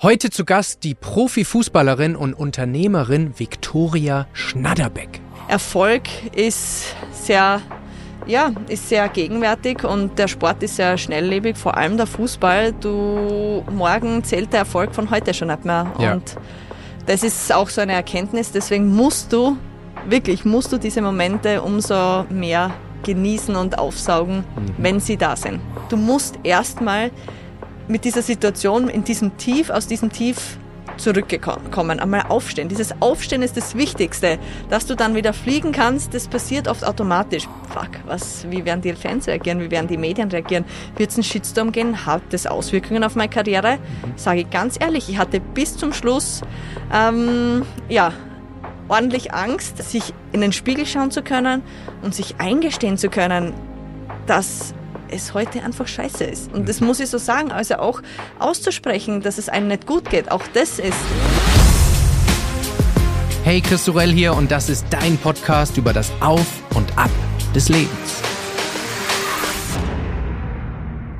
Heute zu Gast die Profifußballerin und Unternehmerin Viktoria Schnatterbeck. Erfolg ist sehr ja, ist sehr gegenwärtig und der Sport ist sehr schnelllebig, vor allem der Fußball. Du morgen zählt der Erfolg von heute schon nicht mehr. Ja. Und das ist auch so eine Erkenntnis. Deswegen musst du, wirklich musst du diese Momente umso mehr genießen und aufsaugen, mhm. wenn sie da sind. Du musst erstmal mit dieser Situation, in diesem Tief, aus diesem Tief zurückgekommen, einmal aufstehen. Dieses Aufstehen ist das Wichtigste. Dass du dann wieder fliegen kannst, das passiert oft automatisch. Fuck, was, wie werden die Fans reagieren? Wie werden die Medien reagieren? Wird es einen Shitstorm gehen? Hat das Auswirkungen auf meine Karriere? Mhm. Sage ich ganz ehrlich, ich hatte bis zum Schluss, ähm, ja, ordentlich Angst, sich in den Spiegel schauen zu können und sich eingestehen zu können, dass es heute einfach scheiße ist. Und das muss ich so sagen, also auch auszusprechen, dass es einem nicht gut geht, auch das ist. Hey, Chris Sorell hier und das ist dein Podcast über das Auf und Ab des Lebens.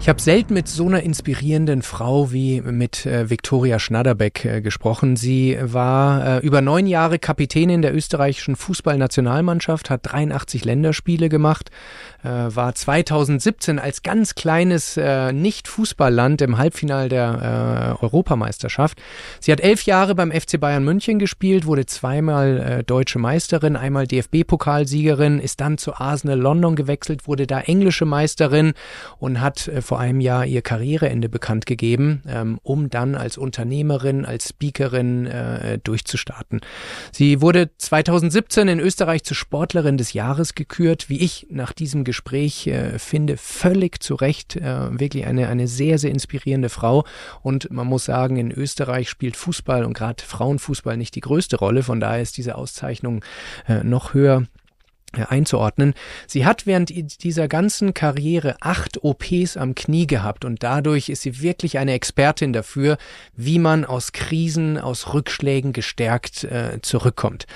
Ich habe selten mit so einer inspirierenden Frau wie mit äh, Viktoria Schnatterbeck äh, gesprochen. Sie war äh, über neun Jahre Kapitänin der österreichischen Fußballnationalmannschaft, hat 83 Länderspiele gemacht, äh, war 2017 als ganz kleines äh, Nicht-Fußballland im Halbfinale der äh, Europameisterschaft. Sie hat elf Jahre beim FC Bayern München gespielt, wurde zweimal äh, deutsche Meisterin, einmal DFB-Pokalsiegerin, ist dann zu Arsenal London gewechselt, wurde da englische Meisterin und hat äh, vor einem Jahr ihr Karriereende bekannt gegeben, ähm, um dann als Unternehmerin, als Speakerin äh, durchzustarten. Sie wurde 2017 in Österreich zur Sportlerin des Jahres gekürt, wie ich nach diesem Gespräch äh, finde, völlig zu Recht. Äh, wirklich eine, eine sehr, sehr inspirierende Frau. Und man muss sagen, in Österreich spielt Fußball und gerade Frauenfußball nicht die größte Rolle. Von daher ist diese Auszeichnung äh, noch höher einzuordnen. Sie hat während dieser ganzen Karriere acht OPs am Knie gehabt und dadurch ist sie wirklich eine Expertin dafür, wie man aus Krisen, aus Rückschlägen gestärkt äh, zurückkommt.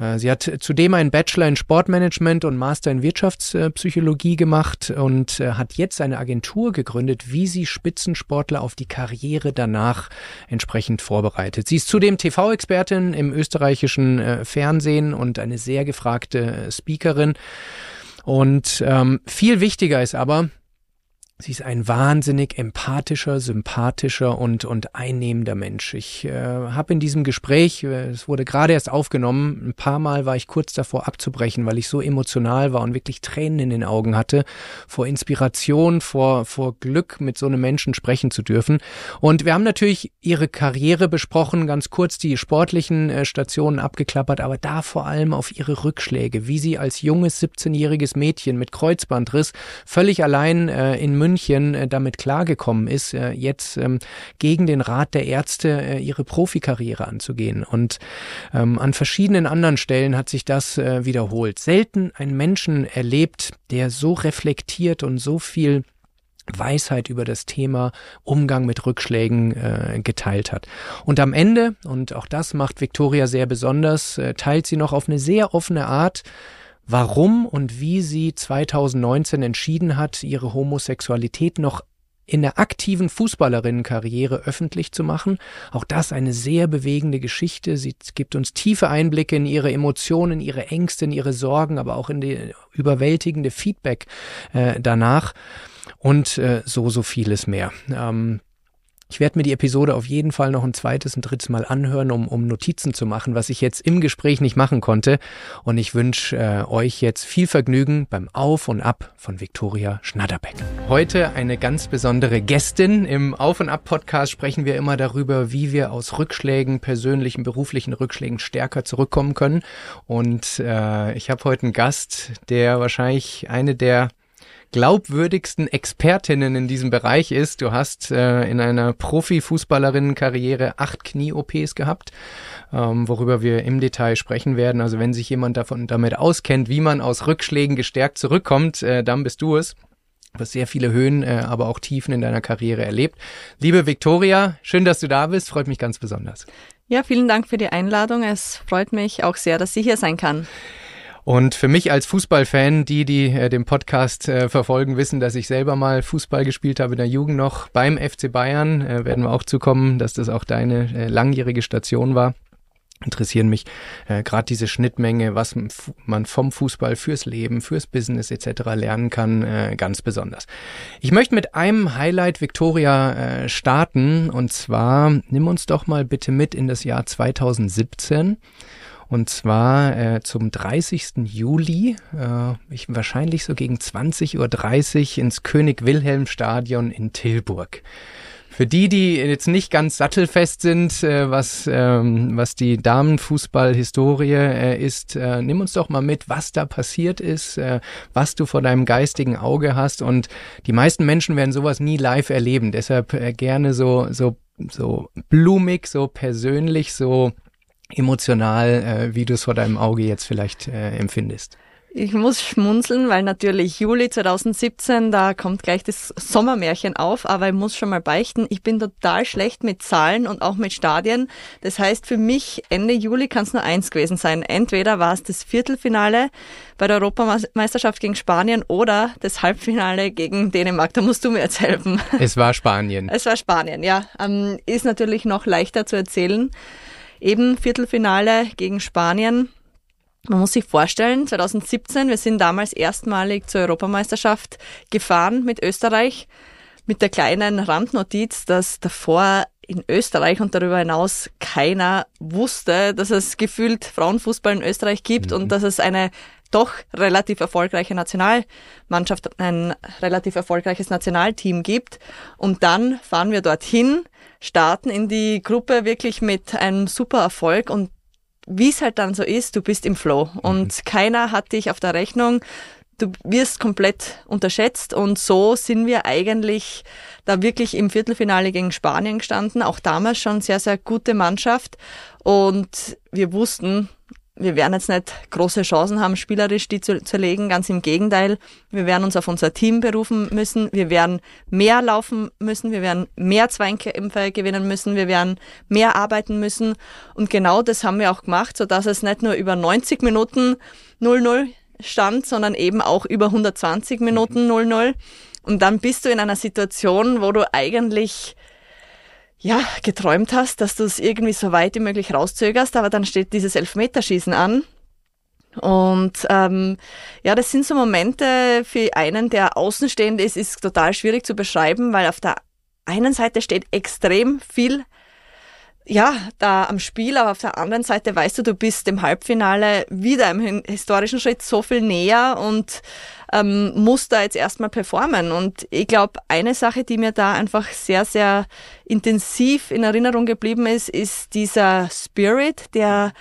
Äh, sie hat zudem einen Bachelor in Sportmanagement und Master in Wirtschaftspsychologie gemacht und äh, hat jetzt eine Agentur gegründet, wie sie Spitzensportler auf die Karriere danach entsprechend vorbereitet. Sie ist zudem TV-Expertin im österreichischen äh, Fernsehen und eine sehr gefragte Speaker Speakerin. Und ähm, viel wichtiger ist aber, Sie ist ein wahnsinnig empathischer, sympathischer und, und einnehmender Mensch. Ich äh, habe in diesem Gespräch, äh, es wurde gerade erst aufgenommen, ein paar Mal war ich kurz davor abzubrechen, weil ich so emotional war und wirklich Tränen in den Augen hatte, vor Inspiration, vor, vor Glück, mit so einem Menschen sprechen zu dürfen. Und wir haben natürlich ihre Karriere besprochen, ganz kurz die sportlichen äh, Stationen abgeklappert, aber da vor allem auf ihre Rückschläge, wie sie als junges 17-jähriges Mädchen mit Kreuzbandriss völlig allein äh, in München äh, damit klargekommen ist, äh, jetzt ähm, gegen den Rat der Ärzte äh, ihre Profikarriere anzugehen. Und ähm, an verschiedenen anderen Stellen hat sich das wiederholt. Selten ein Menschen erlebt, der so reflektiert und so viel Weisheit über das Thema Umgang mit Rückschlägen äh, geteilt hat. Und am Ende, und auch das macht Victoria sehr besonders, äh, teilt sie noch auf eine sehr offene Art warum und wie sie 2019 entschieden hat, ihre Homosexualität noch in der aktiven Fußballerinnenkarriere öffentlich zu machen. Auch das eine sehr bewegende Geschichte. Sie gibt uns tiefe Einblicke in ihre Emotionen, ihre Ängste, in ihre Sorgen, aber auch in die überwältigende Feedback äh, danach und äh, so, so vieles mehr. Ähm, ich werde mir die Episode auf jeden Fall noch ein zweites und drittes Mal anhören, um, um Notizen zu machen, was ich jetzt im Gespräch nicht machen konnte. Und ich wünsche äh, euch jetzt viel Vergnügen beim Auf und Ab von Viktoria Schnatterbeck. Heute eine ganz besondere Gästin. Im Auf und Ab Podcast sprechen wir immer darüber, wie wir aus Rückschlägen, persönlichen, beruflichen Rückschlägen stärker zurückkommen können. Und äh, ich habe heute einen Gast, der wahrscheinlich eine der glaubwürdigsten Expertinnen in diesem Bereich ist. Du hast äh, in einer Profifußballerinnenkarriere acht Knie-OPs gehabt, ähm, worüber wir im Detail sprechen werden. Also wenn sich jemand davon damit auskennt, wie man aus Rückschlägen gestärkt zurückkommt, äh, dann bist du es. Du hast sehr viele Höhen, äh, aber auch Tiefen in deiner Karriere erlebt. Liebe Viktoria, schön, dass du da bist. Freut mich ganz besonders. Ja, vielen Dank für die Einladung. Es freut mich auch sehr, dass ich hier sein kann. Und für mich als Fußballfan, die, die äh, den Podcast äh, verfolgen, wissen, dass ich selber mal Fußball gespielt habe in der Jugend noch beim FC Bayern. Äh, werden wir auch zukommen, dass das auch deine äh, langjährige Station war interessieren mich äh, gerade diese Schnittmenge, was man vom Fußball fürs Leben, fürs Business etc. lernen kann, äh, ganz besonders. Ich möchte mit einem Highlight Victoria äh, starten und zwar nimm uns doch mal bitte mit in das Jahr 2017 und zwar äh, zum 30. Juli, äh, ich, wahrscheinlich so gegen 20.30 Uhr ins König Wilhelm Stadion in Tilburg. Für die, die jetzt nicht ganz sattelfest sind, äh, was, ähm, was die Damenfußball-Historie äh, ist, äh, nimm uns doch mal mit, was da passiert ist, äh, was du vor deinem geistigen Auge hast. Und die meisten Menschen werden sowas nie live erleben. Deshalb äh, gerne so, so, so blumig, so persönlich, so emotional, äh, wie du es vor deinem Auge jetzt vielleicht äh, empfindest. Ich muss schmunzeln, weil natürlich Juli 2017, da kommt gleich das Sommermärchen auf, aber ich muss schon mal beichten, ich bin total schlecht mit Zahlen und auch mit Stadien. Das heißt, für mich Ende Juli kann es nur eins gewesen sein. Entweder war es das Viertelfinale bei der Europameisterschaft gegen Spanien oder das Halbfinale gegen Dänemark. Da musst du mir jetzt helfen. Es war Spanien. Es war Spanien, ja. Ähm, ist natürlich noch leichter zu erzählen. Eben Viertelfinale gegen Spanien man muss sich vorstellen, 2017, wir sind damals erstmalig zur Europameisterschaft gefahren mit Österreich, mit der kleinen Randnotiz, dass davor in Österreich und darüber hinaus keiner wusste, dass es gefühlt Frauenfußball in Österreich gibt mhm. und dass es eine doch relativ erfolgreiche Nationalmannschaft, ein relativ erfolgreiches Nationalteam gibt. Und dann fahren wir dorthin, starten in die Gruppe wirklich mit einem super Erfolg und wie es halt dann so ist, du bist im Flow und mhm. keiner hat dich auf der Rechnung. Du wirst komplett unterschätzt und so sind wir eigentlich da wirklich im Viertelfinale gegen Spanien gestanden. Auch damals schon sehr, sehr gute Mannschaft und wir wussten, wir werden jetzt nicht große Chancen haben, spielerisch die zu zerlegen. Ganz im Gegenteil. Wir werden uns auf unser Team berufen müssen. Wir werden mehr laufen müssen. Wir werden mehr Zweikämpfe gewinnen müssen. Wir werden mehr arbeiten müssen. Und genau das haben wir auch gemacht, sodass es nicht nur über 90 Minuten 0-0 stand, sondern eben auch über 120 Minuten 0-0. Und dann bist du in einer Situation, wo du eigentlich ja, geträumt hast, dass du es irgendwie so weit wie möglich rauszögerst, aber dann steht dieses Elfmeterschießen an. Und ähm, ja, das sind so Momente für einen, der außenstehend ist, ist total schwierig zu beschreiben, weil auf der einen Seite steht extrem viel ja, da am Spiel, aber auf der anderen Seite weißt du, du bist im Halbfinale wieder im historischen Schritt so viel näher und ähm, musst da jetzt erstmal performen. Und ich glaube, eine Sache, die mir da einfach sehr, sehr intensiv in Erinnerung geblieben ist, ist dieser Spirit, der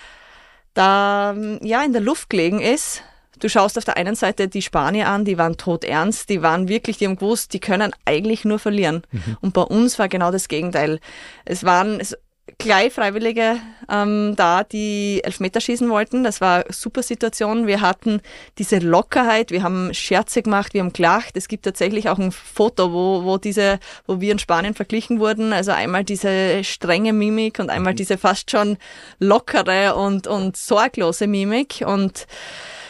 da ja in der Luft gelegen ist. Du schaust auf der einen Seite die Spanier an, die waren todernst, die waren wirklich, die haben gewusst, die können eigentlich nur verlieren. Mhm. Und bei uns war genau das Gegenteil. Es waren, es, gleich Freiwillige ähm, da, die Elfmeter schießen wollten. Das war eine super Situation. Wir hatten diese Lockerheit, wir haben Scherze gemacht, wir haben gelacht. Es gibt tatsächlich auch ein Foto, wo, wo diese, wo wir in Spanien verglichen wurden. Also einmal diese strenge Mimik und einmal mhm. diese fast schon lockere und, und sorglose Mimik. Und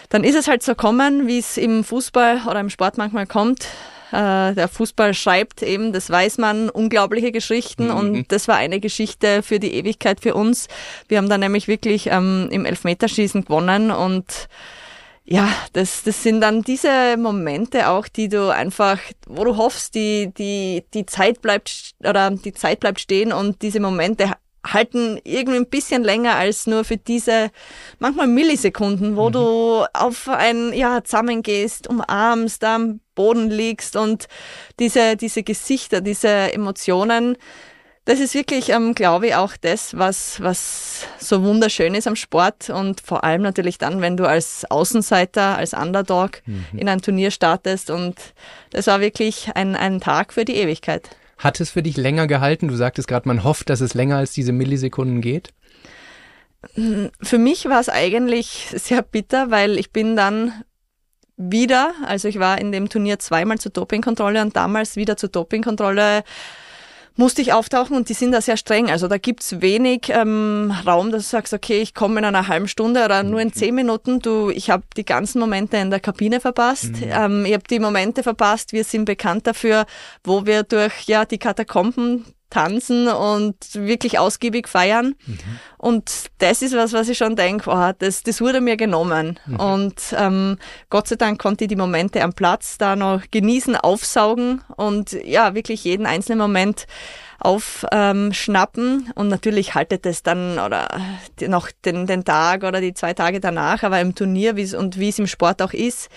dann ist es halt so kommen, wie es im Fußball oder im Sport manchmal kommt. Äh, der Fußball schreibt eben, das weiß man, unglaubliche Geschichten mhm. und das war eine Geschichte für die Ewigkeit für uns. Wir haben dann nämlich wirklich ähm, im Elfmeterschießen gewonnen und ja, das, das sind dann diese Momente auch, die du einfach, wo du hoffst, die, die, die Zeit bleibt oder die Zeit bleibt stehen und diese Momente halten irgendwie ein bisschen länger als nur für diese manchmal Millisekunden, wo mhm. du auf ein, ja, zusammengehst, umarmst, am Boden liegst und diese, diese Gesichter, diese Emotionen, das ist wirklich, ähm, glaube ich, auch das, was, was so wunderschön ist am Sport und vor allem natürlich dann, wenn du als Außenseiter, als Underdog mhm. in ein Turnier startest und das war wirklich ein, ein Tag für die Ewigkeit. Hat es für dich länger gehalten? Du sagtest gerade, man hofft, dass es länger als diese Millisekunden geht. Für mich war es eigentlich sehr bitter, weil ich bin dann wieder, also ich war in dem Turnier zweimal zur Dopingkontrolle und damals wieder zur Dopingkontrolle musste ich auftauchen und die sind da sehr streng. Also da gibt's wenig ähm, Raum, dass du sagst, okay, ich komme in einer halben Stunde oder nur in mhm. zehn Minuten. Du, ich habe die ganzen Momente in der Kabine verpasst. Mhm. Ähm, ich habe die Momente verpasst. Wir sind bekannt dafür, wo wir durch ja die Katakomben tanzen und wirklich ausgiebig feiern. Mhm. Und das ist was, was ich schon denke, oh, das, das wurde mir genommen. Mhm. Und ähm, Gott sei Dank konnte ich die Momente am Platz da noch genießen, aufsaugen und ja, wirklich jeden einzelnen Moment aufschnappen. Ähm, und natürlich haltet es dann oder noch den, den Tag oder die zwei Tage danach, aber im Turnier wie's, und wie es im Sport auch ist,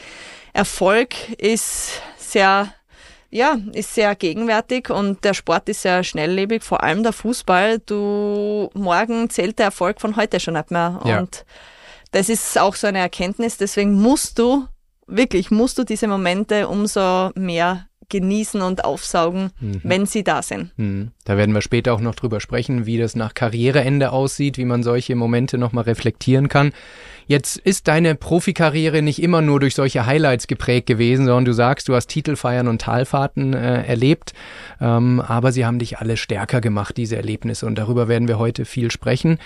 Erfolg ist sehr ja, ist sehr gegenwärtig und der Sport ist sehr schnelllebig, vor allem der Fußball. Du, morgen zählt der Erfolg von heute schon nicht mehr. Ja. Und das ist auch so eine Erkenntnis. Deswegen musst du, wirklich, musst du diese Momente umso mehr genießen und aufsaugen, mhm. wenn sie da sind. Mhm. Da werden wir später auch noch drüber sprechen, wie das nach Karriereende aussieht, wie man solche Momente nochmal reflektieren kann. Jetzt ist deine Profikarriere nicht immer nur durch solche Highlights geprägt gewesen, sondern du sagst, du hast Titelfeiern und Talfahrten äh, erlebt, ähm, aber sie haben dich alle stärker gemacht, diese Erlebnisse, und darüber werden wir heute viel sprechen.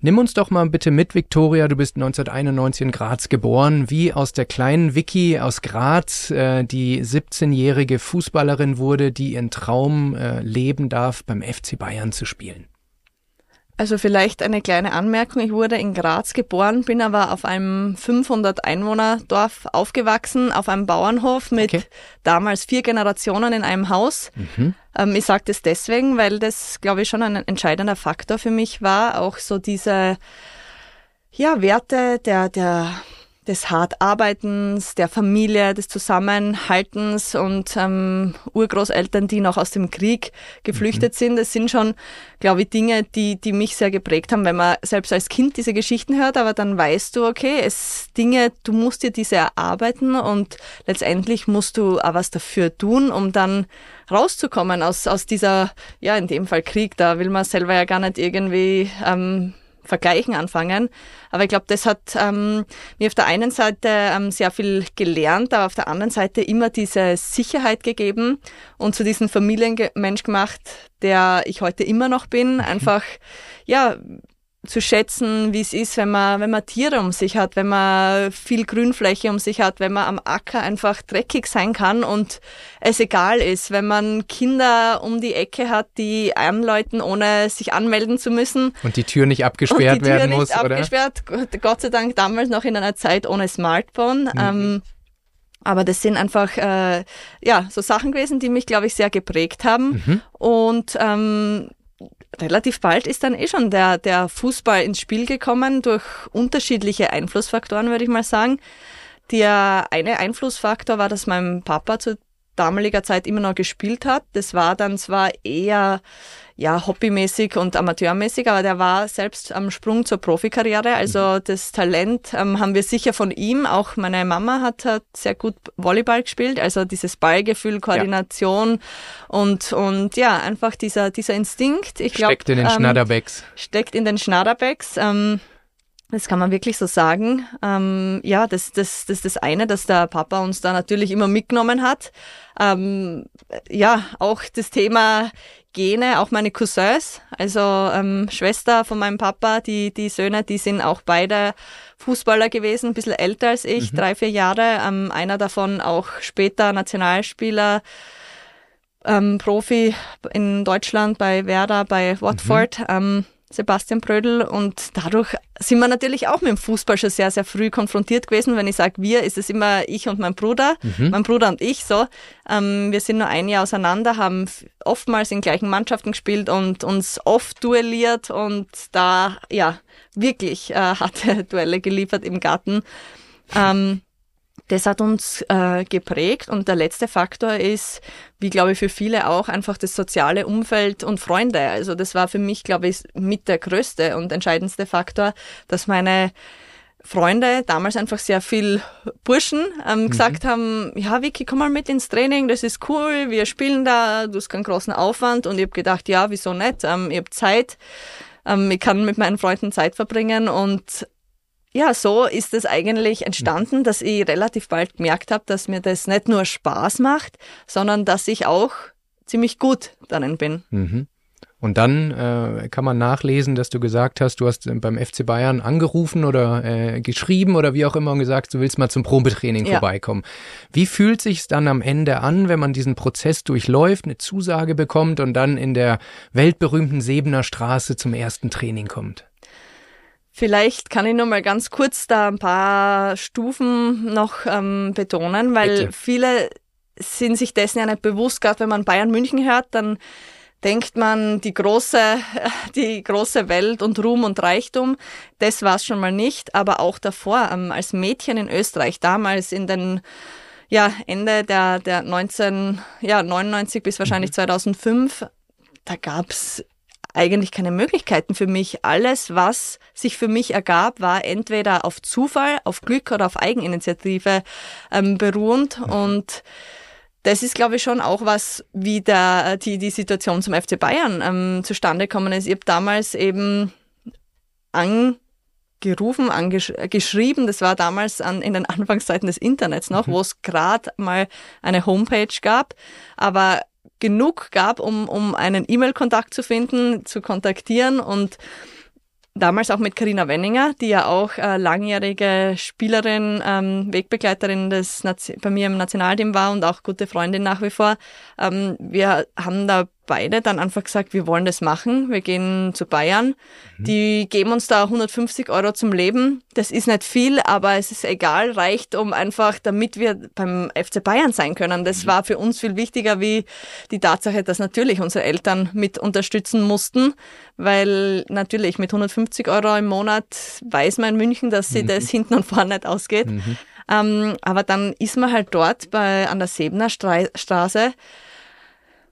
Nimm uns doch mal bitte mit, Viktoria, du bist 1991 in Graz geboren, wie aus der kleinen Vicky aus Graz äh, die 17-jährige Fußballerin wurde, die ihren Traum äh, leben darf, beim FC Bayern zu spielen. Also vielleicht eine kleine Anmerkung. Ich wurde in Graz geboren, bin aber auf einem 500 Einwohner Dorf aufgewachsen, auf einem Bauernhof mit okay. damals vier Generationen in einem Haus. Mhm. Ähm, ich sage das deswegen, weil das, glaube ich, schon ein entscheidender Faktor für mich war. Auch so diese ja, Werte der, der des Hartarbeitens, der Familie, des Zusammenhaltens und ähm, Urgroßeltern, die noch aus dem Krieg geflüchtet mhm. sind. Das sind schon, glaube ich, Dinge, die, die mich sehr geprägt haben, wenn man selbst als Kind diese Geschichten hört, aber dann weißt du, okay, es Dinge, du musst dir diese erarbeiten und letztendlich musst du auch was dafür tun, um dann rauszukommen aus, aus dieser, ja, in dem Fall Krieg. Da will man selber ja gar nicht irgendwie ähm, Vergleichen anfangen. Aber ich glaube, das hat ähm, mir auf der einen Seite ähm, sehr viel gelernt, aber auf der anderen Seite immer diese Sicherheit gegeben und zu diesem Familienmensch gemacht, der ich heute immer noch bin. Einfach, ja, zu schätzen, wie es ist, wenn man, wenn man Tiere um sich hat, wenn man viel Grünfläche um sich hat, wenn man am Acker einfach dreckig sein kann und es egal ist, wenn man Kinder um die Ecke hat, die anläuten, ohne sich anmelden zu müssen. Und die Tür nicht abgesperrt werden muss, oder? abgesperrt, Gott sei Dank damals noch in einer Zeit ohne Smartphone. Mhm. Ähm, aber das sind einfach äh, ja so Sachen gewesen, die mich, glaube ich, sehr geprägt haben. Mhm. Und ähm, relativ bald ist dann eh schon der, der Fußball ins Spiel gekommen durch unterschiedliche Einflussfaktoren, würde ich mal sagen. Der eine Einflussfaktor war, dass mein Papa zu damaliger Zeit immer noch gespielt hat. Das war dann zwar eher ja, hobbymäßig und amateurmäßig, aber der war selbst am Sprung zur Profikarriere. Also mhm. das Talent ähm, haben wir sicher von ihm. Auch meine Mama hat, hat sehr gut Volleyball gespielt. Also dieses Ballgefühl, Koordination ja. und, und ja, einfach dieser, dieser Instinkt. Ich glaub, steckt in den ähm, Schnatterbecks. Steckt in den Schnatterbecks. Ähm, das kann man wirklich so sagen. Ähm, ja, das, das, das ist das eine, dass der Papa uns da natürlich immer mitgenommen hat. Ähm, ja, auch das Thema Gene, auch meine Cousins, also ähm, Schwester von meinem Papa, die, die Söhne, die sind auch beide Fußballer gewesen, ein bisschen älter als ich, mhm. drei, vier Jahre. Ähm, einer davon auch später Nationalspieler, ähm, Profi in Deutschland bei Werder, bei Watford. Mhm. Ähm, Sebastian Brödel und dadurch sind wir natürlich auch mit dem Fußball schon sehr, sehr früh konfrontiert gewesen. Wenn ich sage wir, ist es immer ich und mein Bruder, mhm. mein Bruder und ich so. Ähm, wir sind nur ein Jahr auseinander, haben oftmals in gleichen Mannschaften gespielt und uns oft duelliert und da, ja, wirklich äh, harte Duelle geliefert im Garten. Ähm, das hat uns äh, geprägt und der letzte Faktor ist, wie glaube ich für viele auch, einfach das soziale Umfeld und Freunde. Also das war für mich, glaube ich, mit der größte und entscheidendste Faktor, dass meine Freunde, damals einfach sehr viel Burschen, ähm, mhm. gesagt haben, ja Vicky, komm mal mit ins Training, das ist cool, wir spielen da, du hast keinen großen Aufwand und ich habe gedacht, ja, wieso nicht, ähm, ich habe Zeit, ähm, ich kann mit meinen Freunden Zeit verbringen und ja, so ist es eigentlich entstanden, dass ich relativ bald gemerkt habe, dass mir das nicht nur Spaß macht, sondern dass ich auch ziemlich gut darin bin. Mhm. Und dann äh, kann man nachlesen, dass du gesagt hast, du hast beim FC Bayern angerufen oder äh, geschrieben oder wie auch immer und gesagt, du willst mal zum Probetraining ja. vorbeikommen. Wie fühlt sich's dann am Ende an, wenn man diesen Prozess durchläuft, eine Zusage bekommt und dann in der weltberühmten Sebener Straße zum ersten Training kommt? Vielleicht kann ich nur mal ganz kurz da ein paar Stufen noch ähm, betonen, weil Bitte. viele sind sich dessen ja nicht bewusst, gerade wenn man Bayern München hört, dann denkt man, die große, die große Welt und Ruhm und Reichtum, das war es schon mal nicht, aber auch davor, ähm, als Mädchen in Österreich, damals in den ja, Ende der, der 19, ja, 99 bis wahrscheinlich 2005, mhm. da gab's eigentlich keine Möglichkeiten für mich. Alles, was sich für mich ergab, war entweder auf Zufall, auf Glück oder auf Eigeninitiative ähm, beruhend. Mhm. Und das ist, glaube ich, schon auch was, wie der, die, die Situation zum FC Bayern ähm, zustande gekommen ist. Ich habe damals eben angerufen, angeschrieben, das war damals an, in den Anfangszeiten des Internets noch, mhm. wo es gerade mal eine Homepage gab, aber genug gab, um, um einen E-Mail-Kontakt zu finden, zu kontaktieren und damals auch mit Karina Wenninger, die ja auch äh, langjährige Spielerin, ähm, Wegbegleiterin des Nazi bei mir im Nationalteam war und auch gute Freundin nach wie vor. Ähm, wir haben da beide dann einfach gesagt, wir wollen das machen. Wir gehen zu Bayern. Mhm. Die geben uns da 150 Euro zum Leben. Das ist nicht viel, aber es ist egal, reicht um einfach, damit wir beim FC Bayern sein können. Das mhm. war für uns viel wichtiger wie die Tatsache, dass natürlich unsere Eltern mit unterstützen mussten, weil natürlich mit 150 Euro im Monat weiß man in München, dass sie mhm. das hinten und vorne nicht ausgeht. Mhm. Ähm, aber dann ist man halt dort bei, an der Sebener Straße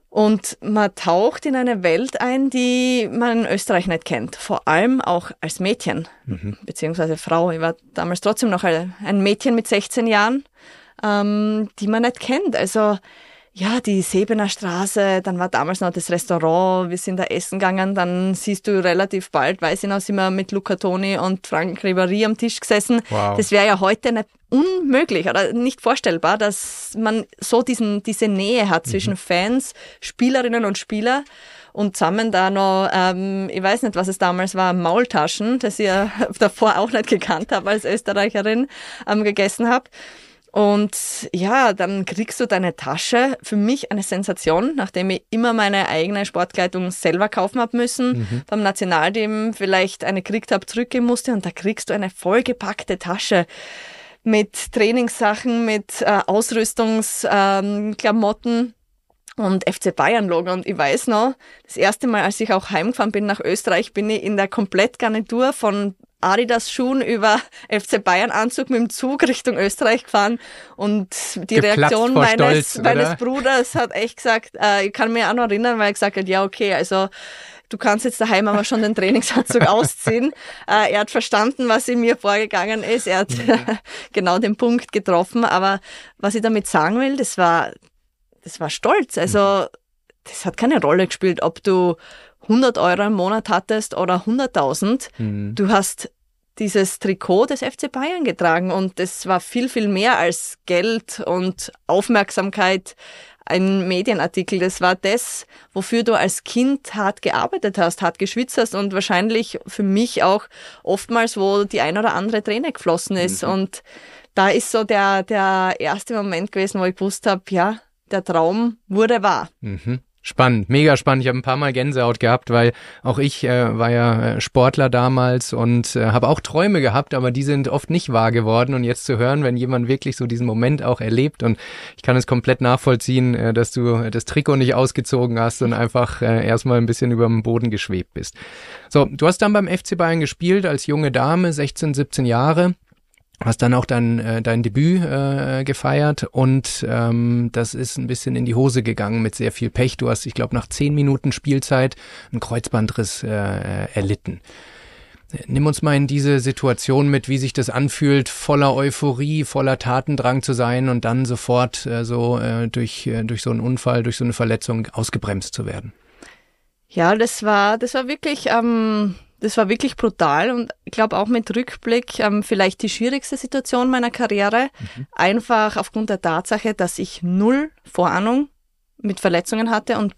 und man taucht in eine Welt ein, die man in Österreich nicht kennt. Vor allem auch als Mädchen, mhm. beziehungsweise Frau. Ich war damals trotzdem noch ein Mädchen mit 16 Jahren, ähm, die man nicht kennt. Also ja, die Sebener Straße, dann war damals noch das Restaurant, wir sind da essen gegangen, dann siehst du relativ bald, weiß ich noch, sind wir mit Luca Toni und Frank Ribéry am Tisch gesessen. Wow. Das wäre ja heute nicht unmöglich oder nicht vorstellbar, dass man so diesen, diese Nähe hat mhm. zwischen mhm. Fans, Spielerinnen und Spieler und zusammen da noch, ähm, ich weiß nicht, was es damals war, Maultaschen, das ich ja davor auch nicht gekannt habe als Österreicherin, ähm, gegessen habe. Und ja, dann kriegst du deine Tasche. Für mich eine Sensation, nachdem ich immer meine eigene Sportkleidung selber kaufen habe müssen, mhm. beim Nationalteam vielleicht eine gekriegt habe, zurückgehen musste und da kriegst du eine vollgepackte Tasche mit Trainingssachen, mit äh, Ausrüstungsklamotten. Ähm, und FC Bayern Logo. Und ich weiß noch, das erste Mal, als ich auch heimgefahren bin nach Österreich, bin ich in der Komplettgarnitur von Adidas Schuhen über FC Bayern Anzug mit dem Zug Richtung Österreich gefahren und die Geplatzt Reaktion meines, Stolz, meines Bruders hat echt gesagt, äh, ich kann mich auch noch erinnern, weil er gesagt hat, ja okay, also du kannst jetzt daheim aber schon den Trainingsanzug ausziehen. Äh, er hat verstanden, was in mir vorgegangen ist. Er hat mhm. genau den Punkt getroffen. Aber was ich damit sagen will, das war, das war Stolz. Also, mhm. das hat keine Rolle gespielt, ob du 100 Euro im Monat hattest oder 100.000. Mhm. Du hast dieses Trikot des FC Bayern getragen und das war viel, viel mehr als Geld und Aufmerksamkeit, ein Medienartikel. Das war das, wofür du als Kind hart gearbeitet hast, hart geschwitzt hast und wahrscheinlich für mich auch oftmals, wo die ein oder andere Träne geflossen ist. Mhm. Und da ist so der, der erste Moment gewesen, wo ich gewusst habe, ja, der Traum wurde wahr. Mhm. Spannend, mega spannend. Ich habe ein paar Mal Gänsehaut gehabt, weil auch ich äh, war ja äh, Sportler damals und äh, habe auch Träume gehabt, aber die sind oft nicht wahr geworden. Und jetzt zu hören, wenn jemand wirklich so diesen Moment auch erlebt und ich kann es komplett nachvollziehen, äh, dass du das Trikot nicht ausgezogen hast und einfach äh, erstmal ein bisschen über dem Boden geschwebt bist. So, du hast dann beim FC Bayern gespielt als junge Dame, 16, 17 Jahre hast dann auch dein, äh, dein Debüt äh, gefeiert und ähm, das ist ein bisschen in die Hose gegangen mit sehr viel Pech. Du hast, ich glaube, nach zehn Minuten Spielzeit einen Kreuzbandriss äh, erlitten. Nimm uns mal in diese Situation mit, wie sich das anfühlt, voller Euphorie, voller Tatendrang zu sein und dann sofort äh, so äh, durch, äh, durch so einen Unfall, durch so eine Verletzung ausgebremst zu werden. Ja, das war, das war wirklich ähm, das war wirklich brutal und ich glaube auch mit Rückblick ähm, vielleicht die schwierigste Situation meiner Karriere. Mhm. Einfach aufgrund der Tatsache, dass ich null Vorahnung mit Verletzungen hatte und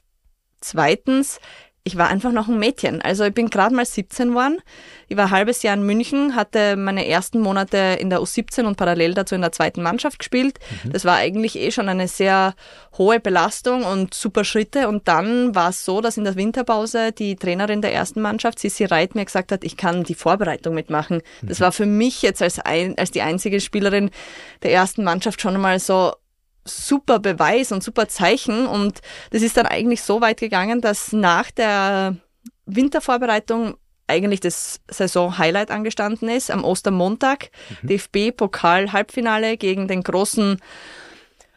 zweitens, ich war einfach noch ein Mädchen. Also ich bin gerade mal 17 geworden. Ich war ein halbes Jahr in München, hatte meine ersten Monate in der U17 und parallel dazu in der zweiten Mannschaft gespielt. Mhm. Das war eigentlich eh schon eine sehr hohe Belastung und super Schritte. Und dann war es so, dass in der Winterpause die Trainerin der ersten Mannschaft, Sissi Reit, mir gesagt hat, ich kann die Vorbereitung mitmachen. Mhm. Das war für mich jetzt als, ein, als die einzige Spielerin der ersten Mannschaft schon einmal so super Beweis und super Zeichen. Und das ist dann eigentlich so weit gegangen, dass nach der Wintervorbereitung eigentlich das Saison-Highlight angestanden ist. Am Ostermontag, mhm. DFB-Pokal-Halbfinale gegen den großen,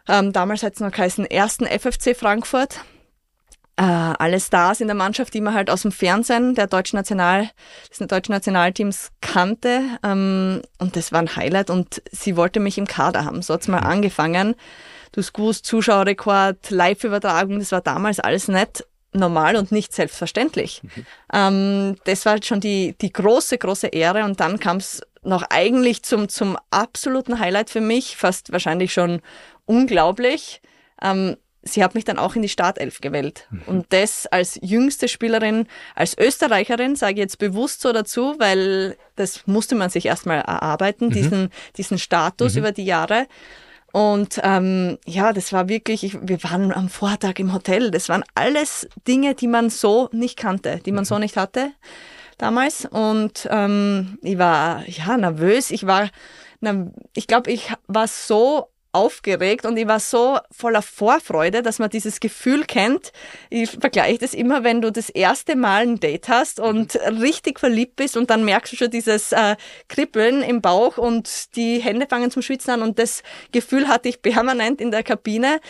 ähm, damals hat es noch geheißen, ersten FFC Frankfurt. Äh, alle Stars in der Mannschaft, die man halt aus dem Fernsehen der deutschen National, des deutschen Nationalteams kannte. Ähm, und das war ein Highlight und sie wollte mich im Kader haben. So hat's mal mhm. angefangen hast gewusst, Zuschauerrekord, Live-Übertragung, das war damals alles nicht normal und nicht selbstverständlich. Mhm. Ähm, das war schon die, die große, große Ehre und dann kam es noch eigentlich zum, zum absoluten Highlight für mich, fast wahrscheinlich schon unglaublich. Ähm, sie hat mich dann auch in die Startelf gewählt. Mhm. Und das als jüngste Spielerin, als Österreicherin, sage ich jetzt bewusst so dazu, weil das musste man sich erstmal erarbeiten, mhm. diesen, diesen Status mhm. über die Jahre. Und ähm, ja, das war wirklich, ich, wir waren am Vortag im Hotel. Das waren alles Dinge, die man so nicht kannte, die man so mhm. nicht hatte damals. Und ähm, ich war ja nervös. Ich war, ich glaube, ich war so aufgeregt und ich war so voller Vorfreude, dass man dieses Gefühl kennt. Ich vergleiche das immer, wenn du das erste Mal ein Date hast und richtig verliebt bist und dann merkst du schon dieses äh, Kribbeln im Bauch und die Hände fangen zum Schwitzen an und das Gefühl hatte ich permanent in der Kabine.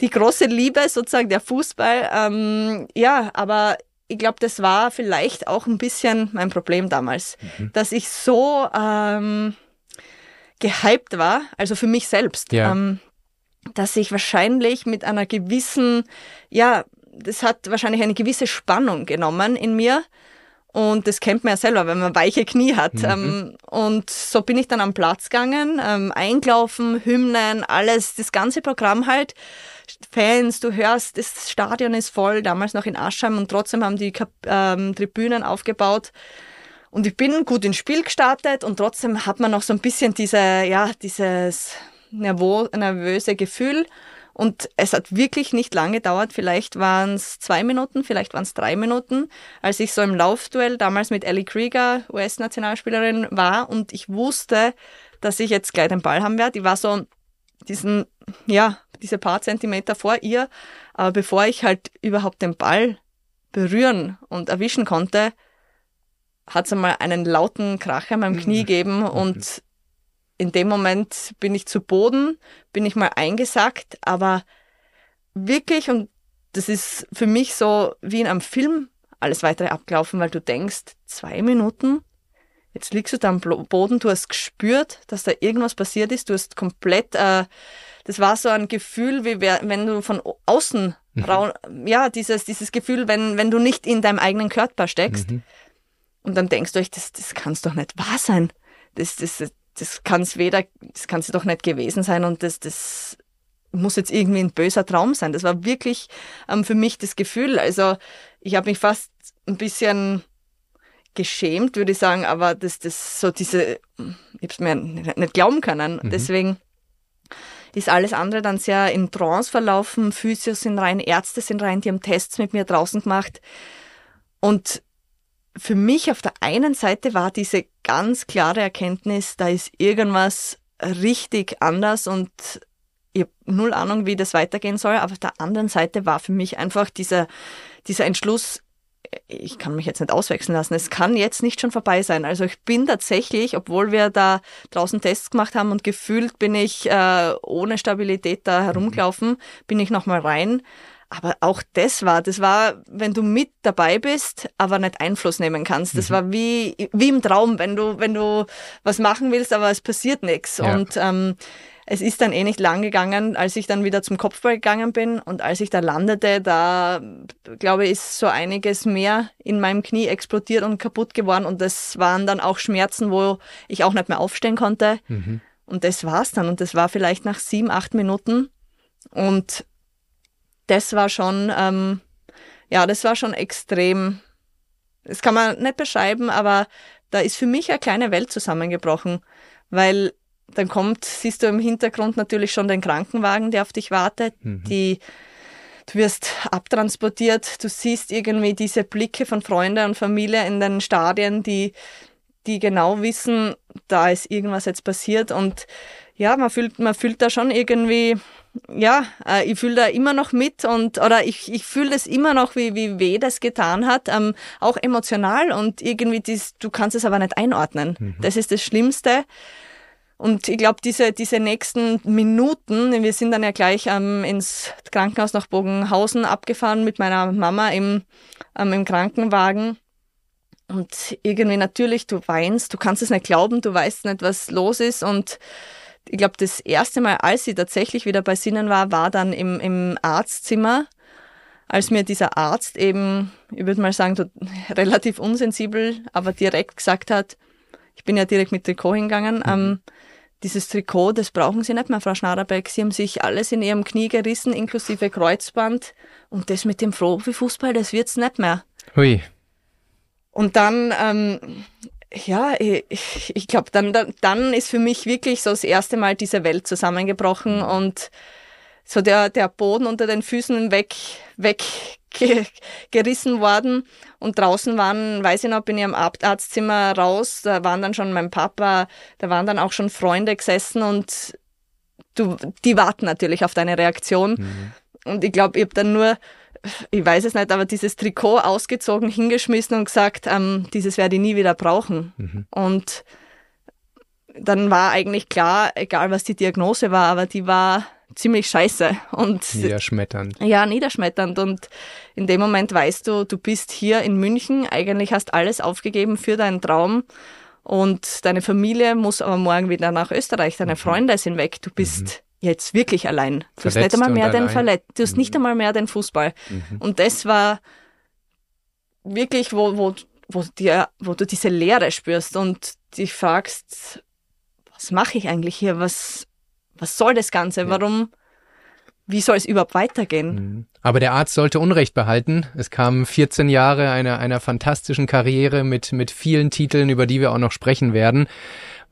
Die große Liebe, sozusagen der Fußball. Ähm, ja, aber ich glaube, das war vielleicht auch ein bisschen mein Problem damals, mhm. dass ich so ähm, gehypt war, also für mich selbst, ja. ähm, dass ich wahrscheinlich mit einer gewissen, ja, das hat wahrscheinlich eine gewisse Spannung genommen in mir. Und das kennt man ja selber, wenn man weiche Knie hat. Mhm. Ähm, und so bin ich dann am Platz gegangen, ähm, eingelaufen, Hymnen, alles, das ganze Programm halt. Fans, du hörst, das Stadion ist voll, damals noch in Aschheim und trotzdem haben die ähm, Tribünen aufgebaut. Und ich bin gut ins Spiel gestartet und trotzdem hat man noch so ein bisschen diese, ja, dieses nervo nervöse Gefühl. Und es hat wirklich nicht lange gedauert. Vielleicht waren es zwei Minuten, vielleicht waren es drei Minuten, als ich so im Laufduell damals mit Ellie Krieger, US-Nationalspielerin, war und ich wusste, dass ich jetzt gleich den Ball haben werde. Ich war so diesen, ja, diese paar Zentimeter vor ihr. Aber bevor ich halt überhaupt den Ball berühren und erwischen konnte, hat es einmal einen lauten Kracher in meinem Knie mhm. gegeben und in dem Moment bin ich zu Boden, bin ich mal eingesackt, aber wirklich, und das ist für mich so wie in einem Film alles weitere abgelaufen, weil du denkst, zwei Minuten, jetzt liegst du da am Boden, du hast gespürt, dass da irgendwas passiert ist, du hast komplett, äh, das war so ein Gefühl, wie wenn du von außen, mhm. ja, dieses, dieses Gefühl, wenn, wenn du nicht in deinem eigenen Körper steckst. Mhm. Und dann denkst du euch, das, das kann doch nicht wahr sein. Das, das, das kann es weder, das kann es doch nicht gewesen sein und das, das muss jetzt irgendwie ein böser Traum sein. Das war wirklich ähm, für mich das Gefühl. Also ich habe mich fast ein bisschen geschämt, würde ich sagen, aber das, das so diese, ich habe es mir nicht glauben können. Mhm. Deswegen ist alles andere dann sehr in Trance verlaufen. Physios sind rein, Ärzte sind rein, die haben Tests mit mir draußen gemacht. Und für mich auf der einen Seite war diese ganz klare Erkenntnis, da ist irgendwas richtig anders und ich habe null Ahnung, wie das weitergehen soll. Aber auf der anderen Seite war für mich einfach dieser, dieser Entschluss, ich kann mich jetzt nicht auswechseln lassen. Es kann jetzt nicht schon vorbei sein. Also ich bin tatsächlich, obwohl wir da draußen Tests gemacht haben und gefühlt bin ich äh, ohne Stabilität da herumgelaufen, bin ich nochmal rein aber auch das war, das war, wenn du mit dabei bist, aber nicht Einfluss nehmen kannst. Das mhm. war wie, wie im Traum, wenn du, wenn du was machen willst, aber es passiert nichts. Ja. Und ähm, es ist dann eh nicht lang gegangen, als ich dann wieder zum Kopfball gegangen bin und als ich da landete, da glaube ich, ist so einiges mehr in meinem Knie explodiert und kaputt geworden und das waren dann auch Schmerzen, wo ich auch nicht mehr aufstehen konnte. Mhm. Und das war's dann und das war vielleicht nach sieben, acht Minuten und das war schon, ähm, ja, das war schon extrem. Das kann man nicht beschreiben, aber da ist für mich eine kleine Welt zusammengebrochen, weil dann kommt, siehst du im Hintergrund natürlich schon den Krankenwagen, der auf dich wartet, mhm. die du wirst abtransportiert, du siehst irgendwie diese Blicke von Freunden und Familie in den Stadien, die, die genau wissen, da ist irgendwas jetzt passiert und ja, man fühlt, man fühlt da schon irgendwie, ja, äh, ich fühle da immer noch mit und oder ich, ich fühle das immer noch, wie, wie weh das getan hat, ähm, auch emotional und irgendwie dies, du kannst es aber nicht einordnen. Mhm. Das ist das Schlimmste. Und ich glaube, diese, diese nächsten Minuten, wir sind dann ja gleich ähm, ins Krankenhaus nach Bogenhausen abgefahren mit meiner Mama im, ähm, im Krankenwagen. Und irgendwie natürlich, du weinst, du kannst es nicht glauben, du weißt nicht, was los ist. Und ich glaube, das erste Mal, als sie tatsächlich wieder bei Sinnen war, war dann im, im Arztzimmer, als mir dieser Arzt eben, ich würde mal sagen, relativ unsensibel, aber direkt gesagt hat, ich bin ja direkt mit Trikot hingegangen, mhm. ähm, dieses Trikot, das brauchen Sie nicht mehr, Frau Schnaderbeck. Sie haben sich alles in Ihrem Knie gerissen, inklusive Kreuzband. Und das mit dem Profifußball, das wird's nicht mehr. Hui. Und dann, ähm, ja, ich, ich glaube, dann, dann, dann ist für mich wirklich so das erste Mal diese Welt zusammengebrochen und so der, der Boden unter den Füßen weg, weg ge, gerissen worden. Und draußen waren, weiß ich noch, bin ich am Arztzimmer raus, da waren dann schon mein Papa, da waren dann auch schon Freunde gesessen und du, die warten natürlich auf deine Reaktion. Mhm. Und ich glaube, ich habe dann nur, ich weiß es nicht, aber dieses Trikot ausgezogen, hingeschmissen und gesagt, ähm, dieses werde ich nie wieder brauchen. Mhm. Und dann war eigentlich klar, egal was die Diagnose war, aber die war ziemlich scheiße und niederschmetternd. Ja, niederschmetternd und in dem Moment weißt du, du bist hier in München, eigentlich hast alles aufgegeben für deinen Traum und deine Familie muss aber morgen wieder nach Österreich, deine mhm. Freunde sind weg, du bist mhm. Jetzt wirklich allein. Du hast nicht einmal mehr den Verletzt, du hast mhm. nicht einmal mehr den Fußball. Mhm. Und das war wirklich, wo, wo, wo, dir, wo du diese Leere spürst und dich fragst, was mache ich eigentlich hier? Was, was soll das Ganze? Ja. Warum? Wie soll es überhaupt weitergehen? Mhm. Aber der Arzt sollte Unrecht behalten. Es kamen 14 Jahre einer, einer fantastischen Karriere mit, mit vielen Titeln, über die wir auch noch sprechen werden.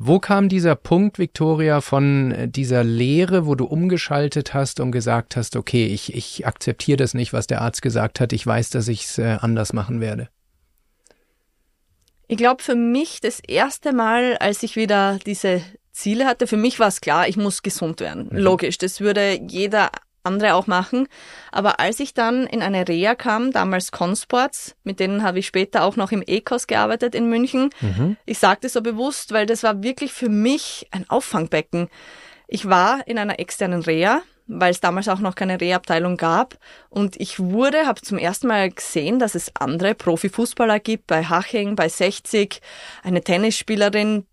Wo kam dieser Punkt, Victoria, von äh, dieser Lehre, wo du umgeschaltet hast und gesagt hast, okay, ich, ich akzeptiere das nicht, was der Arzt gesagt hat, ich weiß, dass ich es äh, anders machen werde? Ich glaube, für mich das erste Mal, als ich wieder diese Ziele hatte. Für mich war es klar, ich muss gesund werden. Mhm. Logisch, das würde jeder andere auch machen. Aber als ich dann in eine Reha kam, damals Consports, mit denen habe ich später auch noch im Ecos gearbeitet in München. Mhm. Ich sagte so bewusst, weil das war wirklich für mich ein Auffangbecken. Ich war in einer externen Reha, weil es damals auch noch keine Rehabteilung gab. Und ich wurde, habe zum ersten Mal gesehen, dass es andere Profifußballer gibt, bei Haching, bei 60, eine Tennisspielerin,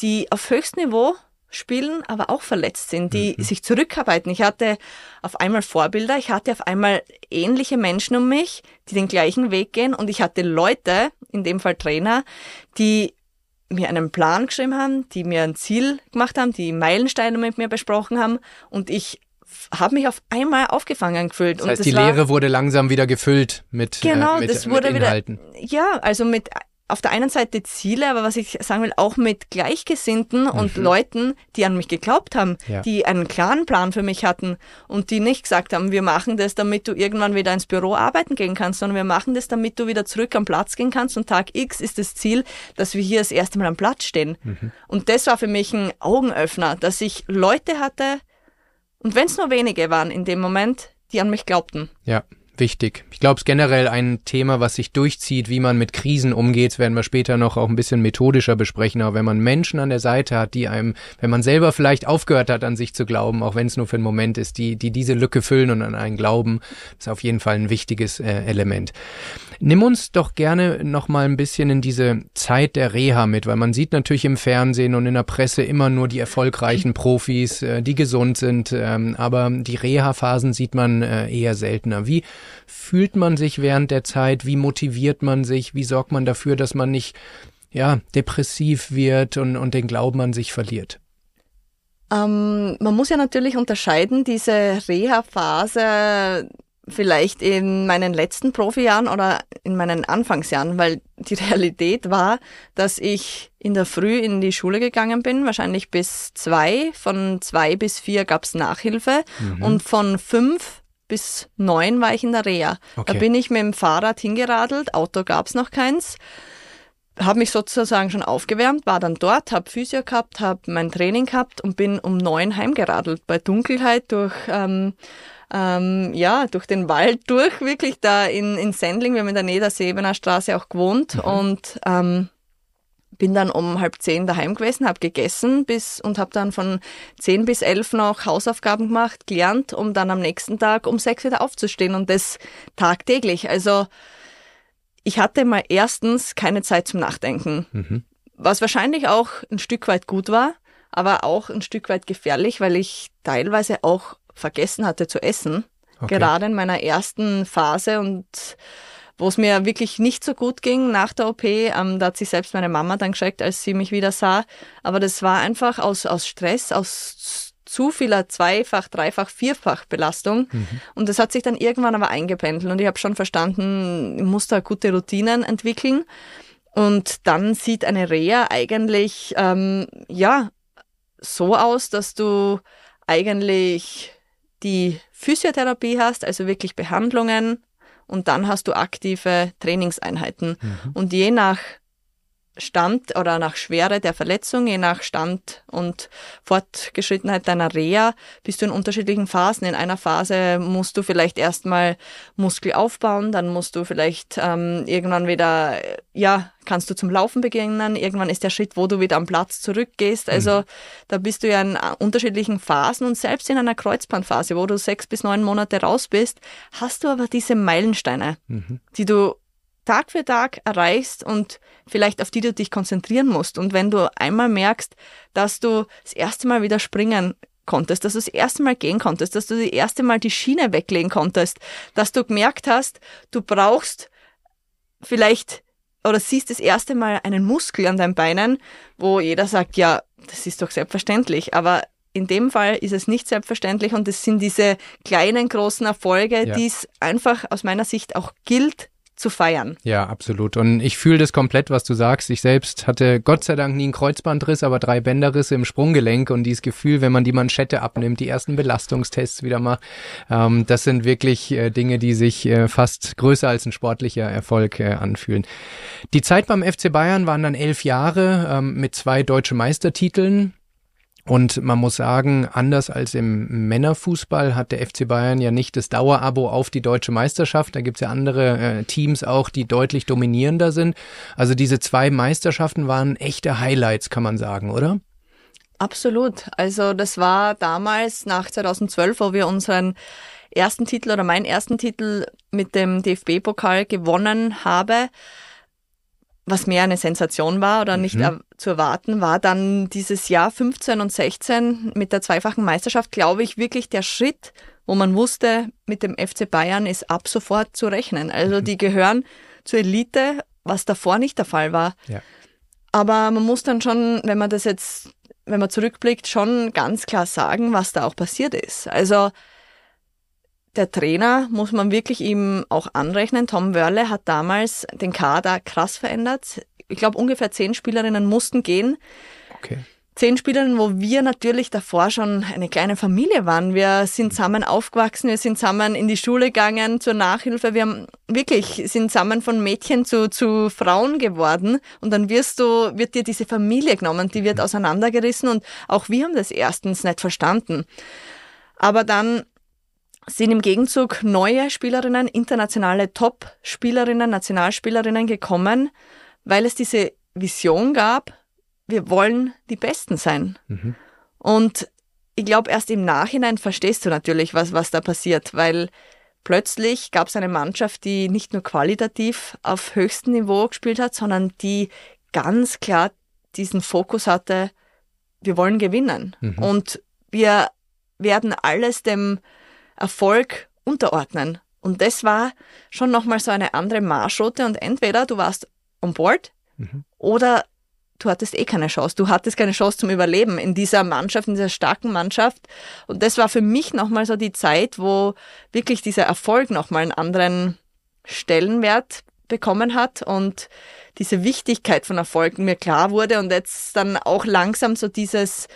die auf höchstem Niveau spielen, aber auch verletzt sind, die mhm. sich zurückarbeiten. Ich hatte auf einmal Vorbilder, ich hatte auf einmal ähnliche Menschen um mich, die den gleichen Weg gehen und ich hatte Leute, in dem Fall Trainer, die mir einen Plan geschrieben haben, die mir ein Ziel gemacht haben, die Meilensteine mit mir besprochen haben und ich habe mich auf einmal aufgefangen gefühlt. Das heißt, und das die Lehre wurde langsam wieder gefüllt mit, äh, genau, äh, mit, das wurde mit Inhalten. Wieder, ja, also mit auf der einen Seite Ziele, aber was ich sagen will, auch mit Gleichgesinnten mhm. und Leuten, die an mich geglaubt haben, ja. die einen klaren Plan für mich hatten und die nicht gesagt haben, wir machen das, damit du irgendwann wieder ins Büro arbeiten gehen kannst, sondern wir machen das, damit du wieder zurück am Platz gehen kannst und Tag X ist das Ziel, dass wir hier das erste Mal am Platz stehen. Mhm. Und das war für mich ein Augenöffner, dass ich Leute hatte, und wenn es nur wenige waren in dem Moment, die an mich glaubten. Ja wichtig. Ich glaube, es ist generell ein Thema, was sich durchzieht, wie man mit Krisen umgeht. Das werden wir später noch auch ein bisschen methodischer besprechen. Aber wenn man Menschen an der Seite hat, die einem, wenn man selber vielleicht aufgehört hat, an sich zu glauben, auch wenn es nur für einen Moment ist, die, die diese Lücke füllen und an einen glauben, ist auf jeden Fall ein wichtiges äh, Element. Nimm uns doch gerne noch mal ein bisschen in diese Zeit der Reha mit, weil man sieht natürlich im Fernsehen und in der Presse immer nur die erfolgreichen Profis, äh, die gesund sind, ähm, aber die Reha-Phasen sieht man äh, eher seltener. Wie fühlt man sich während der Zeit? Wie motiviert man sich? Wie sorgt man dafür, dass man nicht ja, depressiv wird und, und den Glauben an sich verliert? Ähm, man muss ja natürlich unterscheiden, diese Reha-Phase vielleicht in meinen letzten Profijahren oder in meinen Anfangsjahren, weil die Realität war, dass ich in der Früh in die Schule gegangen bin, wahrscheinlich bis zwei, von zwei bis vier gab's Nachhilfe mhm. und von fünf bis neun war ich in der Reha. Okay. Da bin ich mit dem Fahrrad hingeradelt, Auto gab's noch keins habe mich sozusagen schon aufgewärmt, war dann dort, habe Physio gehabt, habe mein Training gehabt und bin um neun heimgeradelt bei Dunkelheit durch ähm, ähm, ja, durch den Wald durch, wirklich da in, in Sendling, wir haben in der Nähe der Sebener Straße auch gewohnt mhm. und ähm, bin dann um halb zehn daheim gewesen, habe gegessen bis und habe dann von zehn bis elf noch Hausaufgaben gemacht, gelernt, um dann am nächsten Tag um sechs wieder aufzustehen und das tagtäglich. Also ich hatte mal erstens keine Zeit zum Nachdenken, mhm. was wahrscheinlich auch ein Stück weit gut war, aber auch ein Stück weit gefährlich, weil ich teilweise auch vergessen hatte zu essen. Okay. Gerade in meiner ersten Phase und wo es mir wirklich nicht so gut ging nach der OP. Ähm, da hat sich selbst meine Mama dann geschreckt, als sie mich wieder sah. Aber das war einfach aus, aus Stress, aus zu vieler Zweifach-, Dreifach-, Vierfach-Belastung. Mhm. Und das hat sich dann irgendwann aber eingependelt. Und ich habe schon verstanden, ich muss da gute Routinen entwickeln. Und dann sieht eine Reha eigentlich ähm, ja so aus, dass du eigentlich die Physiotherapie hast, also wirklich Behandlungen, und dann hast du aktive Trainingseinheiten. Mhm. Und je nach Stand oder nach Schwere der Verletzung, je nach Stand und Fortgeschrittenheit deiner Reha, bist du in unterschiedlichen Phasen. In einer Phase musst du vielleicht erstmal Muskel aufbauen, dann musst du vielleicht ähm, irgendwann wieder, ja, kannst du zum Laufen beginnen. Irgendwann ist der Schritt, wo du wieder am Platz zurückgehst. Mhm. Also mhm. da bist du ja in unterschiedlichen Phasen und selbst in einer Kreuzbandphase, wo du sechs bis neun Monate raus bist, hast du aber diese Meilensteine, mhm. die du Tag für Tag erreichst und vielleicht auf die du dich konzentrieren musst. Und wenn du einmal merkst, dass du das erste Mal wieder springen konntest, dass du das erste Mal gehen konntest, dass du das erste Mal die Schiene weglegen konntest, dass du gemerkt hast, du brauchst vielleicht oder siehst das erste Mal einen Muskel an deinen Beinen, wo jeder sagt, ja, das ist doch selbstverständlich, aber in dem Fall ist es nicht selbstverständlich und es sind diese kleinen, großen Erfolge, ja. die es einfach aus meiner Sicht auch gilt zu feiern. Ja, absolut. Und ich fühle das komplett, was du sagst. Ich selbst hatte Gott sei Dank nie einen Kreuzbandriss, aber drei Bänderrisse im Sprunggelenk und dieses Gefühl, wenn man die Manschette abnimmt, die ersten Belastungstests wieder mal, ähm, das sind wirklich äh, Dinge, die sich äh, fast größer als ein sportlicher Erfolg äh, anfühlen. Die Zeit beim FC Bayern waren dann elf Jahre ähm, mit zwei deutsche Meistertiteln. Und man muss sagen, anders als im Männerfußball hat der FC Bayern ja nicht das Dauerabo auf die deutsche Meisterschaft. Da gibt's ja andere äh, Teams auch, die deutlich dominierender sind. Also diese zwei Meisterschaften waren echte Highlights, kann man sagen, oder? Absolut. Also das war damals nach 2012, wo wir unseren ersten Titel oder meinen ersten Titel mit dem DFB-Pokal gewonnen habe was mehr eine Sensation war oder nicht mhm. zu erwarten, war dann dieses Jahr 15 und 16 mit der zweifachen Meisterschaft, glaube ich, wirklich der Schritt, wo man wusste, mit dem FC Bayern ist ab sofort zu rechnen. Also mhm. die gehören zur Elite, was davor nicht der Fall war. Ja. Aber man muss dann schon, wenn man das jetzt, wenn man zurückblickt, schon ganz klar sagen, was da auch passiert ist. Also der Trainer muss man wirklich ihm auch anrechnen. Tom Wörle hat damals den Kader krass verändert. Ich glaube, ungefähr zehn Spielerinnen mussten gehen. Okay. Zehn Spielerinnen, wo wir natürlich davor schon eine kleine Familie waren. Wir sind zusammen aufgewachsen, wir sind zusammen in die Schule gegangen zur Nachhilfe. Wir haben wirklich sind zusammen von Mädchen zu, zu Frauen geworden. Und dann wirst du, wird dir diese Familie genommen, die wird auseinandergerissen. Und auch wir haben das erstens nicht verstanden. Aber dann sind im Gegenzug neue Spielerinnen, internationale Top-Spielerinnen, Nationalspielerinnen gekommen, weil es diese Vision gab, wir wollen die Besten sein. Mhm. Und ich glaube, erst im Nachhinein verstehst du natürlich, was, was da passiert, weil plötzlich gab es eine Mannschaft, die nicht nur qualitativ auf höchstem Niveau gespielt hat, sondern die ganz klar diesen Fokus hatte, wir wollen gewinnen. Mhm. Und wir werden alles dem Erfolg unterordnen. Und das war schon nochmal so eine andere Marschroute und entweder du warst on board mhm. oder du hattest eh keine Chance. Du hattest keine Chance zum Überleben in dieser Mannschaft, in dieser starken Mannschaft. Und das war für mich nochmal so die Zeit, wo wirklich dieser Erfolg nochmal einen anderen Stellenwert bekommen hat und diese Wichtigkeit von Erfolgen mir klar wurde und jetzt dann auch langsam so dieses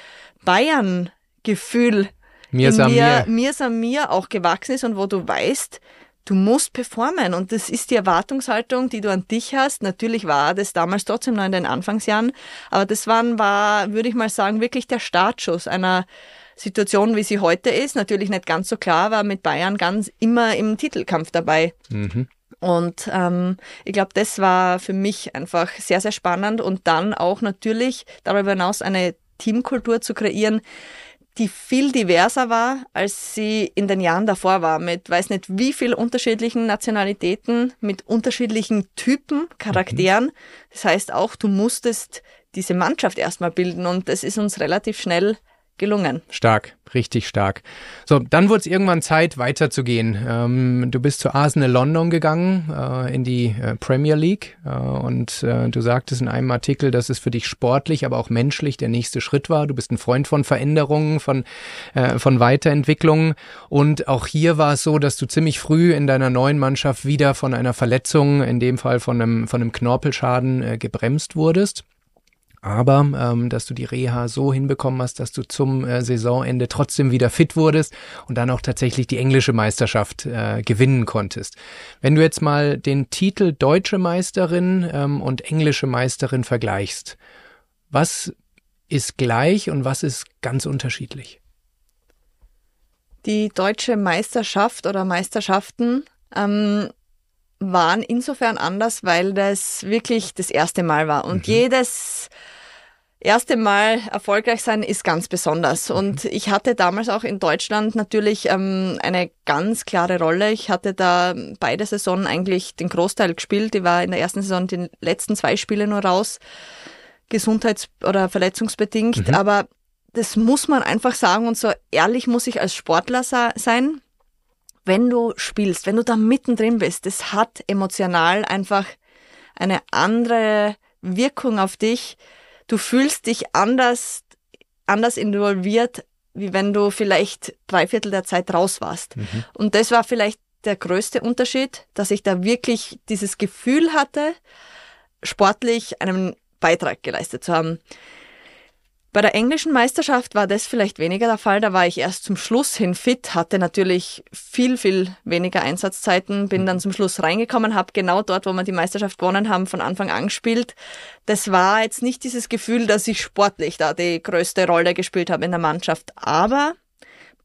Bayern-Gefühl mir in mir, mir, mir, mir auch gewachsen ist und wo du weißt, du musst performen und das ist die Erwartungshaltung, die du an dich hast. Natürlich war das damals trotzdem noch in den Anfangsjahren, aber das waren, war, würde ich mal sagen, wirklich der Startschuss einer Situation, wie sie heute ist. Natürlich nicht ganz so klar, war mit Bayern ganz immer im Titelkampf dabei. Mhm. Und ähm, ich glaube, das war für mich einfach sehr, sehr spannend und dann auch natürlich darüber hinaus eine Teamkultur zu kreieren, die viel diverser war, als sie in den Jahren davor war, mit weiß nicht wie viel unterschiedlichen Nationalitäten, mit unterschiedlichen Typen, Charakteren. Mhm. Das heißt auch, du musstest diese Mannschaft erstmal bilden und das ist uns relativ schnell gelungen. Stark, richtig stark. So, dann wurde es irgendwann Zeit, weiterzugehen. Ähm, du bist zu Arsenal London gegangen, äh, in die äh, Premier League. Äh, und äh, du sagtest in einem Artikel, dass es für dich sportlich, aber auch menschlich der nächste Schritt war. Du bist ein Freund von Veränderungen, von, äh, von Weiterentwicklungen. Und auch hier war es so, dass du ziemlich früh in deiner neuen Mannschaft wieder von einer Verletzung, in dem Fall von einem, von einem Knorpelschaden, äh, gebremst wurdest aber ähm, dass du die Reha so hinbekommen hast, dass du zum äh, Saisonende trotzdem wieder fit wurdest und dann auch tatsächlich die englische Meisterschaft äh, gewinnen konntest. Wenn du jetzt mal den Titel Deutsche Meisterin ähm, und englische Meisterin vergleichst, was ist gleich und was ist ganz unterschiedlich? Die deutsche Meisterschaft oder Meisterschaften ähm, waren insofern anders, weil das wirklich das erste Mal war. Und mhm. jedes erste Mal erfolgreich sein ist ganz besonders. Mhm. Und ich hatte damals auch in Deutschland natürlich ähm, eine ganz klare Rolle. Ich hatte da beide Saisonen eigentlich den Großteil gespielt. Ich war in der ersten Saison die letzten zwei Spiele nur raus, gesundheits- oder verletzungsbedingt. Mhm. Aber das muss man einfach sagen und so ehrlich muss ich als Sportler sein. Wenn du spielst, wenn du da mittendrin bist, das hat emotional einfach eine andere Wirkung auf dich, du fühlst dich anders, anders involviert, wie wenn du vielleicht drei Viertel der Zeit raus warst. Mhm. Und das war vielleicht der größte Unterschied, dass ich da wirklich dieses Gefühl hatte, sportlich einen Beitrag geleistet zu haben. Bei der englischen Meisterschaft war das vielleicht weniger der Fall. Da war ich erst zum Schluss hin fit, hatte natürlich viel, viel weniger Einsatzzeiten, bin dann zum Schluss reingekommen, habe genau dort, wo wir die Meisterschaft gewonnen haben, von Anfang an gespielt. Das war jetzt nicht dieses Gefühl, dass ich sportlich da die größte Rolle gespielt habe in der Mannschaft. Aber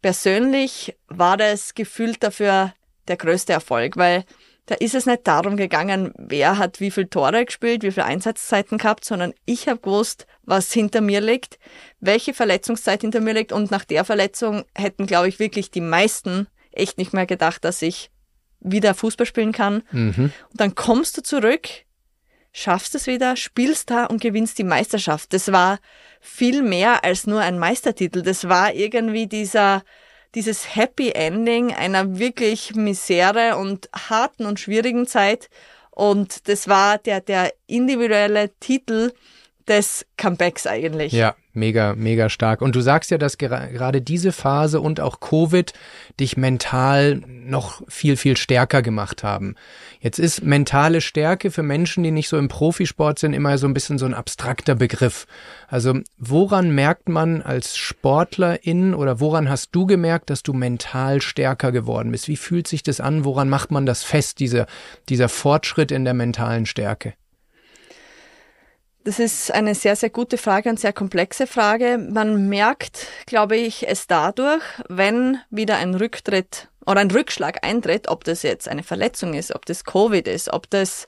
persönlich war das gefühlt dafür der größte Erfolg, weil da ist es nicht darum gegangen, wer hat wie viele Tore gespielt, wie viele Einsatzzeiten gehabt, sondern ich habe gewusst, was hinter mir liegt, welche Verletzungszeit hinter mir liegt und nach der Verletzung hätten, glaube ich, wirklich die meisten echt nicht mehr gedacht, dass ich wieder Fußball spielen kann. Mhm. Und dann kommst du zurück, schaffst es wieder, spielst da und gewinnst die Meisterschaft. Das war viel mehr als nur ein Meistertitel. Das war irgendwie dieser dieses Happy Ending einer wirklich Misere und harten und schwierigen Zeit. Und das war der, der individuelle Titel des Comebacks eigentlich. Ja, mega, mega stark. Und du sagst ja, dass gerade diese Phase und auch Covid dich mental noch viel, viel stärker gemacht haben. Jetzt ist mentale Stärke für Menschen, die nicht so im Profisport sind, immer so ein bisschen so ein abstrakter Begriff. Also woran merkt man als Sportlerin oder woran hast du gemerkt, dass du mental stärker geworden bist? Wie fühlt sich das an? Woran macht man das fest, dieser, dieser Fortschritt in der mentalen Stärke? Das ist eine sehr, sehr gute Frage und sehr komplexe Frage. Man merkt, glaube ich, es dadurch, wenn wieder ein Rücktritt oder ein Rückschlag eintritt, ob das jetzt eine Verletzung ist, ob das Covid ist, ob das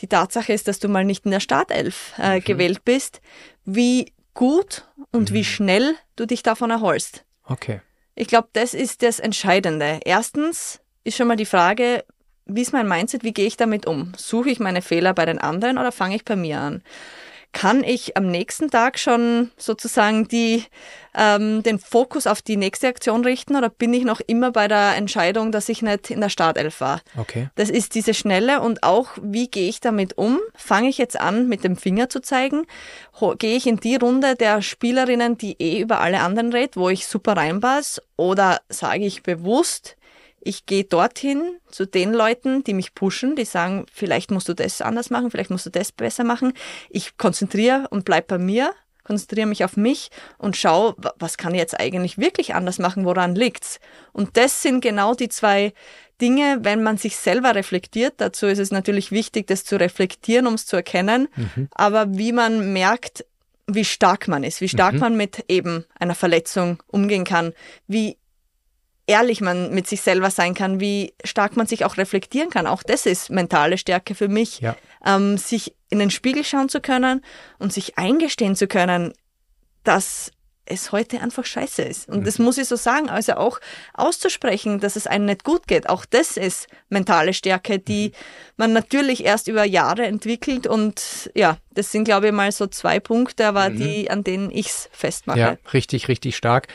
die Tatsache ist, dass du mal nicht in der Startelf äh, mhm. gewählt bist, wie gut und mhm. wie schnell du dich davon erholst. Okay. Ich glaube, das ist das Entscheidende. Erstens ist schon mal die Frage, wie ist mein Mindset, wie gehe ich damit um? Suche ich meine Fehler bei den anderen oder fange ich bei mir an? Kann ich am nächsten Tag schon sozusagen die, ähm, den Fokus auf die nächste Aktion richten oder bin ich noch immer bei der Entscheidung, dass ich nicht in der Startelf war? Okay. Das ist diese Schnelle und auch, wie gehe ich damit um? Fange ich jetzt an, mit dem Finger zu zeigen? Gehe ich in die Runde der Spielerinnen, die eh über alle anderen redet, wo ich super reinpasse? Oder sage ich bewusst, ich gehe dorthin zu den Leuten, die mich pushen, die sagen, vielleicht musst du das anders machen, vielleicht musst du das besser machen. Ich konzentriere und bleib bei mir, konzentriere mich auf mich und schau, was kann ich jetzt eigentlich wirklich anders machen, woran liegt's? Und das sind genau die zwei Dinge, wenn man sich selber reflektiert. Dazu ist es natürlich wichtig, das zu reflektieren, um es zu erkennen. Mhm. Aber wie man merkt, wie stark man ist, wie stark mhm. man mit eben einer Verletzung umgehen kann, wie ehrlich man mit sich selber sein kann, wie stark man sich auch reflektieren kann. Auch das ist mentale Stärke für mich, ja. ähm, sich in den Spiegel schauen zu können und sich eingestehen zu können, dass es heute einfach scheiße ist. Und mhm. das muss ich so sagen. Also auch auszusprechen, dass es einem nicht gut geht. Auch das ist mentale Stärke, die mhm. man natürlich erst über Jahre entwickelt. Und ja, das sind, glaube ich, mal so zwei Punkte, aber mhm. die, an denen ich es festmache. Ja, richtig, richtig stark.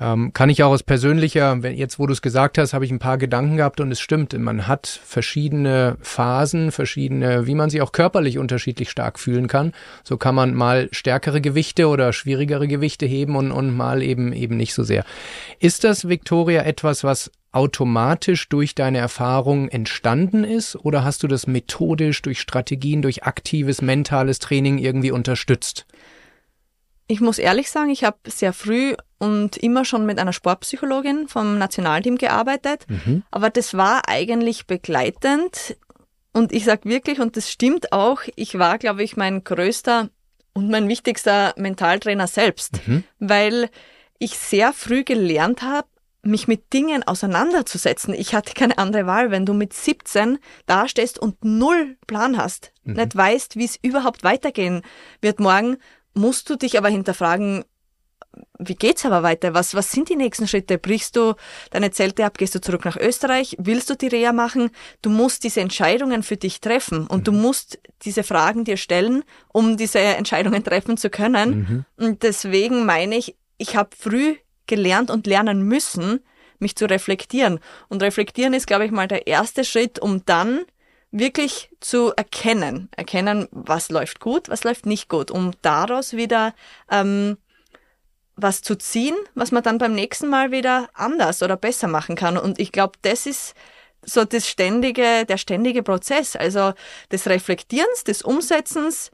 Ähm, kann ich auch aus persönlicher, wenn, jetzt wo du es gesagt hast, habe ich ein paar Gedanken gehabt und es stimmt. Man hat verschiedene Phasen, verschiedene, wie man sich auch körperlich unterschiedlich stark fühlen kann. So kann man mal stärkere Gewichte oder schwierigere Gewichte heben und, und mal eben, eben nicht so sehr. Ist das, Victoria, etwas, was automatisch durch deine Erfahrung entstanden ist oder hast du das methodisch durch Strategien, durch aktives mentales Training irgendwie unterstützt? Ich muss ehrlich sagen, ich habe sehr früh und immer schon mit einer Sportpsychologin vom Nationalteam gearbeitet, mhm. aber das war eigentlich begleitend und ich sage wirklich, und das stimmt auch, ich war, glaube ich, mein größter und mein wichtigster Mentaltrainer selbst, mhm. weil ich sehr früh gelernt habe, mich mit Dingen auseinanderzusetzen. Ich hatte keine andere Wahl, wenn du mit 17 dastehst und null Plan hast, mhm. nicht weißt, wie es überhaupt weitergehen wird morgen, musst du dich aber hinterfragen, wie geht's aber weiter? Was, was sind die nächsten Schritte? Brichst du deine Zelte ab? Gehst du zurück nach Österreich? Willst du die Reha machen? Du musst diese Entscheidungen für dich treffen und mhm. du musst diese Fragen dir stellen, um diese Entscheidungen treffen zu können. Mhm. Und deswegen meine ich, ich habe früh gelernt und lernen müssen, mich zu reflektieren. Und reflektieren ist, glaube ich, mal der erste Schritt, um dann wirklich zu erkennen, erkennen, was läuft gut, was läuft nicht gut, um daraus wieder ähm, was zu ziehen, was man dann beim nächsten Mal wieder anders oder besser machen kann. Und ich glaube, das ist so das ständige, der ständige Prozess, also des Reflektierens, des Umsetzens,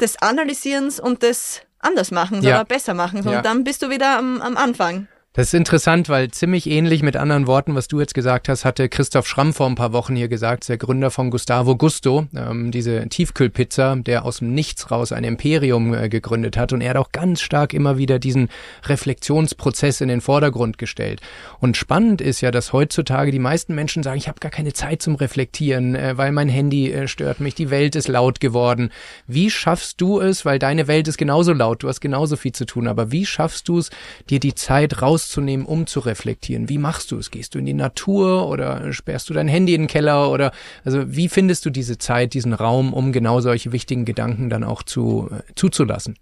des Analysierens und des anders machen ja. oder besser machen. Und ja. dann bist du wieder am, am Anfang. Das ist interessant, weil ziemlich ähnlich mit anderen Worten, was du jetzt gesagt hast, hatte Christoph Schramm vor ein paar Wochen hier gesagt, der Gründer von Gustavo Gusto, ähm, diese Tiefkühlpizza, der aus dem Nichts raus ein Imperium äh, gegründet hat. Und er hat auch ganz stark immer wieder diesen Reflexionsprozess in den Vordergrund gestellt. Und spannend ist ja, dass heutzutage die meisten Menschen sagen, ich habe gar keine Zeit zum Reflektieren, äh, weil mein Handy äh, stört mich, die Welt ist laut geworden. Wie schaffst du es, weil deine Welt ist genauso laut, du hast genauso viel zu tun, aber wie schaffst du es, dir die Zeit raus rauszunehmen, um zu reflektieren. Wie machst du es? Gehst du in die Natur oder sperrst du dein Handy in den Keller oder also wie findest du diese Zeit, diesen Raum, um genau solche wichtigen Gedanken dann auch zu äh, zuzulassen?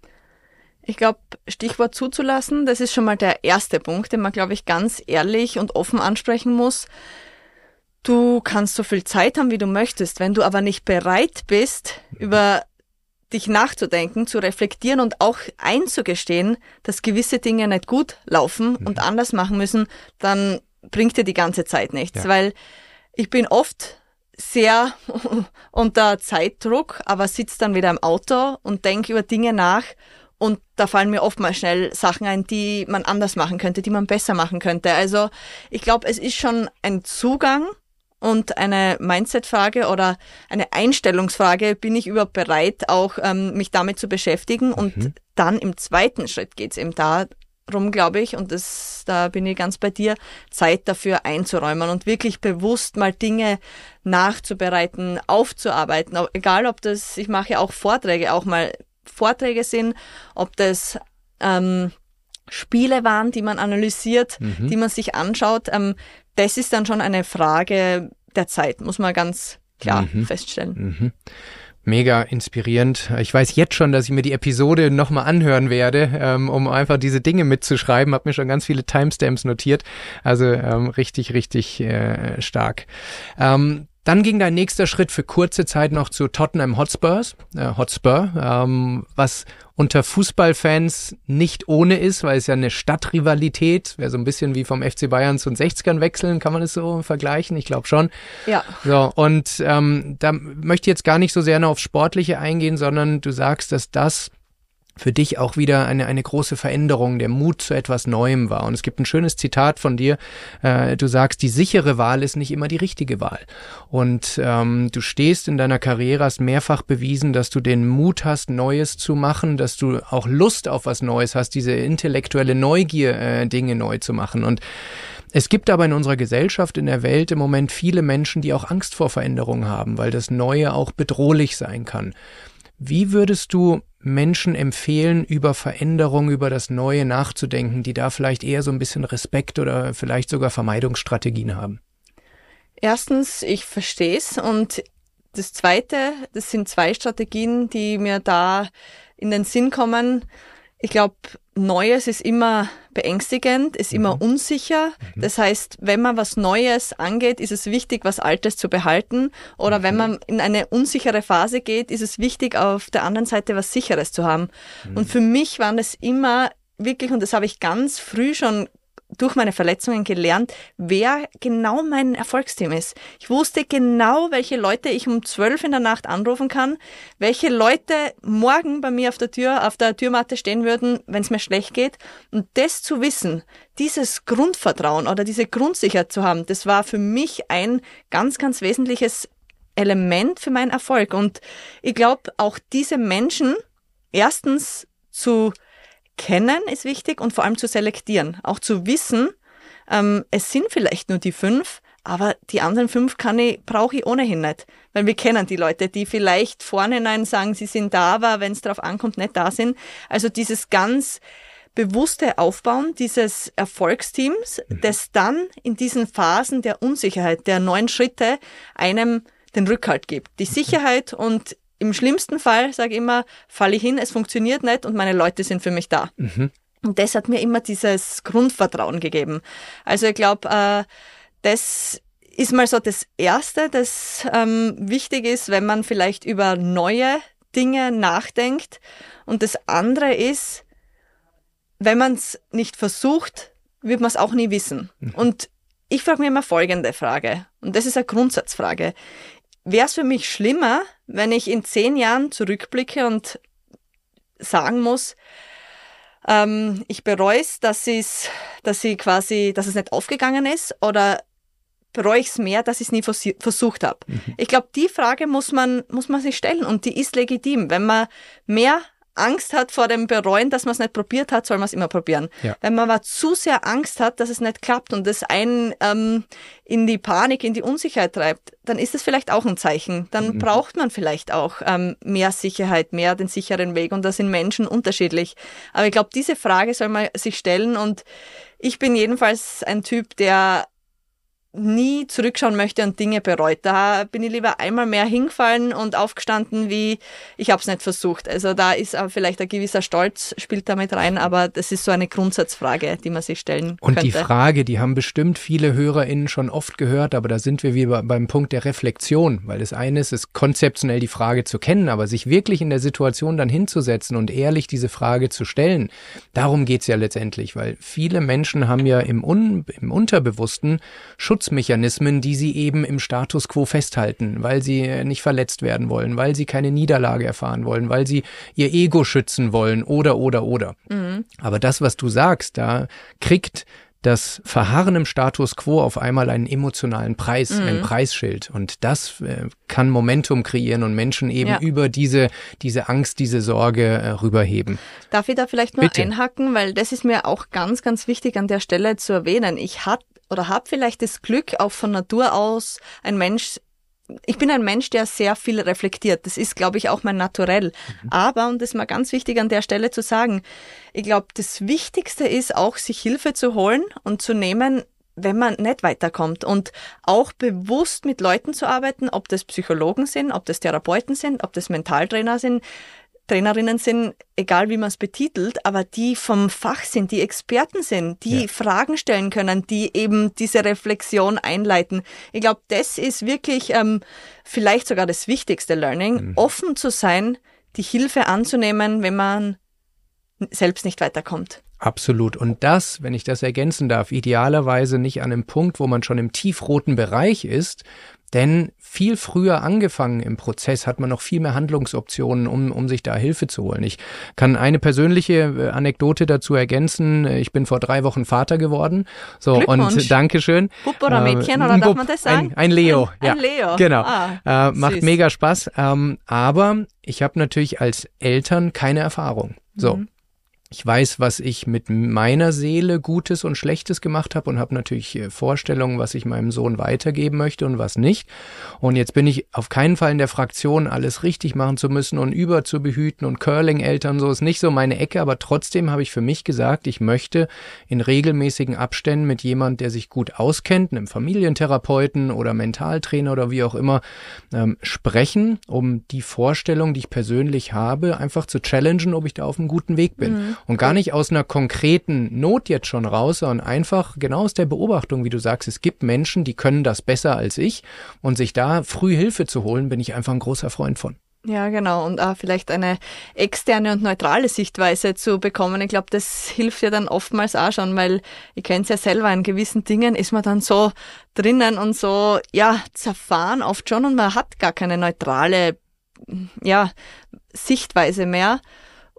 Ich glaube, Stichwort zuzulassen, das ist schon mal der erste Punkt, den man, glaube ich, ganz ehrlich und offen ansprechen muss. Du kannst so viel Zeit haben, wie du möchtest. Wenn du aber nicht bereit bist, mhm. über dich nachzudenken, zu reflektieren und auch einzugestehen, dass gewisse Dinge nicht gut laufen mhm. und anders machen müssen, dann bringt dir die ganze Zeit nichts. Ja. Weil ich bin oft sehr unter Zeitdruck, aber sitze dann wieder im Auto und denke über Dinge nach und da fallen mir oftmals schnell Sachen ein, die man anders machen könnte, die man besser machen könnte. Also ich glaube, es ist schon ein Zugang und eine Mindset-Frage oder eine Einstellungsfrage, bin ich überhaupt bereit, auch ähm, mich damit zu beschäftigen? Mhm. Und dann im zweiten Schritt geht's eben darum, glaube ich, und das, da bin ich ganz bei dir, Zeit dafür einzuräumen und wirklich bewusst mal Dinge nachzubereiten, aufzuarbeiten. Egal, ob das, ich mache ja auch Vorträge, auch mal Vorträge sind, ob das ähm, Spiele waren, die man analysiert, mhm. die man sich anschaut. Ähm, das ist dann schon eine Frage der Zeit, muss man ganz klar mhm. feststellen. Mhm. Mega inspirierend. Ich weiß jetzt schon, dass ich mir die Episode nochmal anhören werde, ähm, um einfach diese Dinge mitzuschreiben. Hab mir schon ganz viele Timestamps notiert. Also ähm, richtig, richtig äh, stark. Ähm, dann ging dein nächster Schritt für kurze Zeit noch zu Tottenham Hotspurs, äh, Hotspur, ähm, was unter Fußballfans nicht ohne ist, weil es ja eine Stadtrivalität, wäre so ein bisschen wie vom FC Bayern zu den 60ern wechseln, kann man es so vergleichen? Ich glaube schon. Ja. So, und ähm, da möchte ich jetzt gar nicht so sehr noch aufs Sportliche eingehen, sondern du sagst, dass das für dich auch wieder eine, eine große Veränderung, der Mut zu etwas Neuem war. Und es gibt ein schönes Zitat von dir. Äh, du sagst, die sichere Wahl ist nicht immer die richtige Wahl. Und ähm, du stehst in deiner Karriere, hast mehrfach bewiesen, dass du den Mut hast, Neues zu machen, dass du auch Lust auf was Neues hast, diese intellektuelle Neugier, äh, Dinge neu zu machen. Und es gibt aber in unserer Gesellschaft, in der Welt im Moment viele Menschen, die auch Angst vor Veränderungen haben, weil das Neue auch bedrohlich sein kann. Wie würdest du Menschen empfehlen, über Veränderungen, über das Neue nachzudenken, die da vielleicht eher so ein bisschen Respekt oder vielleicht sogar Vermeidungsstrategien haben? Erstens, ich verstehe es und das Zweite, das sind zwei Strategien, die mir da in den Sinn kommen. Ich glaube, Neues ist immer beängstigend, ist immer mhm. unsicher. Mhm. Das heißt, wenn man was Neues angeht, ist es wichtig, was Altes zu behalten. Oder mhm. wenn man in eine unsichere Phase geht, ist es wichtig, auf der anderen Seite was Sicheres zu haben. Mhm. Und für mich waren es immer wirklich, und das habe ich ganz früh schon durch meine Verletzungen gelernt, wer genau mein Erfolgsteam ist. Ich wusste genau, welche Leute ich um zwölf in der Nacht anrufen kann, welche Leute morgen bei mir auf der Tür, auf der Türmatte stehen würden, wenn es mir schlecht geht. Und das zu wissen, dieses Grundvertrauen oder diese Grundsicherheit zu haben, das war für mich ein ganz, ganz wesentliches Element für meinen Erfolg. Und ich glaube, auch diese Menschen erstens zu kennen ist wichtig und vor allem zu selektieren. Auch zu wissen, ähm, es sind vielleicht nur die fünf, aber die anderen fünf kann ich, brauche ich ohnehin nicht. Weil wir kennen die Leute, die vielleicht vornherein sagen, sie sind da, aber wenn es darauf ankommt, nicht da sind. Also dieses ganz bewusste Aufbauen dieses Erfolgsteams, mhm. das dann in diesen Phasen der Unsicherheit, der neuen Schritte einem den Rückhalt gibt. Die mhm. Sicherheit und im schlimmsten Fall, sage ich immer, falle ich hin, es funktioniert nicht und meine Leute sind für mich da. Mhm. Und das hat mir immer dieses Grundvertrauen gegeben. Also ich glaube, äh, das ist mal so das Erste, das ähm, wichtig ist, wenn man vielleicht über neue Dinge nachdenkt. Und das andere ist, wenn man es nicht versucht, wird man es auch nie wissen. Mhm. Und ich frage mir immer folgende Frage, und das ist eine Grundsatzfrage wäre es für mich schlimmer, wenn ich in zehn Jahren zurückblicke und sagen muss, ähm, ich bereue es, dass es, dass sie quasi, dass es nicht aufgegangen ist, oder bereue ich es mehr, dass ich es nie vers versucht habe. Mhm. Ich glaube, die Frage muss man muss man sich stellen und die ist legitim. Wenn man mehr Angst hat vor dem Bereuen, dass man es nicht probiert hat, soll man es immer probieren. Ja. Wenn man aber zu sehr Angst hat, dass es nicht klappt und das einen ähm, in die Panik, in die Unsicherheit treibt, dann ist es vielleicht auch ein Zeichen. Dann mhm. braucht man vielleicht auch ähm, mehr Sicherheit, mehr den sicheren Weg und da sind Menschen unterschiedlich. Aber ich glaube, diese Frage soll man sich stellen und ich bin jedenfalls ein Typ, der nie zurückschauen möchte und Dinge bereut. Da bin ich lieber einmal mehr hingefallen und aufgestanden, wie ich habe es nicht versucht. Also da ist vielleicht ein gewisser Stolz spielt damit rein, aber das ist so eine Grundsatzfrage, die man sich stellen und könnte. Und die Frage, die haben bestimmt viele HörerInnen schon oft gehört, aber da sind wir wieder beim Punkt der Reflexion, weil das eine ist, ist konzeptionell die Frage zu kennen, aber sich wirklich in der Situation dann hinzusetzen und ehrlich diese Frage zu stellen, darum geht's ja letztendlich, weil viele Menschen haben ja im, Un im Unterbewussten Schutz Schutzmechanismen, die sie eben im Status quo festhalten, weil sie äh, nicht verletzt werden wollen, weil sie keine Niederlage erfahren wollen, weil sie ihr Ego schützen wollen oder oder oder. Mhm. Aber das, was du sagst, da kriegt das Verharren im Status quo auf einmal einen emotionalen Preis, mhm. ein Preisschild. Und das äh, kann Momentum kreieren und Menschen eben ja. über diese, diese Angst, diese Sorge äh, rüberheben. Darf ich da vielleicht nur Bitte. einhacken, weil das ist mir auch ganz, ganz wichtig an der Stelle zu erwähnen. Ich hatte oder habe vielleicht das Glück, auch von Natur aus ein Mensch ich bin ein Mensch, der sehr viel reflektiert. Das ist, glaube ich, auch mein Naturell. Mhm. Aber, und das ist mal ganz wichtig an der Stelle zu sagen, ich glaube, das Wichtigste ist auch, sich Hilfe zu holen und zu nehmen, wenn man nicht weiterkommt und auch bewusst mit Leuten zu arbeiten, ob das Psychologen sind, ob das Therapeuten sind, ob das Mentaltrainer sind, Trainerinnen sind, egal wie man es betitelt, aber die vom Fach sind, die Experten sind, die ja. Fragen stellen können, die eben diese Reflexion einleiten. Ich glaube, das ist wirklich ähm, vielleicht sogar das wichtigste Learning, mhm. offen zu sein, die Hilfe anzunehmen, wenn man selbst nicht weiterkommt. Absolut. Und das, wenn ich das ergänzen darf, idealerweise nicht an einem Punkt, wo man schon im tiefroten Bereich ist, denn viel früher angefangen im Prozess hat man noch viel mehr Handlungsoptionen, um, um sich da Hilfe zu holen. Ich kann eine persönliche äh, Anekdote dazu ergänzen. Ich bin vor drei Wochen Vater geworden. So, und Dankeschön. Bub oder Mädchen, oder darf man das sagen? Ein, ein Leo. Ein, ja. ein Leo. Genau. Ah, äh, macht mega Spaß. Ähm, aber ich habe natürlich als Eltern keine Erfahrung. So. Mhm. Ich weiß, was ich mit meiner Seele Gutes und Schlechtes gemacht habe und habe natürlich äh, Vorstellungen, was ich meinem Sohn weitergeben möchte und was nicht. Und jetzt bin ich auf keinen Fall in der Fraktion, alles richtig machen zu müssen und über zu behüten und Curling-Eltern, so ist nicht so meine Ecke, aber trotzdem habe ich für mich gesagt, ich möchte in regelmäßigen Abständen mit jemand, der sich gut auskennt, einem Familientherapeuten oder Mentaltrainer oder wie auch immer, ähm, sprechen, um die Vorstellung, die ich persönlich habe, einfach zu challengen, ob ich da auf einem guten Weg bin. Mhm. Und gar nicht aus einer konkreten Not jetzt schon raus, sondern einfach genau aus der Beobachtung, wie du sagst, es gibt Menschen, die können das besser als ich. Und sich da früh Hilfe zu holen, bin ich einfach ein großer Freund von. Ja, genau. Und auch vielleicht eine externe und neutrale Sichtweise zu bekommen. Ich glaube, das hilft ja dann oftmals auch schon, weil ich kenne es ja selber, in gewissen Dingen ist man dann so drinnen und so, ja, zerfahren oft schon und man hat gar keine neutrale, ja, Sichtweise mehr.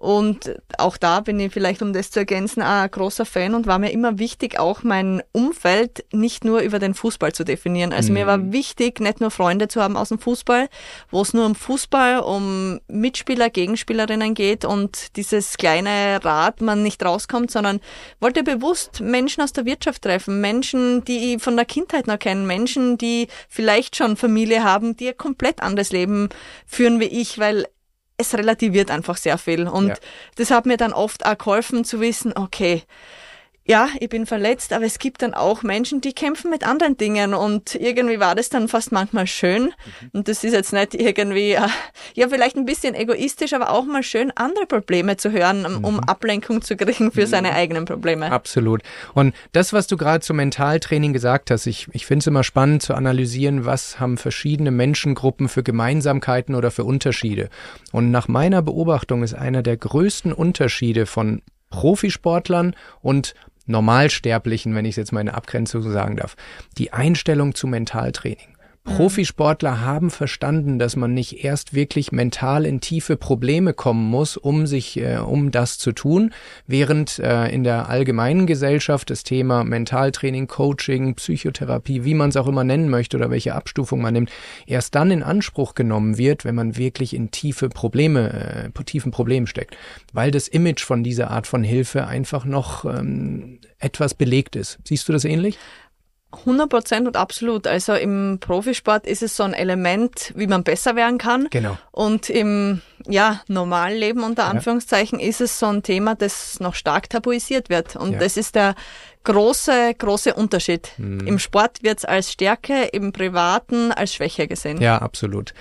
Und auch da bin ich vielleicht, um das zu ergänzen, ein großer Fan und war mir immer wichtig, auch mein Umfeld nicht nur über den Fußball zu definieren. Also mhm. mir war mhm. wichtig, nicht nur Freunde zu haben aus dem Fußball, wo es nur um Fußball, um Mitspieler, Gegenspielerinnen geht und dieses kleine Rad man nicht rauskommt, sondern wollte bewusst Menschen aus der Wirtschaft treffen, Menschen, die ich von der Kindheit noch kennen, Menschen, die vielleicht schon Familie haben, die ein komplett anderes Leben führen wie ich, weil es relativiert einfach sehr viel. Und ja. das hat mir dann oft auch geholfen zu wissen, okay, ja, ich bin verletzt, aber es gibt dann auch Menschen, die kämpfen mit anderen Dingen und irgendwie war das dann fast manchmal schön mhm. und das ist jetzt nicht irgendwie, äh, ja, vielleicht ein bisschen egoistisch, aber auch mal schön, andere Probleme zu hören, um mhm. Ablenkung zu kriegen für mhm. seine eigenen Probleme. Absolut. Und das, was du gerade zum Mentaltraining gesagt hast, ich, ich finde es immer spannend zu analysieren, was haben verschiedene Menschengruppen für Gemeinsamkeiten oder für Unterschiede. Und nach meiner Beobachtung ist einer der größten Unterschiede von Profisportlern und Normalsterblichen, wenn ich es jetzt in Abgrenzung sagen darf, die Einstellung zu Mentaltraining. Mhm. Profisportler haben verstanden, dass man nicht erst wirklich mental in tiefe Probleme kommen muss, um sich, äh, um das zu tun, während äh, in der allgemeinen Gesellschaft das Thema Mentaltraining, Coaching, Psychotherapie, wie man es auch immer nennen möchte oder welche Abstufung man nimmt, erst dann in Anspruch genommen wird, wenn man wirklich in tiefe Probleme, äh, tiefen Problemen steckt, weil das Image von dieser Art von Hilfe einfach noch ähm, etwas belegt ist. Siehst du das ähnlich? 100 Prozent und absolut. Also im Profisport ist es so ein Element, wie man besser werden kann. Genau. Und im ja, Normalleben unter Anführungszeichen ja. ist es so ein Thema, das noch stark tabuisiert wird. Und ja. das ist der große, große Unterschied. Mhm. Im Sport wird es als Stärke, im Privaten als Schwäche gesehen. Ja, absolut.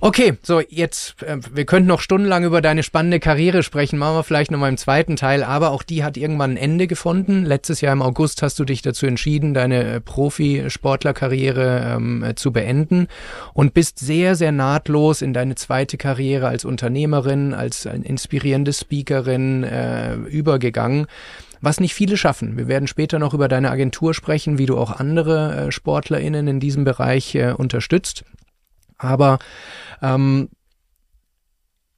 Okay, so jetzt, äh, wir könnten noch stundenlang über deine spannende Karriere sprechen, machen wir vielleicht noch mal im zweiten Teil, aber auch die hat irgendwann ein Ende gefunden. Letztes Jahr im August hast du dich dazu entschieden, deine äh, Profisportlerkarriere ähm, äh, zu beenden und bist sehr, sehr nahtlos in deine zweite Karriere als Unternehmerin, als inspirierende Speakerin äh, übergegangen was nicht viele schaffen. Wir werden später noch über deine Agentur sprechen, wie du auch andere äh, SportlerInnen in diesem Bereich äh, unterstützt. Aber ähm,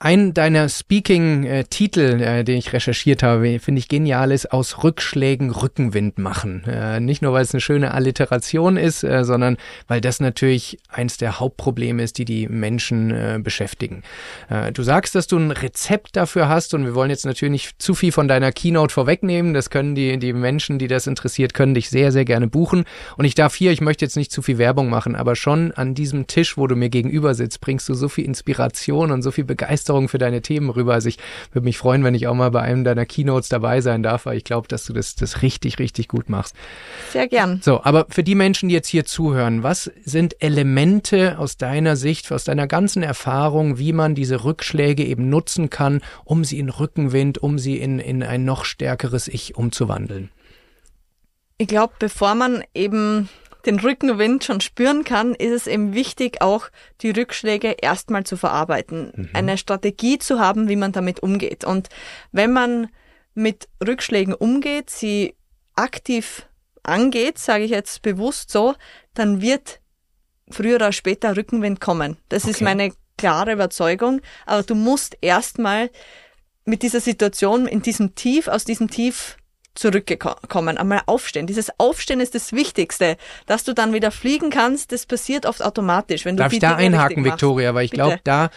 ein deiner Speaking-Titel, äh, den ich recherchiert habe, finde ich genial, ist aus Rückschlägen Rückenwind machen. Äh, nicht nur, weil es eine schöne Alliteration ist, äh, sondern weil das natürlich eins der Hauptprobleme ist, die die Menschen äh, beschäftigen. Äh, du sagst, dass du ein Rezept dafür hast und wir wollen jetzt natürlich nicht zu viel von deiner Keynote vorwegnehmen. Das können die, die Menschen, die das interessiert, können dich sehr, sehr gerne buchen. Und ich darf hier, ich möchte jetzt nicht zu viel Werbung machen, aber schon an diesem Tisch, wo du mir gegenüber sitzt, bringst du so viel Inspiration und so viel Begeisterung Begeisterung für deine Themen rüber. Also ich würde mich freuen, wenn ich auch mal bei einem deiner Keynotes dabei sein darf, weil ich glaube, dass du das, das richtig, richtig gut machst. Sehr gern. So, aber für die Menschen, die jetzt hier zuhören, was sind Elemente aus deiner Sicht, aus deiner ganzen Erfahrung, wie man diese Rückschläge eben nutzen kann, um sie in Rückenwind, um sie in, in ein noch stärkeres Ich umzuwandeln? Ich glaube, bevor man eben den Rückenwind schon spüren kann, ist es eben wichtig, auch die Rückschläge erstmal zu verarbeiten. Mhm. Eine Strategie zu haben, wie man damit umgeht. Und wenn man mit Rückschlägen umgeht, sie aktiv angeht, sage ich jetzt bewusst so, dann wird früher oder später Rückenwind kommen. Das okay. ist meine klare Überzeugung. Aber du musst erstmal mit dieser Situation, in diesem Tief, aus diesem Tief zurückgekommen, einmal aufstehen. Dieses Aufstehen ist das Wichtigste. Dass du dann wieder fliegen kannst, das passiert oft automatisch. Wenn du Darf ich da einhaken, Victoria? Weil ich glaube, da,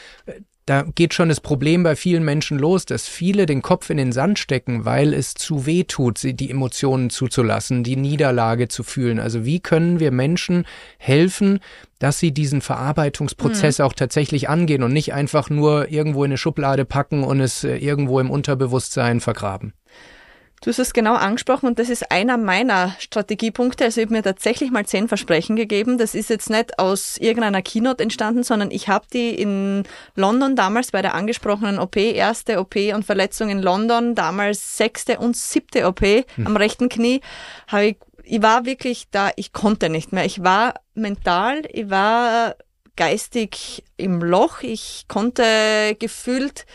da geht schon das Problem bei vielen Menschen los, dass viele den Kopf in den Sand stecken, weil es zu weh tut, die Emotionen zuzulassen, die Niederlage zu fühlen. Also wie können wir Menschen helfen, dass sie diesen Verarbeitungsprozess mhm. auch tatsächlich angehen und nicht einfach nur irgendwo in eine Schublade packen und es äh, irgendwo im Unterbewusstsein vergraben? Du hast es genau angesprochen und das ist einer meiner Strategiepunkte. Also ich habe mir tatsächlich mal zehn Versprechen gegeben. Das ist jetzt nicht aus irgendeiner Keynote entstanden, sondern ich habe die in London damals bei der angesprochenen OP, erste OP und Verletzung in London, damals sechste und siebte OP hm. am rechten Knie, habe ich, ich war wirklich da, ich konnte nicht mehr. Ich war mental, ich war geistig im Loch, ich konnte gefühlt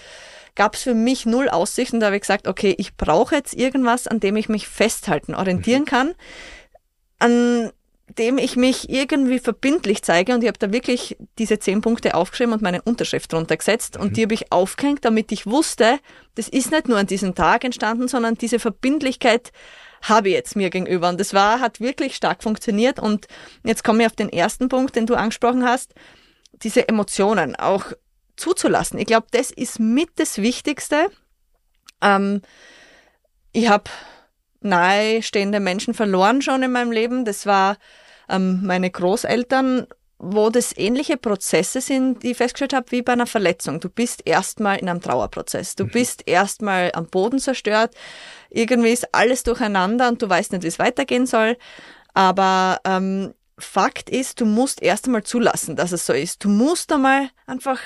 gab es für mich null Aussichten. Da habe ich gesagt, okay, ich brauche jetzt irgendwas, an dem ich mich festhalten, orientieren mhm. kann, an dem ich mich irgendwie verbindlich zeige. Und ich habe da wirklich diese zehn Punkte aufgeschrieben und meine Unterschrift drunter gesetzt. Mhm. Und die habe ich aufgehängt, damit ich wusste, das ist nicht nur an diesem Tag entstanden, sondern diese Verbindlichkeit habe ich jetzt mir gegenüber. Und das war, hat wirklich stark funktioniert. Und jetzt komme ich auf den ersten Punkt, den du angesprochen hast. Diese Emotionen, auch zuzulassen. Ich glaube, das ist mit das Wichtigste. Ähm, ich habe nahestehende Menschen verloren schon in meinem Leben. Das war ähm, meine Großeltern, wo das ähnliche Prozesse sind, die ich festgestellt habe, wie bei einer Verletzung. Du bist erstmal in einem Trauerprozess. Du mhm. bist erstmal am Boden zerstört. Irgendwie ist alles durcheinander und du weißt nicht, wie es weitergehen soll. Aber ähm, Fakt ist, du musst erst einmal zulassen, dass es so ist. Du musst einmal einfach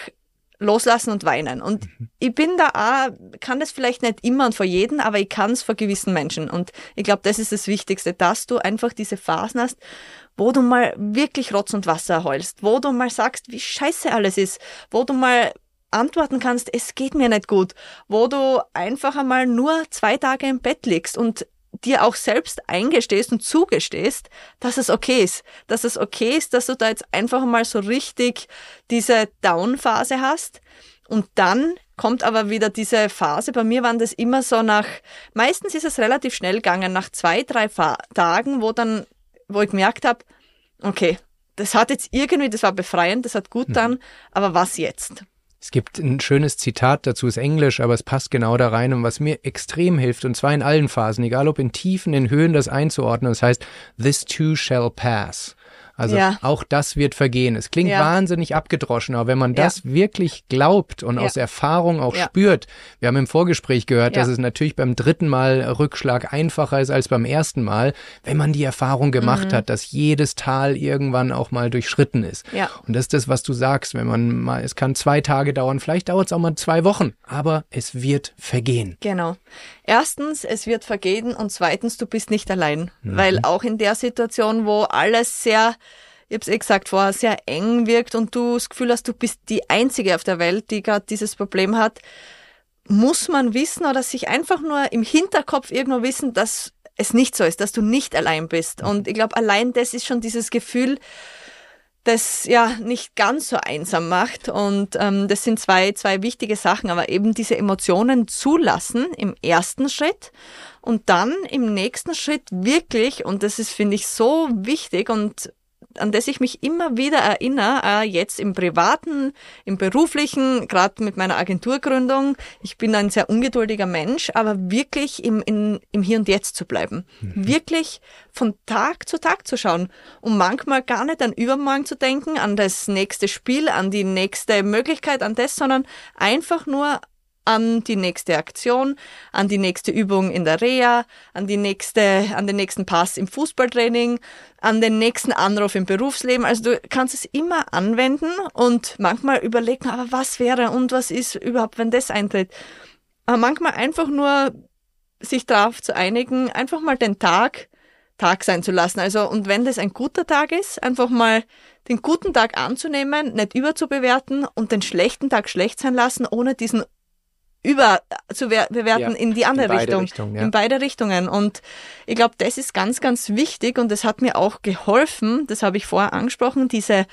loslassen und weinen. Und mhm. ich bin da auch, kann das vielleicht nicht immer und vor jedem, aber ich kann es vor gewissen Menschen. Und ich glaube, das ist das Wichtigste, dass du einfach diese Phasen hast, wo du mal wirklich Rotz und Wasser heulst, wo du mal sagst, wie scheiße alles ist, wo du mal antworten kannst, es geht mir nicht gut, wo du einfach einmal nur zwei Tage im Bett liegst und dir auch selbst eingestehst und zugestehst, dass es okay ist. Dass es okay ist, dass du da jetzt einfach mal so richtig diese Down-Phase hast. Und dann kommt aber wieder diese Phase. Bei mir waren das immer so nach, meistens ist es relativ schnell gegangen, nach zwei, drei Fa Tagen, wo dann, wo ich gemerkt habe, okay, das hat jetzt irgendwie, das war befreiend, das hat gut mhm. dann, aber was jetzt? Es gibt ein schönes Zitat dazu, ist Englisch, aber es passt genau da rein und was mir extrem hilft, und zwar in allen Phasen, egal ob in Tiefen, in Höhen, das einzuordnen. Das heißt, this too shall pass. Also ja. auch das wird vergehen. Es klingt ja. wahnsinnig abgedroschen, aber wenn man das ja. wirklich glaubt und aus Erfahrung auch spürt, wir haben im Vorgespräch gehört, dass es natürlich beim dritten Mal Rückschlag einfacher ist als beim ersten Mal, wenn man die Erfahrung gemacht mhm. hat, dass jedes Tal irgendwann auch mal durchschritten ist. Ja. Und das ist das, was du sagst, wenn man mal, es kann zwei Tage dauern, vielleicht dauert es auch mal zwei Wochen, aber es wird vergehen. Genau. Erstens, es wird vergehen und zweitens, du bist nicht allein, mhm. weil auch in der Situation, wo alles sehr ich habe es eh gesagt vorher, sehr eng wirkt und du das Gefühl hast, du bist die Einzige auf der Welt, die gerade dieses Problem hat, muss man wissen oder sich einfach nur im Hinterkopf irgendwo wissen, dass es nicht so ist, dass du nicht allein bist. Und ich glaube, allein das ist schon dieses Gefühl, das ja nicht ganz so einsam macht. Und ähm, das sind zwei, zwei wichtige Sachen, aber eben diese Emotionen zulassen im ersten Schritt und dann im nächsten Schritt wirklich, und das ist, finde ich, so wichtig und an das ich mich immer wieder erinnere, äh, jetzt im privaten, im beruflichen, gerade mit meiner Agenturgründung. Ich bin ein sehr ungeduldiger Mensch, aber wirklich im, in, im Hier und Jetzt zu bleiben. Mhm. Wirklich von Tag zu Tag zu schauen und manchmal gar nicht an übermorgen zu denken, an das nächste Spiel, an die nächste Möglichkeit, an das, sondern einfach nur an die nächste Aktion, an die nächste Übung in der Reha, an die nächste, an den nächsten Pass im Fußballtraining, an den nächsten Anruf im Berufsleben. Also du kannst es immer anwenden und manchmal überlegen, aber was wäre und was ist überhaupt, wenn das eintritt. Aber manchmal einfach nur sich darauf zu einigen, einfach mal den Tag Tag sein zu lassen. Also, und wenn das ein guter Tag ist, einfach mal den guten Tag anzunehmen, nicht überzubewerten und den schlechten Tag schlecht sein lassen, ohne diesen über zu bewerten ja, in die andere in Richtung, Richtung ja. in beide Richtungen. Und ich glaube, das ist ganz, ganz wichtig und das hat mir auch geholfen, das habe ich vorher angesprochen, diese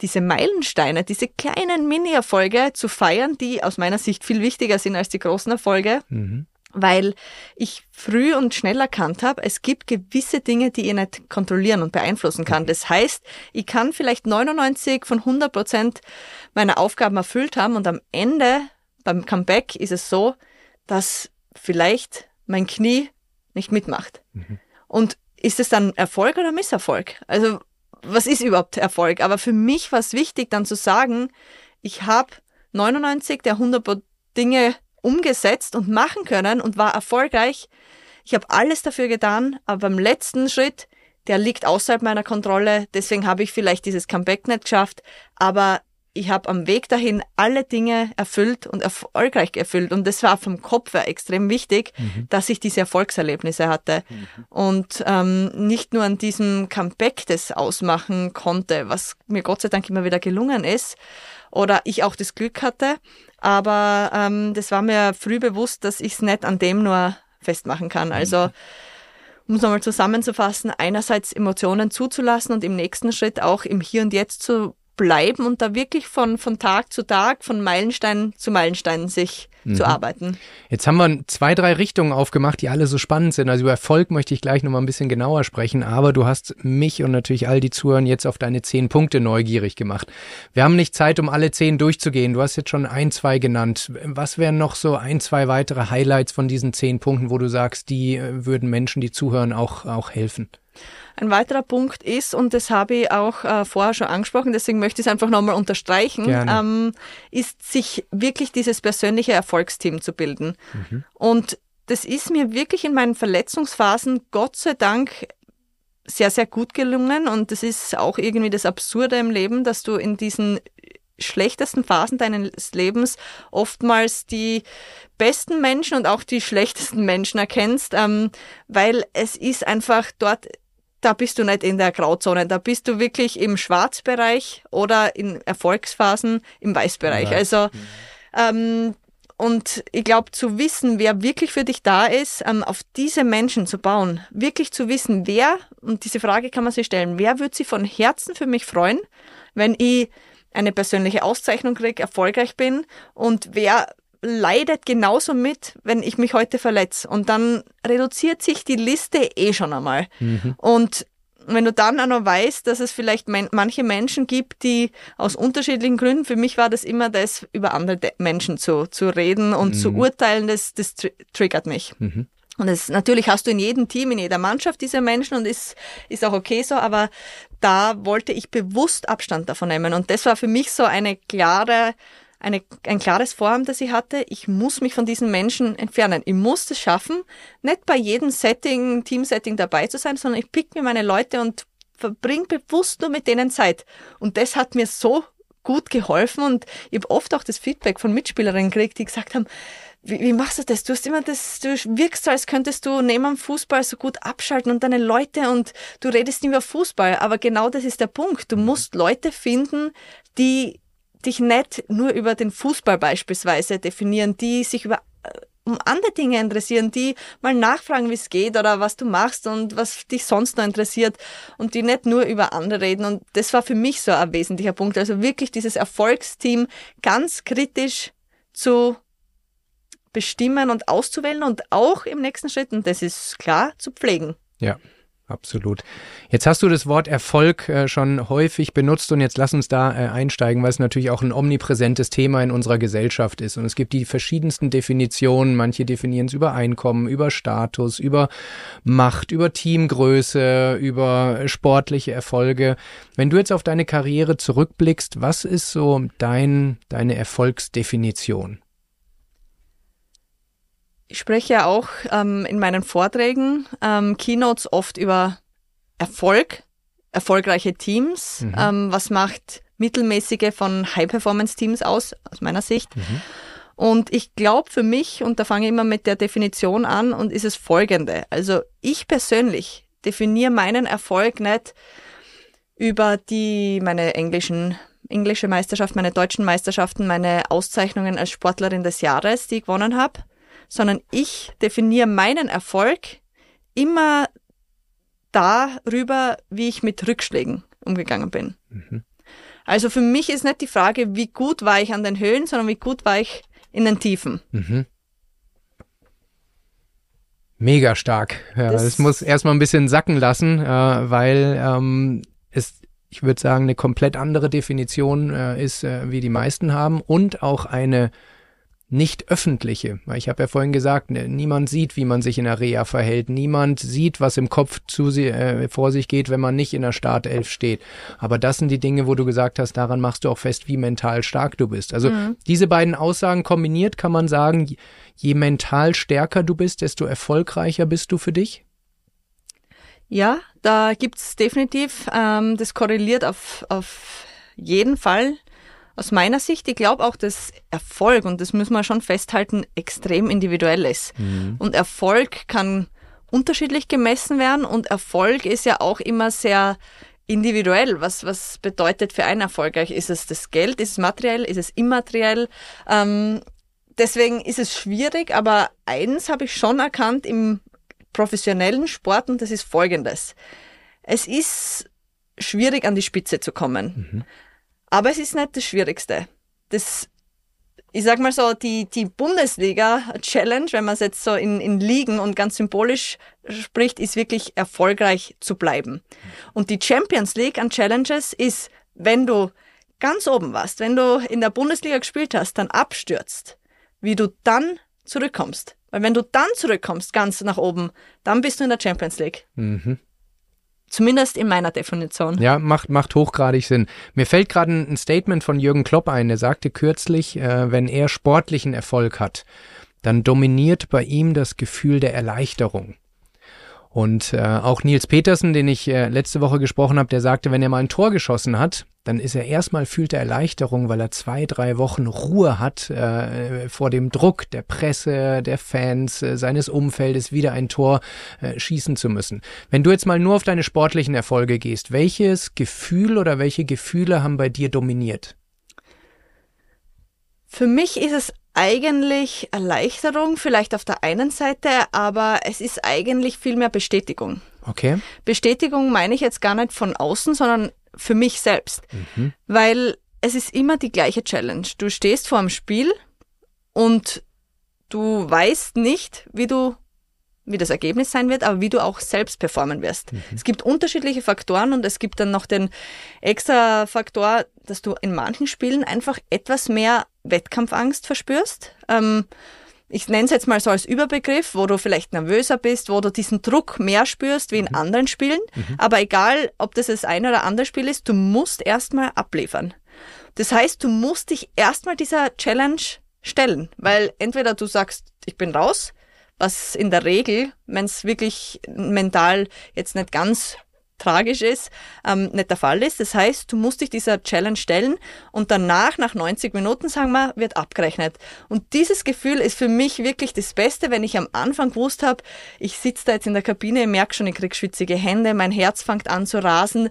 diese Meilensteine, diese kleinen Mini-Erfolge zu feiern, die aus meiner Sicht viel wichtiger sind als die großen Erfolge. Mhm. Weil ich früh und schnell erkannt habe, es gibt gewisse Dinge, die ich nicht kontrollieren und beeinflussen kann. Das heißt, ich kann vielleicht 99 von 100 Prozent meiner Aufgaben erfüllt haben und am Ende beim Comeback ist es so, dass vielleicht mein Knie nicht mitmacht. Mhm. Und ist es dann Erfolg oder Misserfolg? Also was ist überhaupt Erfolg? Aber für mich war es wichtig, dann zu sagen, ich habe 99 der 100 Dinge umgesetzt und machen können und war erfolgreich. Ich habe alles dafür getan, aber beim letzten Schritt, der liegt außerhalb meiner Kontrolle. Deswegen habe ich vielleicht dieses Comeback nicht geschafft. Aber ich habe am Weg dahin alle Dinge erfüllt und erfolgreich erfüllt. Und das war vom Kopf her extrem wichtig, mhm. dass ich diese Erfolgserlebnisse hatte. Mhm. Und ähm, nicht nur an diesem Comeback das ausmachen konnte, was mir Gott sei Dank immer wieder gelungen ist, oder ich auch das Glück hatte. Aber ähm, das war mir früh bewusst, dass ich es nicht an dem nur festmachen kann. Also mhm. um es nochmal zusammenzufassen, einerseits Emotionen zuzulassen und im nächsten Schritt auch im Hier und Jetzt zu bleiben und da wirklich von, von Tag zu Tag, von Meilenstein zu Meilenstein sich mhm. zu arbeiten. Jetzt haben wir zwei, drei Richtungen aufgemacht, die alle so spannend sind. Also über Erfolg möchte ich gleich nochmal ein bisschen genauer sprechen, aber du hast mich und natürlich all die Zuhörer jetzt auf deine zehn Punkte neugierig gemacht. Wir haben nicht Zeit, um alle zehn durchzugehen. Du hast jetzt schon ein, zwei genannt. Was wären noch so ein, zwei weitere Highlights von diesen zehn Punkten, wo du sagst, die äh, würden Menschen, die zuhören, auch, auch helfen? Ein weiterer Punkt ist, und das habe ich auch äh, vorher schon angesprochen, deswegen möchte ich es einfach nochmal unterstreichen, ähm, ist sich wirklich dieses persönliche Erfolgsteam zu bilden. Mhm. Und das ist mir wirklich in meinen Verletzungsphasen Gott sei Dank sehr, sehr gut gelungen. Und das ist auch irgendwie das Absurde im Leben, dass du in diesen schlechtesten Phasen deines Lebens oftmals die besten Menschen und auch die schlechtesten Menschen erkennst, ähm, weil es ist einfach dort da bist du nicht in der Grauzone, da bist du wirklich im Schwarzbereich oder in Erfolgsphasen im Weißbereich. Also ähm, und ich glaube, zu wissen, wer wirklich für dich da ist, ähm, auf diese Menschen zu bauen, wirklich zu wissen, wer, und diese Frage kann man sich stellen, wer würde sich von Herzen für mich freuen, wenn ich eine persönliche Auszeichnung kriege, erfolgreich bin und wer leidet genauso mit, wenn ich mich heute verletze. Und dann reduziert sich die Liste eh schon einmal. Mhm. Und wenn du dann auch noch weißt, dass es vielleicht manche Menschen gibt, die aus unterschiedlichen Gründen, für mich war das immer das, über andere Menschen zu, zu reden und mhm. zu urteilen, das, das triggert mich. Mhm. Und das, natürlich hast du in jedem Team, in jeder Mannschaft diese Menschen und ist, ist auch okay so, aber da wollte ich bewusst Abstand davon nehmen. Und das war für mich so eine klare eine, ein klares Vorhaben, das ich hatte. Ich muss mich von diesen Menschen entfernen. Ich muss es schaffen, nicht bei jedem Setting, Teamsetting dabei zu sein, sondern ich pick mir meine Leute und verbringe bewusst nur mit denen Zeit. Und das hat mir so gut geholfen und ich habe oft auch das Feedback von Mitspielerinnen gekriegt, die gesagt haben, wie, wie machst du das? Du hast immer das, du wirkst so, als könntest du neben dem Fußball so gut abschalten und deine Leute und du redest nicht über Fußball. Aber genau das ist der Punkt. Du musst Leute finden, die dich nicht nur über den Fußball beispielsweise definieren, die sich über äh, um andere Dinge interessieren, die mal nachfragen, wie es geht oder was du machst und was dich sonst noch interessiert und die nicht nur über andere reden. Und das war für mich so ein wesentlicher Punkt. Also wirklich dieses Erfolgsteam ganz kritisch zu bestimmen und auszuwählen und auch im nächsten Schritt, und das ist klar, zu pflegen. Ja. Absolut. Jetzt hast du das Wort Erfolg äh, schon häufig benutzt und jetzt lass uns da äh, einsteigen, weil es natürlich auch ein omnipräsentes Thema in unserer Gesellschaft ist. Und es gibt die verschiedensten Definitionen. Manche definieren es über Einkommen, über Status, über Macht, über Teamgröße, über sportliche Erfolge. Wenn du jetzt auf deine Karriere zurückblickst, was ist so dein, deine Erfolgsdefinition? Ich spreche ja auch ähm, in meinen Vorträgen, ähm, Keynotes oft über Erfolg, erfolgreiche Teams. Mhm. Ähm, was macht mittelmäßige von High-Performance-Teams aus, aus meiner Sicht? Mhm. Und ich glaube für mich, und da fange ich immer mit der Definition an, und ist es folgende. Also ich persönlich definiere meinen Erfolg nicht über die, meine englischen englische Meisterschaft, meine deutschen Meisterschaften, meine Auszeichnungen als Sportlerin des Jahres, die ich gewonnen habe, sondern ich definiere meinen Erfolg immer darüber, wie ich mit Rückschlägen umgegangen bin. Mhm. Also für mich ist nicht die Frage, wie gut war ich an den Höhen, sondern wie gut war ich in den Tiefen. Mhm. Mega stark. Ja, das, das muss erstmal ein bisschen sacken lassen, äh, weil ähm, es, ich würde sagen, eine komplett andere Definition äh, ist, äh, wie die meisten haben und auch eine nicht öffentliche. Ich habe ja vorhin gesagt, ne, niemand sieht, wie man sich in der Reha verhält. Niemand sieht, was im Kopf zu, äh, vor sich geht, wenn man nicht in der Startelf steht. Aber das sind die Dinge, wo du gesagt hast, daran machst du auch fest, wie mental stark du bist. Also mhm. diese beiden Aussagen kombiniert kann man sagen, je mental stärker du bist, desto erfolgreicher bist du für dich? Ja, da gibt's definitiv, ähm, das korreliert auf, auf jeden Fall aus meiner Sicht, ich glaube auch, dass Erfolg, und das müssen wir schon festhalten, extrem individuell ist. Mhm. Und Erfolg kann unterschiedlich gemessen werden und Erfolg ist ja auch immer sehr individuell. Was, was bedeutet für einen erfolgreich? Ist es das Geld? Ist es materiell? Ist es immateriell? Ähm, deswegen ist es schwierig, aber eins habe ich schon erkannt im professionellen Sport und das ist folgendes. Es ist schwierig an die Spitze zu kommen. Mhm. Aber es ist nicht das Schwierigste. Das, ich sag mal so, die, die Bundesliga-Challenge, wenn man es jetzt so in, in Ligen und ganz symbolisch spricht, ist wirklich erfolgreich zu bleiben. Und die Champions League an Challenges ist, wenn du ganz oben warst, wenn du in der Bundesliga gespielt hast, dann abstürzt, wie du dann zurückkommst. Weil wenn du dann zurückkommst, ganz nach oben, dann bist du in der Champions League. Mhm. Zumindest in meiner Definition. Ja, macht, macht hochgradig Sinn. Mir fällt gerade ein Statement von Jürgen Klopp ein. Er sagte kürzlich, äh, wenn er sportlichen Erfolg hat, dann dominiert bei ihm das Gefühl der Erleichterung. Und äh, auch Nils Petersen, den ich äh, letzte Woche gesprochen habe, der sagte, wenn er mal ein Tor geschossen hat, dann ist er erstmal fühlt er Erleichterung, weil er zwei, drei Wochen Ruhe hat äh, vor dem Druck der Presse, der Fans, äh, seines Umfeldes, wieder ein Tor äh, schießen zu müssen. Wenn du jetzt mal nur auf deine sportlichen Erfolge gehst, welches Gefühl oder welche Gefühle haben bei dir dominiert? Für mich ist es eigentlich Erleichterung, vielleicht auf der einen Seite, aber es ist eigentlich viel mehr Bestätigung. Okay. Bestätigung meine ich jetzt gar nicht von außen, sondern für mich selbst. Mhm. Weil es ist immer die gleiche Challenge. Du stehst vor einem Spiel und du weißt nicht, wie du wie das Ergebnis sein wird, aber wie du auch selbst performen wirst. Mhm. Es gibt unterschiedliche Faktoren und es gibt dann noch den extra Faktor, dass du in manchen Spielen einfach etwas mehr Wettkampfangst verspürst. Ähm, ich nenne es jetzt mal so als Überbegriff, wo du vielleicht nervöser bist, wo du diesen Druck mehr spürst wie in mhm. anderen Spielen. Mhm. Aber egal, ob das das eine oder andere Spiel ist, du musst erstmal abliefern. Das heißt, du musst dich erstmal dieser Challenge stellen, weil entweder du sagst, ich bin raus, was in der Regel, wenn es wirklich mental jetzt nicht ganz tragisch ist, ähm, nicht der Fall ist. Das heißt, du musst dich dieser Challenge stellen und danach, nach 90 Minuten, sagen wir, wird abgerechnet. Und dieses Gefühl ist für mich wirklich das Beste, wenn ich am Anfang gewusst habe, ich sitze da jetzt in der Kabine, merke schon, ich krieg schwitzige Hände, mein Herz fängt an zu rasen.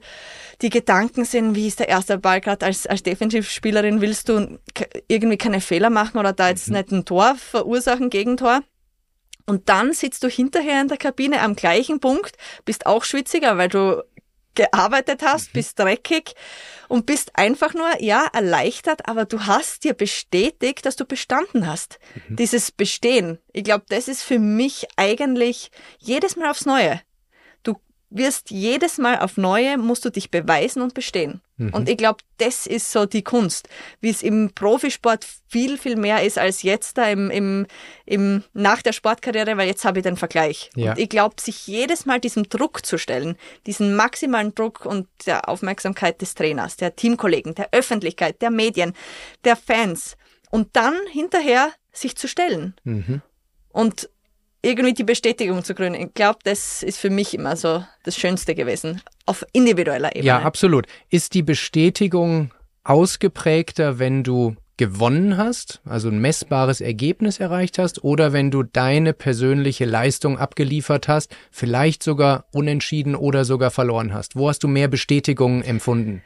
Die Gedanken sind, wie ist der erste Ball gerade als, als Defensivspielerin, willst du irgendwie keine Fehler machen oder da jetzt mhm. nicht ein Tor verursachen, Gegentor? Und dann sitzt du hinterher in der Kabine am gleichen Punkt, bist auch schwitziger, weil du gearbeitet hast, mhm. bist dreckig und bist einfach nur, ja, erleichtert, aber du hast dir bestätigt, dass du bestanden hast. Mhm. Dieses Bestehen. Ich glaube, das ist für mich eigentlich jedes Mal aufs Neue. Du wirst jedes Mal auf neue, musst du dich beweisen und bestehen. Mhm. Und ich glaube, das ist so die Kunst, wie es im Profisport viel, viel mehr ist als jetzt da im, im, im nach der Sportkarriere, weil jetzt habe ich den Vergleich. Ja. Und ich glaube, sich jedes Mal diesem Druck zu stellen, diesen maximalen Druck und der Aufmerksamkeit des Trainers, der Teamkollegen, der Öffentlichkeit, der Medien, der Fans und dann hinterher sich zu stellen. Mhm. Und irgendwie die Bestätigung zu gründen. Ich glaube, das ist für mich immer so das Schönste gewesen, auf individueller Ebene. Ja, absolut. Ist die Bestätigung ausgeprägter, wenn du gewonnen hast, also ein messbares Ergebnis erreicht hast, oder wenn du deine persönliche Leistung abgeliefert hast, vielleicht sogar unentschieden oder sogar verloren hast? Wo hast du mehr Bestätigung empfunden?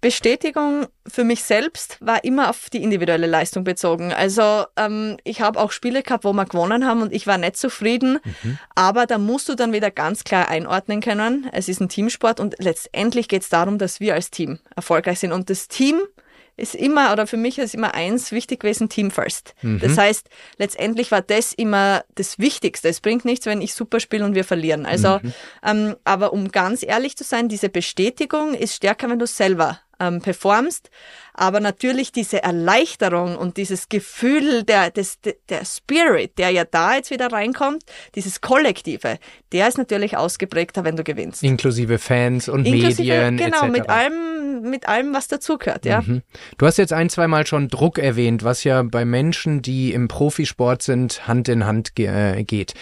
Bestätigung für mich selbst war immer auf die individuelle Leistung bezogen. Also ähm, ich habe auch Spiele gehabt, wo wir gewonnen haben und ich war nicht zufrieden. Mhm. Aber da musst du dann wieder ganz klar einordnen können. Es ist ein Teamsport und letztendlich geht es darum, dass wir als Team erfolgreich sind. Und das Team ist immer, oder für mich ist immer eins wichtig gewesen, Team first. Mhm. Das heißt, letztendlich war das immer das Wichtigste. Es bringt nichts, wenn ich super spiele und wir verlieren. Also, mhm. ähm, aber um ganz ehrlich zu sein, diese Bestätigung ist stärker, wenn du selber ähm, performst. Aber natürlich diese Erleichterung und dieses Gefühl der, des, der Spirit, der ja da jetzt wieder reinkommt, dieses Kollektive, der ist natürlich ausgeprägter, wenn du gewinnst. Inklusive Fans und Inklusive, Medien. Genau, etc. mit allem, mit allem, was dazugehört, ja. Mhm. Du hast jetzt ein, zwei Mal schon Druck erwähnt, was ja bei Menschen, die im Profisport sind, Hand in Hand ge äh, geht.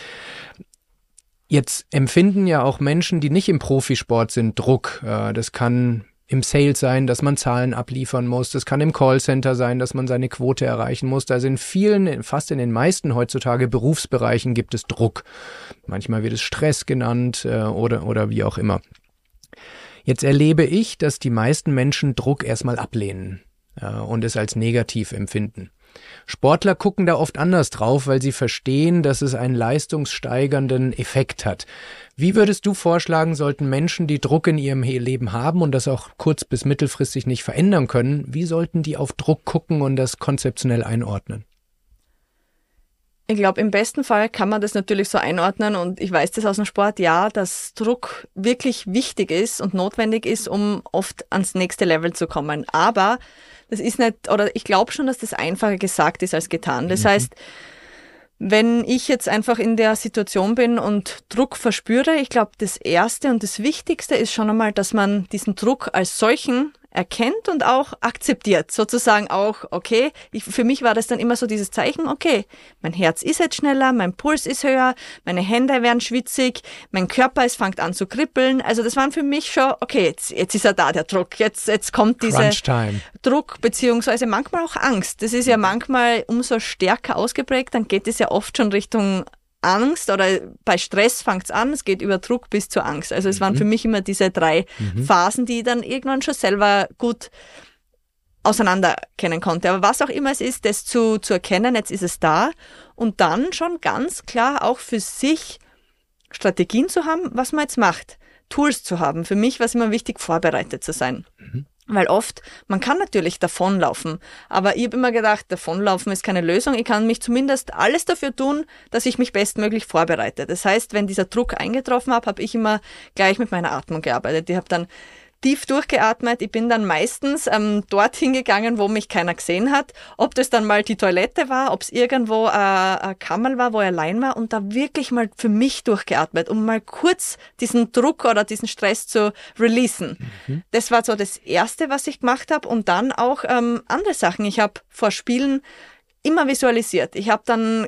Jetzt empfinden ja auch Menschen, die nicht im Profisport sind, Druck. Äh, das kann im Sales sein, dass man Zahlen abliefern muss. Das kann im Callcenter sein, dass man seine Quote erreichen muss. Da sind vielen, fast in den meisten heutzutage Berufsbereichen gibt es Druck. Manchmal wird es Stress genannt äh, oder, oder wie auch immer. Jetzt erlebe ich, dass die meisten Menschen Druck erstmal ablehnen äh, und es als negativ empfinden. Sportler gucken da oft anders drauf, weil sie verstehen, dass es einen leistungssteigernden Effekt hat. Wie würdest du vorschlagen, sollten Menschen, die Druck in ihrem Leben haben und das auch kurz- bis mittelfristig nicht verändern können, wie sollten die auf Druck gucken und das konzeptionell einordnen? Ich glaube, im besten Fall kann man das natürlich so einordnen und ich weiß das aus dem Sport, ja, dass Druck wirklich wichtig ist und notwendig ist, um oft ans nächste Level zu kommen. Aber das ist nicht, oder ich glaube schon, dass das einfacher gesagt ist als getan. Das mhm. heißt, wenn ich jetzt einfach in der Situation bin und Druck verspüre, ich glaube, das Erste und das Wichtigste ist schon einmal, dass man diesen Druck als solchen erkennt und auch akzeptiert. Sozusagen auch, okay, ich, für mich war das dann immer so dieses Zeichen, okay, mein Herz ist jetzt schneller, mein Puls ist höher, meine Hände werden schwitzig, mein Körper es fängt an zu kribbeln. Also das waren für mich schon, okay, jetzt, jetzt ist er da, der Druck, jetzt, jetzt kommt dieser Druck, beziehungsweise manchmal auch Angst. Das ist ja manchmal umso stärker ausgeprägt, dann geht es ja oft schon Richtung Angst oder bei Stress fängt es an, es geht über Druck bis zur Angst. Also es mhm. waren für mich immer diese drei mhm. Phasen, die ich dann irgendwann schon selber gut auseinander kennen konnte. Aber was auch immer es ist, das zu, zu erkennen, jetzt ist es da und dann schon ganz klar auch für sich Strategien zu haben, was man jetzt macht. Tools zu haben. Für mich war es immer wichtig, vorbereitet zu sein. Mhm. Weil oft, man kann natürlich davonlaufen, aber ich habe immer gedacht, davonlaufen ist keine Lösung. Ich kann mich zumindest alles dafür tun, dass ich mich bestmöglich vorbereite. Das heißt, wenn dieser Druck eingetroffen hat, habe ich immer gleich mit meiner Atmung gearbeitet. Ich habe dann tief durchgeatmet. Ich bin dann meistens ähm, dorthin gegangen, wo mich keiner gesehen hat. Ob das dann mal die Toilette war, ob es irgendwo äh, ein Kammer war, wo ich allein war und da wirklich mal für mich durchgeatmet, um mal kurz diesen Druck oder diesen Stress zu releasen. Mhm. Das war so das Erste, was ich gemacht habe und dann auch ähm, andere Sachen. Ich habe vor Spielen immer visualisiert. Ich habe dann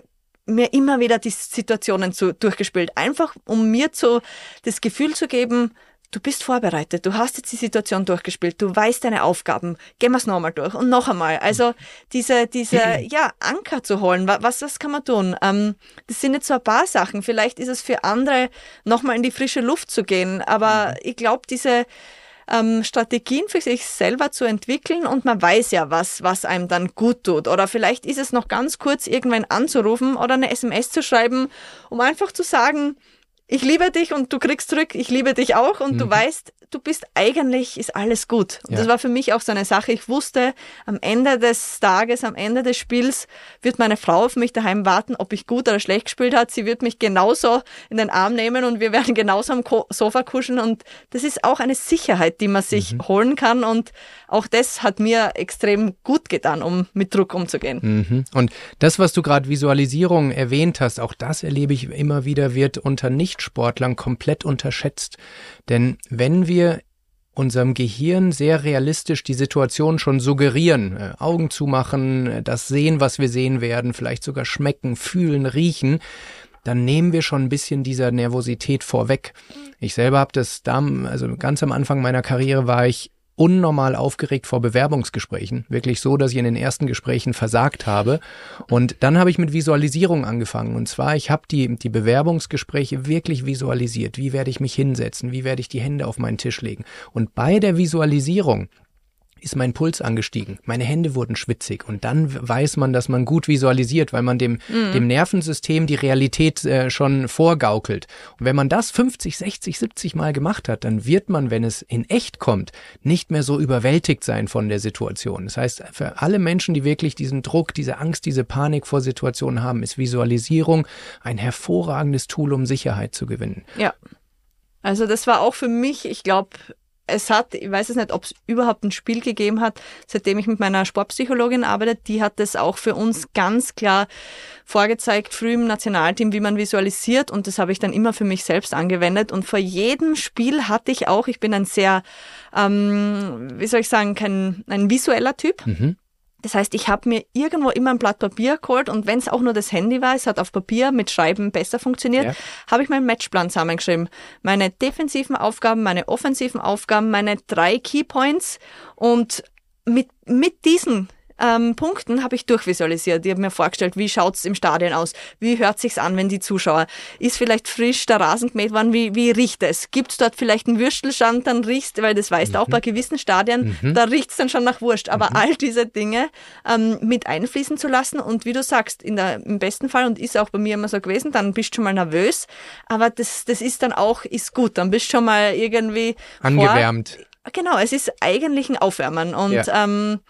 mir immer wieder die Situationen zu, durchgespielt, einfach um mir zu, das Gefühl zu geben, du bist vorbereitet, du hast jetzt die Situation durchgespielt, du weißt deine Aufgaben, gehen wir es nochmal durch und noch einmal. Also diese, diese ja, Anker zu holen, was, was kann man tun? Ähm, das sind jetzt so ein paar Sachen. Vielleicht ist es für andere, nochmal in die frische Luft zu gehen. Aber mhm. ich glaube, diese ähm, Strategien für sich selber zu entwickeln und man weiß ja, was, was einem dann gut tut. Oder vielleicht ist es noch ganz kurz, irgendwann anzurufen oder eine SMS zu schreiben, um einfach zu sagen, ich liebe dich und du kriegst zurück, ich liebe dich auch und mhm. du weißt, du bist eigentlich, ist alles gut. Und ja. das war für mich auch so eine Sache. Ich wusste, am Ende des Tages, am Ende des Spiels wird meine Frau auf mich daheim warten, ob ich gut oder schlecht gespielt hat. Sie wird mich genauso in den Arm nehmen und wir werden genauso am Sofa kuscheln. Und das ist auch eine Sicherheit, die man sich mhm. holen kann. Und auch das hat mir extrem gut getan, um mit Druck umzugehen. Mhm. Und das, was du gerade Visualisierung erwähnt hast, auch das erlebe ich immer wieder, wird unter Nichtsportlern komplett unterschätzt. Denn wenn wir unserem Gehirn sehr realistisch die Situation schon suggerieren, äh, Augen zumachen, äh, das sehen, was wir sehen werden, vielleicht sogar schmecken, fühlen, riechen, dann nehmen wir schon ein bisschen dieser Nervosität vorweg. Ich selber habe das da, also ganz am Anfang meiner Karriere war ich unnormal aufgeregt vor Bewerbungsgesprächen. Wirklich so, dass ich in den ersten Gesprächen versagt habe. Und dann habe ich mit Visualisierung angefangen. Und zwar, ich habe die, die Bewerbungsgespräche wirklich visualisiert. Wie werde ich mich hinsetzen? Wie werde ich die Hände auf meinen Tisch legen? Und bei der Visualisierung ist mein Puls angestiegen. Meine Hände wurden schwitzig und dann weiß man, dass man gut visualisiert, weil man dem, mhm. dem Nervensystem die Realität äh, schon vorgaukelt. Und wenn man das 50, 60, 70 Mal gemacht hat, dann wird man, wenn es in echt kommt, nicht mehr so überwältigt sein von der Situation. Das heißt, für alle Menschen, die wirklich diesen Druck, diese Angst, diese Panik vor Situationen haben, ist Visualisierung ein hervorragendes Tool, um Sicherheit zu gewinnen. Ja. Also das war auch für mich, ich glaube, es hat, ich weiß es nicht, ob es überhaupt ein Spiel gegeben hat, seitdem ich mit meiner Sportpsychologin arbeite, die hat es auch für uns ganz klar vorgezeigt, früh im Nationalteam, wie man visualisiert und das habe ich dann immer für mich selbst angewendet und vor jedem Spiel hatte ich auch, ich bin ein sehr, ähm, wie soll ich sagen, kein, ein visueller Typ. Mhm. Das heißt, ich habe mir irgendwo immer ein Blatt Papier geholt und wenn es auch nur das Handy war, es hat auf Papier mit Schreiben besser funktioniert, ja. habe ich meinen Matchplan zusammengeschrieben. Meine defensiven Aufgaben, meine offensiven Aufgaben, meine drei Keypoints und mit, mit diesen ähm, Punkten habe ich durchvisualisiert. Ich habe mir vorgestellt, wie schaut's im Stadion aus? Wie hört sich's an, wenn die Zuschauer? Ist vielleicht frisch der Rasen gemäht worden? Wie, wie riecht es? Gibt's dort vielleicht einen Würstelstand? Dann riechst, weil das weißt mhm. auch bei gewissen Stadien, mhm. da riecht's dann schon nach Wurst. Aber mhm. all diese Dinge ähm, mit einfließen zu lassen und wie du sagst, in der, im besten Fall und ist auch bei mir immer so gewesen, dann bist du schon mal nervös. Aber das, das ist dann auch, ist gut. Dann bist du schon mal irgendwie angewärmt. Vor, genau, es ist eigentlich ein Aufwärmen und ja. ähm,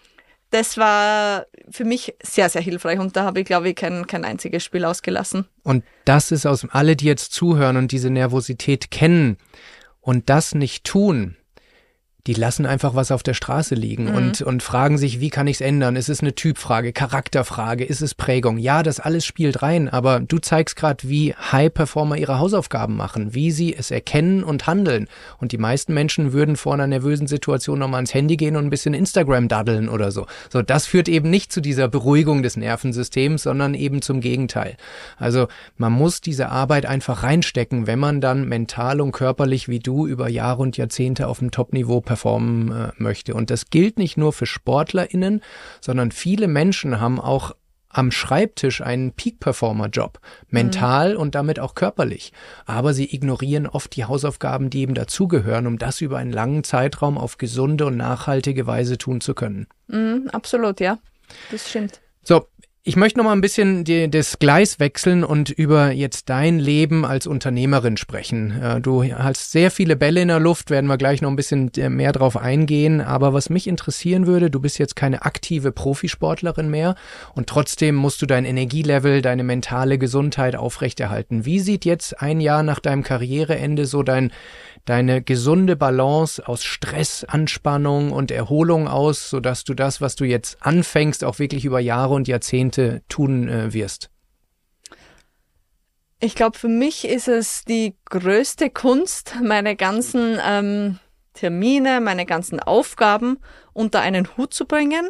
das war für mich sehr, sehr hilfreich und da habe ich, glaube ich, kein, kein einziges Spiel ausgelassen. Und das ist aus alle, die jetzt zuhören und diese Nervosität kennen und das nicht tun, die lassen einfach was auf der Straße liegen mhm. und, und fragen sich, wie kann ich es ändern? Ist es eine Typfrage, Charakterfrage, ist es Prägung? Ja, das alles spielt rein, aber du zeigst gerade, wie High-Performer ihre Hausaufgaben machen, wie sie es erkennen und handeln. Und die meisten Menschen würden vor einer nervösen Situation nochmal ans Handy gehen und ein bisschen Instagram daddeln oder so. So, das führt eben nicht zu dieser Beruhigung des Nervensystems, sondern eben zum Gegenteil. Also man muss diese Arbeit einfach reinstecken, wenn man dann mental und körperlich wie du über Jahre und Jahrzehnte auf dem Top-Niveau performen äh, möchte. Und das gilt nicht nur für SportlerInnen, sondern viele Menschen haben auch am Schreibtisch einen Peak-Performer-Job, mental mhm. und damit auch körperlich. Aber sie ignorieren oft die Hausaufgaben, die eben dazugehören, um das über einen langen Zeitraum auf gesunde und nachhaltige Weise tun zu können. Mhm, absolut, ja. Das stimmt. So, ich möchte noch mal ein bisschen die, das Gleis wechseln und über jetzt dein Leben als Unternehmerin sprechen. Du hast sehr viele Bälle in der Luft, werden wir gleich noch ein bisschen äh, mehr drauf eingehen. Aber was mich interessieren würde, du bist jetzt keine aktive Profisportlerin mehr und trotzdem musst du dein Energielevel, deine mentale Gesundheit aufrechterhalten. Wie sieht jetzt ein Jahr nach deinem Karriereende so dein deine gesunde Balance aus Stress, Anspannung und Erholung aus, sodass du das, was du jetzt anfängst, auch wirklich über Jahre und Jahrzehnte tun äh, wirst? Ich glaube, für mich ist es die größte Kunst, meine ganzen ähm, Termine, meine ganzen Aufgaben unter einen Hut zu bringen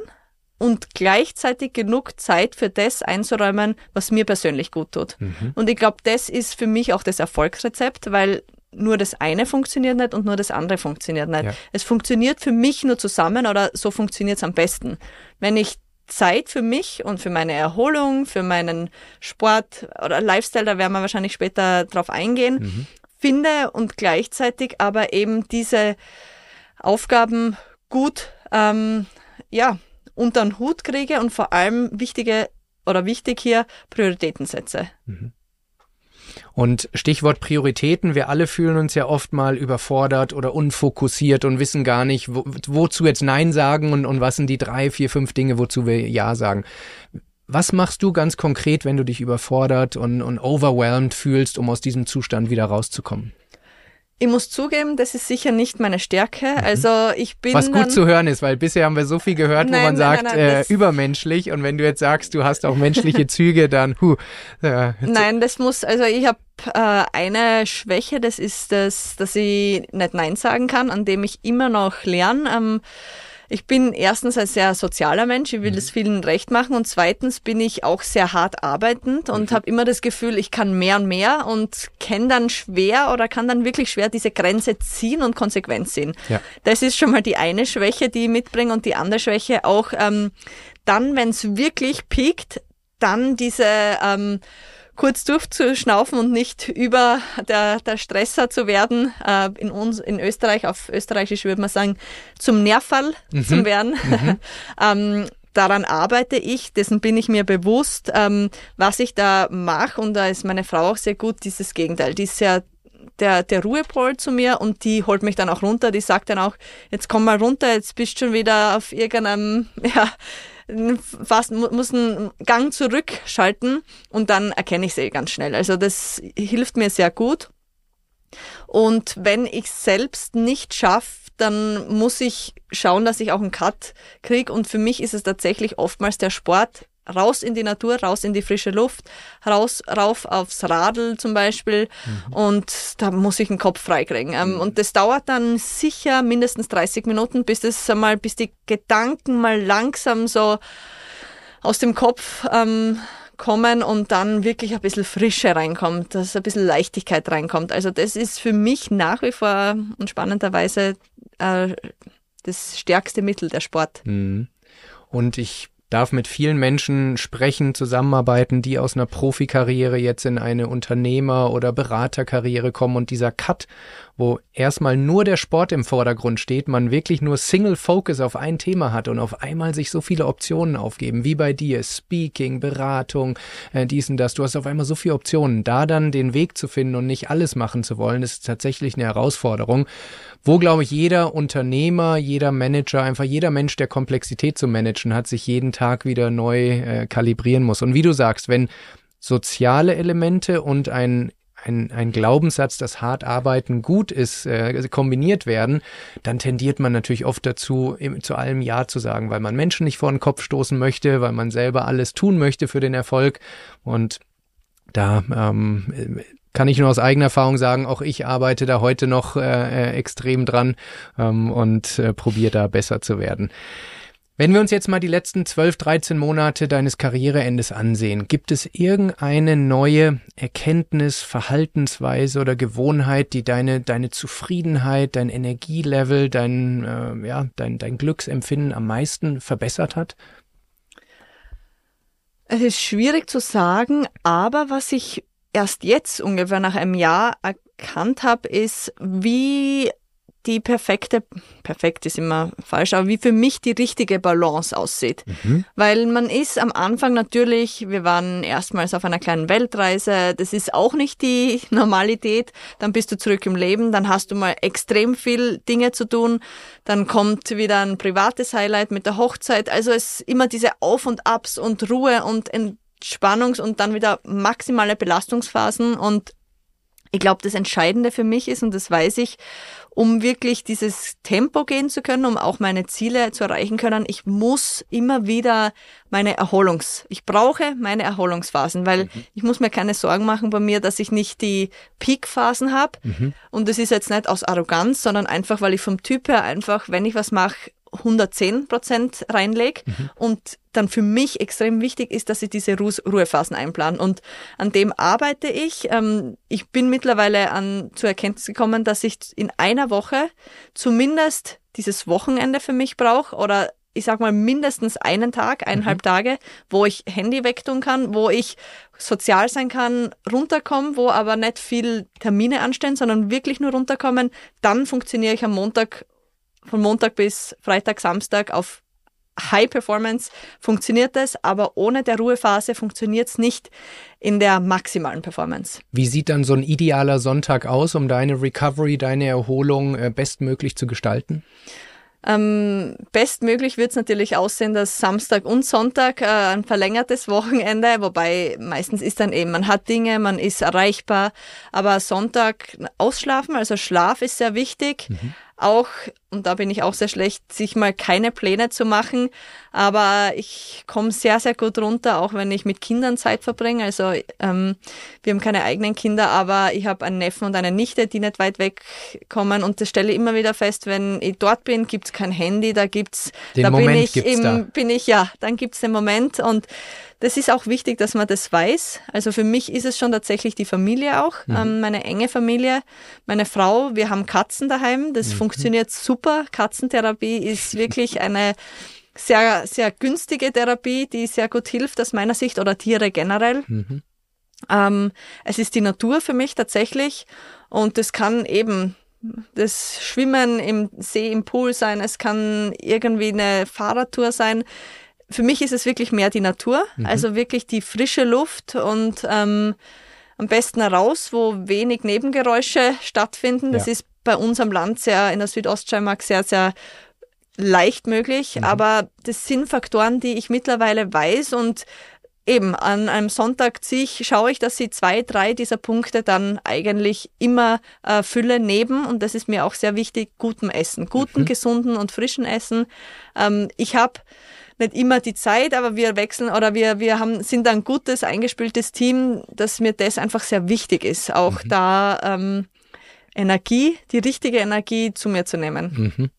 und gleichzeitig genug Zeit für das einzuräumen, was mir persönlich gut tut. Mhm. Und ich glaube, das ist für mich auch das Erfolgsrezept, weil nur das eine funktioniert nicht und nur das andere funktioniert nicht. Ja. Es funktioniert für mich nur zusammen oder so funktioniert es am besten. Wenn ich Zeit für mich und für meine Erholung, für meinen Sport oder Lifestyle, da werden wir wahrscheinlich später drauf eingehen, mhm. finde und gleichzeitig aber eben diese Aufgaben gut ähm, ja, unter den Hut kriege und vor allem wichtige oder wichtig hier Prioritäten setze. Mhm. Und Stichwort Prioritäten, wir alle fühlen uns ja oft mal überfordert oder unfokussiert und wissen gar nicht, wo, wozu jetzt Nein sagen und, und was sind die drei, vier, fünf Dinge, wozu wir Ja sagen. Was machst du ganz konkret, wenn du dich überfordert und, und overwhelmed fühlst, um aus diesem Zustand wieder rauszukommen? Ich muss zugeben, das ist sicher nicht meine Stärke. Mhm. Also ich bin. Was gut zu hören ist, weil bisher haben wir so viel gehört, nein, wo man nein, sagt, nein, äh, übermenschlich. Und wenn du jetzt sagst, du hast auch menschliche Züge, dann huh. Äh, nein, das muss, also ich habe äh, eine Schwäche, das ist das, dass ich nicht Nein sagen kann, an dem ich immer noch lerne. Ähm, ich bin erstens ein sehr sozialer Mensch, ich will mhm. es vielen recht machen und zweitens bin ich auch sehr hart arbeitend und mhm. habe immer das Gefühl, ich kann mehr und mehr und kenne dann schwer oder kann dann wirklich schwer diese Grenze ziehen und konsequent ziehen. Ja. Das ist schon mal die eine Schwäche, die ich mitbringe und die andere Schwäche auch ähm, dann, wenn es wirklich piekt, dann diese ähm, kurz durchzuschnaufen und nicht über der, der Stresser zu werden. Äh, in uns, in Österreich, auf Österreichisch würde man sagen, zum Nervfall mhm. zu werden. Mhm. ähm, daran arbeite ich, dessen bin ich mir bewusst, ähm, was ich da mache. Und da ist meine Frau auch sehr gut, dieses Gegenteil. Die ist sehr der, der Ruhepol zu mir und die holt mich dann auch runter. Die sagt dann auch, jetzt komm mal runter, jetzt bist du schon wieder auf irgendeinem, ja, fast muss einen Gang zurückschalten und dann erkenne ich sie ganz schnell. Also das hilft mir sehr gut. Und wenn ich selbst nicht schaffe, dann muss ich schauen, dass ich auch einen Cut kriege. Und für mich ist es tatsächlich oftmals der Sport, raus in die Natur, raus in die frische Luft, raus, rauf aufs Radl zum Beispiel. Mhm. Und da muss ich den Kopf freikriegen. Ähm, mhm. Und das dauert dann sicher mindestens 30 Minuten, bis das einmal, bis die Gedanken mal langsam so aus dem Kopf ähm, kommen und dann wirklich ein bisschen Frische reinkommt, dass ein bisschen Leichtigkeit reinkommt. Also das ist für mich nach wie vor und spannenderweise äh, das stärkste Mittel, der Sport. Mhm. Und ich darf mit vielen Menschen sprechen, zusammenarbeiten, die aus einer Profikarriere jetzt in eine Unternehmer- oder Beraterkarriere kommen. Und dieser Cut wo erstmal nur der Sport im Vordergrund steht, man wirklich nur Single Focus auf ein Thema hat und auf einmal sich so viele Optionen aufgeben, wie bei dir, Speaking, Beratung, äh, dies und das. Du hast auf einmal so viele Optionen. Da dann den Weg zu finden und nicht alles machen zu wollen, ist tatsächlich eine Herausforderung, wo, glaube ich, jeder Unternehmer, jeder Manager, einfach jeder Mensch, der Komplexität zu managen hat, sich jeden Tag wieder neu äh, kalibrieren muss. Und wie du sagst, wenn soziale Elemente und ein ein, ein Glaubenssatz, dass hart arbeiten gut ist, äh, kombiniert werden, dann tendiert man natürlich oft dazu, im, zu allem Ja zu sagen, weil man Menschen nicht vor den Kopf stoßen möchte, weil man selber alles tun möchte für den Erfolg. Und da ähm, kann ich nur aus eigener Erfahrung sagen, auch ich arbeite da heute noch äh, äh extrem dran ähm, und äh, probiere da besser zu werden. Wenn wir uns jetzt mal die letzten 12, 13 Monate deines Karriereendes ansehen, gibt es irgendeine neue Erkenntnis, Verhaltensweise oder Gewohnheit, die deine, deine Zufriedenheit, dein Energielevel, dein, äh, ja, dein, dein Glücksempfinden am meisten verbessert hat? Es ist schwierig zu sagen, aber was ich erst jetzt ungefähr nach einem Jahr erkannt habe, ist, wie die perfekte, perfekt ist immer falsch, aber wie für mich die richtige Balance aussieht. Mhm. Weil man ist am Anfang natürlich, wir waren erstmals auf einer kleinen Weltreise, das ist auch nicht die Normalität, dann bist du zurück im Leben, dann hast du mal extrem viel Dinge zu tun, dann kommt wieder ein privates Highlight mit der Hochzeit, also es ist immer diese Auf und Abs und Ruhe und Entspannungs- und dann wieder maximale Belastungsphasen und ich glaube, das Entscheidende für mich ist, und das weiß ich, um wirklich dieses Tempo gehen zu können, um auch meine Ziele zu erreichen können, ich muss immer wieder meine Erholungs, ich brauche meine Erholungsphasen, weil mhm. ich muss mir keine Sorgen machen bei mir, dass ich nicht die Peakphasen habe. Mhm. Und das ist jetzt nicht aus Arroganz, sondern einfach, weil ich vom Typ her einfach, wenn ich was mache, 110 Prozent reinlege mhm. und dann für mich extrem wichtig ist, dass ich diese Ruhephasen einplane. Und an dem arbeite ich. Ähm, ich bin mittlerweile an, zur Erkenntnis gekommen, dass ich in einer Woche zumindest dieses Wochenende für mich brauche oder ich sag mal mindestens einen Tag, eineinhalb mhm. Tage, wo ich Handy wegtun kann, wo ich sozial sein kann, runterkommen, wo aber nicht viel Termine anstehen, sondern wirklich nur runterkommen. Dann funktioniere ich am Montag von Montag bis Freitag, Samstag auf High Performance funktioniert es, aber ohne der Ruhephase funktioniert es nicht in der maximalen Performance. Wie sieht dann so ein idealer Sonntag aus, um deine Recovery, deine Erholung äh, bestmöglich zu gestalten? Ähm, bestmöglich wird es natürlich aussehen, dass Samstag und Sonntag äh, ein verlängertes Wochenende, wobei meistens ist dann eben, man hat Dinge, man ist erreichbar, aber Sonntag ausschlafen, also Schlaf ist sehr wichtig. Mhm auch, und da bin ich auch sehr schlecht, sich mal keine Pläne zu machen. Aber ich komme sehr, sehr gut runter, auch wenn ich mit Kindern Zeit verbringe. Also ähm, wir haben keine eigenen Kinder, aber ich habe einen Neffen und eine Nichte, die nicht weit weg kommen. Und das stelle ich immer wieder fest, wenn ich dort bin, gibt's kein Handy, da gibt's, den da Moment bin ich im, da. bin ich, ja, dann gibt's den Moment und das ist auch wichtig, dass man das weiß. Also für mich ist es schon tatsächlich die Familie auch, mhm. ähm, meine enge Familie, meine Frau. Wir haben Katzen daheim. Das mhm. funktioniert super. Katzentherapie ist wirklich eine sehr, sehr günstige Therapie, die sehr gut hilft aus meiner Sicht oder Tiere generell. Mhm. Ähm, es ist die Natur für mich tatsächlich und das kann eben das Schwimmen im See, im Pool sein, es kann irgendwie eine Fahrradtour sein für mich ist es wirklich mehr die Natur, mhm. also wirklich die frische Luft und ähm, am besten raus, wo wenig Nebengeräusche stattfinden. Das ja. ist bei uns am Land sehr, in der Südoststeiermark sehr, sehr leicht möglich. Mhm. Aber das sind Faktoren, die ich mittlerweile weiß und eben an einem Sonntag ziehe ich, schaue ich, dass ich zwei, drei dieser Punkte dann eigentlich immer äh, fülle neben und das ist mir auch sehr wichtig, gutem Essen, guten, mhm. gesunden und frischen Essen. Ähm, ich habe nicht immer die Zeit, aber wir wechseln oder wir, wir haben, sind ein gutes, eingespieltes Team, dass mir das einfach sehr wichtig ist, auch mhm. da ähm, Energie, die richtige Energie zu mir zu nehmen. Mhm.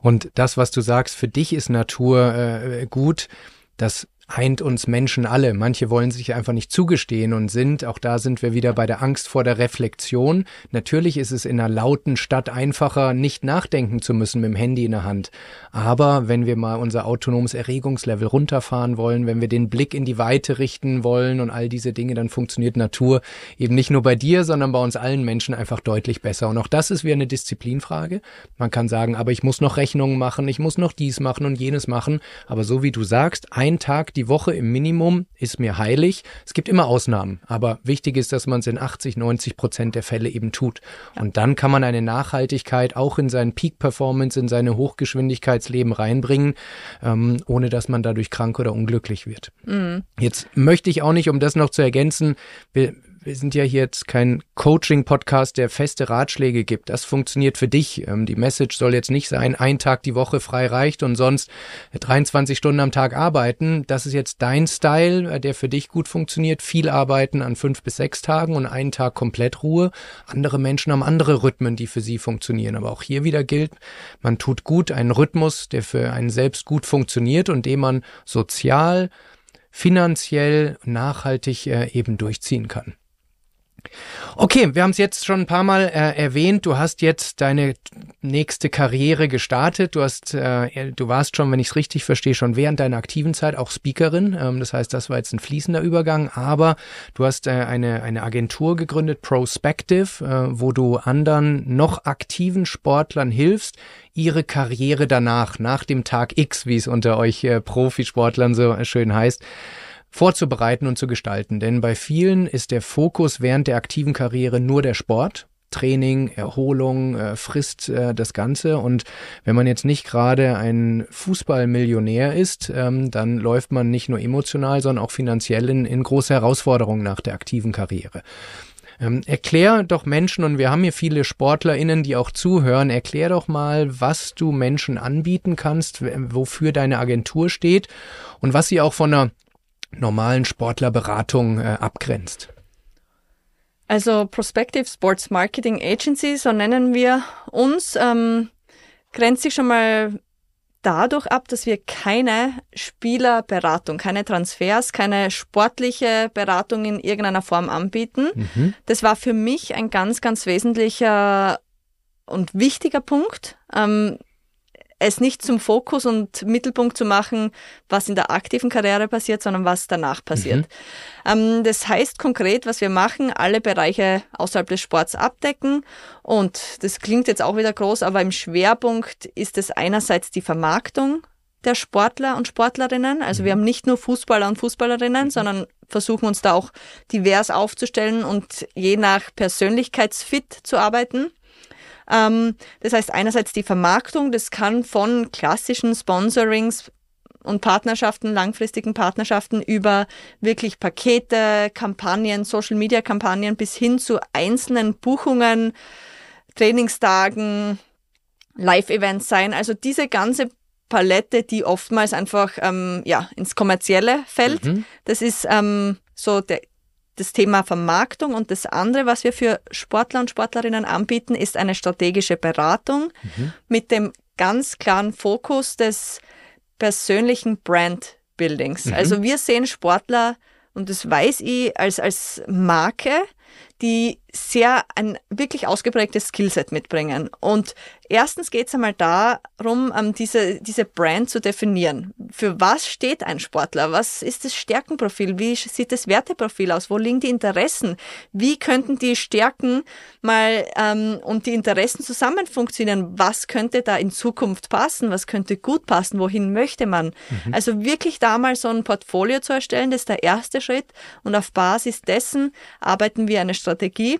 Und das, was du sagst, für dich ist Natur äh, gut, das eint uns Menschen alle. Manche wollen sich einfach nicht zugestehen und sind, auch da sind wir wieder bei der Angst vor der Reflexion. Natürlich ist es in einer lauten Stadt einfacher, nicht nachdenken zu müssen mit dem Handy in der Hand. Aber wenn wir mal unser autonomes Erregungslevel runterfahren wollen, wenn wir den Blick in die Weite richten wollen und all diese Dinge, dann funktioniert Natur eben nicht nur bei dir, sondern bei uns allen Menschen einfach deutlich besser. Und auch das ist wieder eine Disziplinfrage. Man kann sagen, aber ich muss noch Rechnungen machen, ich muss noch dies machen und jenes machen. Aber so wie du sagst, ein Tag die Woche im Minimum ist mir heilig. Es gibt immer Ausnahmen, aber wichtig ist, dass man es in 80, 90 Prozent der Fälle eben tut. Ja. Und dann kann man eine Nachhaltigkeit auch in seinen Peak-Performance, in seine Hochgeschwindigkeitsleben reinbringen, ähm, ohne dass man dadurch krank oder unglücklich wird. Mhm. Jetzt möchte ich auch nicht, um das noch zu ergänzen, wir, wir sind ja hier jetzt kein Coaching-Podcast, der feste Ratschläge gibt. Das funktioniert für dich. Ähm, die Message soll jetzt nicht sein, ein Tag die Woche frei reicht und sonst 23 Stunden am Tag arbeiten. Das ist jetzt dein Style, äh, der für dich gut funktioniert. Viel arbeiten an fünf bis sechs Tagen und einen Tag komplett Ruhe. Andere Menschen haben andere Rhythmen, die für sie funktionieren. Aber auch hier wieder gilt, man tut gut einen Rhythmus, der für einen selbst gut funktioniert und den man sozial, finanziell, nachhaltig äh, eben durchziehen kann. Okay, wir haben es jetzt schon ein paar Mal äh, erwähnt. Du hast jetzt deine nächste Karriere gestartet. Du hast, äh, du warst schon, wenn ich es richtig verstehe, schon während deiner aktiven Zeit auch Speakerin. Ähm, das heißt, das war jetzt ein fließender Übergang. Aber du hast äh, eine eine Agentur gegründet, Prospective, äh, wo du anderen noch aktiven Sportlern hilfst, ihre Karriere danach, nach dem Tag X, wie es unter euch äh, Profisportlern so schön heißt vorzubereiten und zu gestalten. Denn bei vielen ist der Fokus während der aktiven Karriere nur der Sport. Training, Erholung, äh, frisst äh, das Ganze. Und wenn man jetzt nicht gerade ein Fußballmillionär ist, ähm, dann läuft man nicht nur emotional, sondern auch finanziell in, in große Herausforderungen nach der aktiven Karriere. Ähm, erklär doch Menschen, und wir haben hier viele SportlerInnen, die auch zuhören, erklär doch mal, was du Menschen anbieten kannst, wofür deine Agentur steht und was sie auch von einer normalen Sportlerberatung äh, abgrenzt? Also Prospective Sports Marketing Agency, so nennen wir uns, ähm, grenzt sich schon mal dadurch ab, dass wir keine Spielerberatung, keine Transfers, keine sportliche Beratung in irgendeiner Form anbieten. Mhm. Das war für mich ein ganz, ganz wesentlicher und wichtiger Punkt. Ähm, es nicht zum Fokus und Mittelpunkt zu machen, was in der aktiven Karriere passiert, sondern was danach passiert. Mhm. Ähm, das heißt konkret, was wir machen, alle Bereiche außerhalb des Sports abdecken. Und das klingt jetzt auch wieder groß, aber im Schwerpunkt ist es einerseits die Vermarktung der Sportler und Sportlerinnen. Also wir mhm. haben nicht nur Fußballer und Fußballerinnen, mhm. sondern versuchen uns da auch divers aufzustellen und je nach Persönlichkeitsfit zu arbeiten. Ähm, das heißt einerseits die Vermarktung, das kann von klassischen Sponsorings und Partnerschaften, langfristigen Partnerschaften über wirklich Pakete, Kampagnen, Social-Media-Kampagnen bis hin zu einzelnen Buchungen, Trainingstagen, Live-Events sein. Also diese ganze Palette, die oftmals einfach ähm, ja, ins Kommerzielle fällt. Mhm. Das ist ähm, so der, das Thema Vermarktung. Und das andere, was wir für Sportler und Sportlerinnen anbieten, ist eine strategische Beratung mhm. mit dem ganz klaren Fokus des persönlichen Brand-Buildings. Mhm. Also wir sehen Sportler, und das weiß ich, als, als Marke, die sehr ein wirklich ausgeprägtes Skillset mitbringen. Und erstens geht es einmal darum, ähm, diese, diese Brand zu definieren. Für was steht ein Sportler? Was ist das Stärkenprofil? Wie sieht das Werteprofil aus? Wo liegen die Interessen? Wie könnten die Stärken mal ähm, und die Interessen zusammen funktionieren? Was könnte da in Zukunft passen? Was könnte gut passen? Wohin möchte man? Mhm. Also wirklich da mal so ein Portfolio zu erstellen, das ist der erste Schritt. Und auf Basis dessen arbeiten wir eine Strategie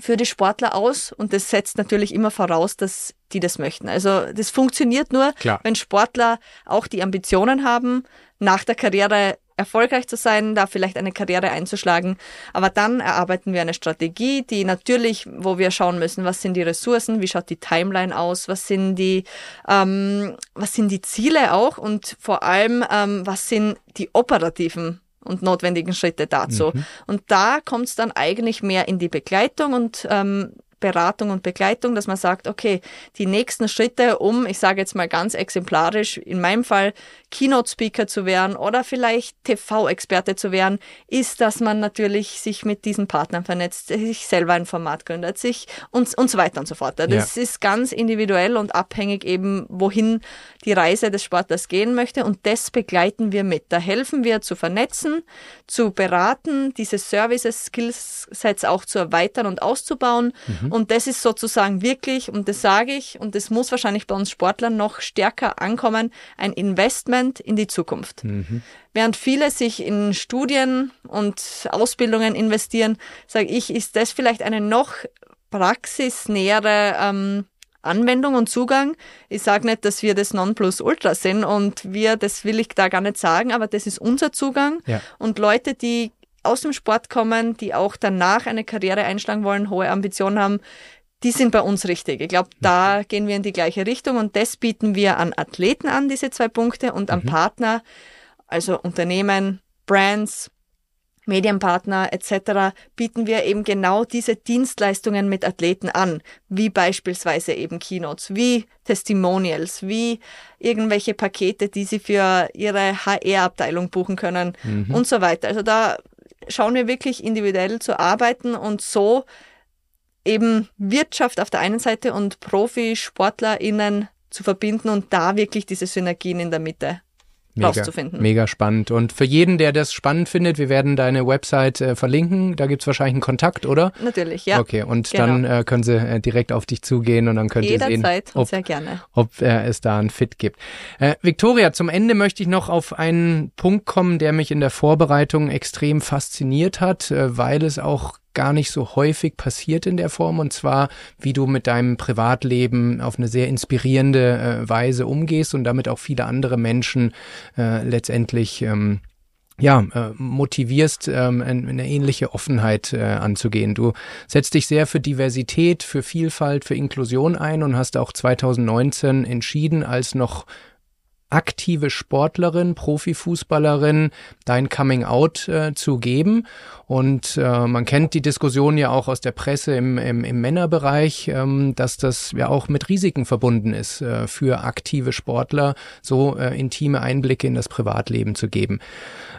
für die Sportler aus und das setzt natürlich immer voraus, dass die das möchten. Also das funktioniert nur, Klar. wenn Sportler auch die Ambitionen haben, nach der Karriere erfolgreich zu sein, da vielleicht eine Karriere einzuschlagen. Aber dann erarbeiten wir eine Strategie, die natürlich, wo wir schauen müssen, was sind die Ressourcen, wie schaut die Timeline aus, was sind die, ähm, was sind die Ziele auch und vor allem, ähm, was sind die operativen und notwendigen Schritte dazu. Mhm. Und da kommt es dann eigentlich mehr in die Begleitung und ähm, Beratung und Begleitung, dass man sagt, okay, die nächsten Schritte, um, ich sage jetzt mal ganz exemplarisch, in meinem Fall Keynote-Speaker zu werden oder vielleicht TV-Experte zu werden, ist, dass man natürlich sich mit diesen Partnern vernetzt, sich selber ein Format gründet, sich und, und so weiter und so fort. Das ja. ist ganz individuell und abhängig eben, wohin die Reise des Sportlers gehen möchte und das begleiten wir mit. Da helfen wir zu vernetzen, zu beraten, diese Services, Skillsets auch zu erweitern und auszubauen. Mhm. Und das ist sozusagen wirklich, und das sage ich, und das muss wahrscheinlich bei uns Sportlern noch stärker ankommen, ein Investment in die Zukunft. Mhm. Während viele sich in Studien und Ausbildungen investieren, sage ich, ist das vielleicht eine noch praxisnähere ähm, Anwendung und Zugang. Ich sage nicht, dass wir das Nonplusultra sind und wir, das will ich da gar nicht sagen, aber das ist unser Zugang. Ja. Und Leute, die aus dem Sport kommen, die auch danach eine Karriere einschlagen wollen, hohe Ambitionen haben, die sind bei uns richtig. Ich glaube, da gehen wir in die gleiche Richtung und das bieten wir an Athleten an, diese zwei Punkte, und an mhm. Partner, also Unternehmen, Brands, Medienpartner etc. bieten wir eben genau diese Dienstleistungen mit Athleten an, wie beispielsweise eben Keynotes, wie Testimonials, wie irgendwelche Pakete, die sie für ihre HR-Abteilung buchen können mhm. und so weiter. Also da schauen wir wirklich individuell zu arbeiten und so eben Wirtschaft auf der einen Seite und Profisportlerinnen zu verbinden und da wirklich diese Synergien in der Mitte mega, rauszufinden. Mega spannend. Und für jeden, der das spannend findet, wir werden deine Website äh, verlinken. Da gibt es wahrscheinlich einen Kontakt, oder? Natürlich, ja. Okay, und genau. dann äh, können sie äh, direkt auf dich zugehen und dann könnt Jederzeit ihr sehen, ob, sehr gerne. ob äh, es da ein Fit gibt. Äh, Victoria, zum Ende möchte ich noch auf einen Punkt kommen, der mich in der Vorbereitung extrem fasziniert hat, äh, weil es auch gar nicht so häufig passiert in der Form und zwar, wie du mit deinem Privatleben auf eine sehr inspirierende äh, Weise umgehst und damit auch viele andere Menschen äh, letztendlich ähm, ja, äh, motivierst, ähm, eine ähnliche Offenheit äh, anzugehen. Du setzt dich sehr für Diversität, für Vielfalt, für Inklusion ein und hast auch 2019 entschieden, als noch aktive Sportlerin, Profifußballerin dein Coming Out äh, zu geben. Und äh, man kennt die Diskussion ja auch aus der Presse im, im, im Männerbereich, ähm, dass das ja auch mit Risiken verbunden ist, äh, für aktive Sportler so äh, intime Einblicke in das Privatleben zu geben.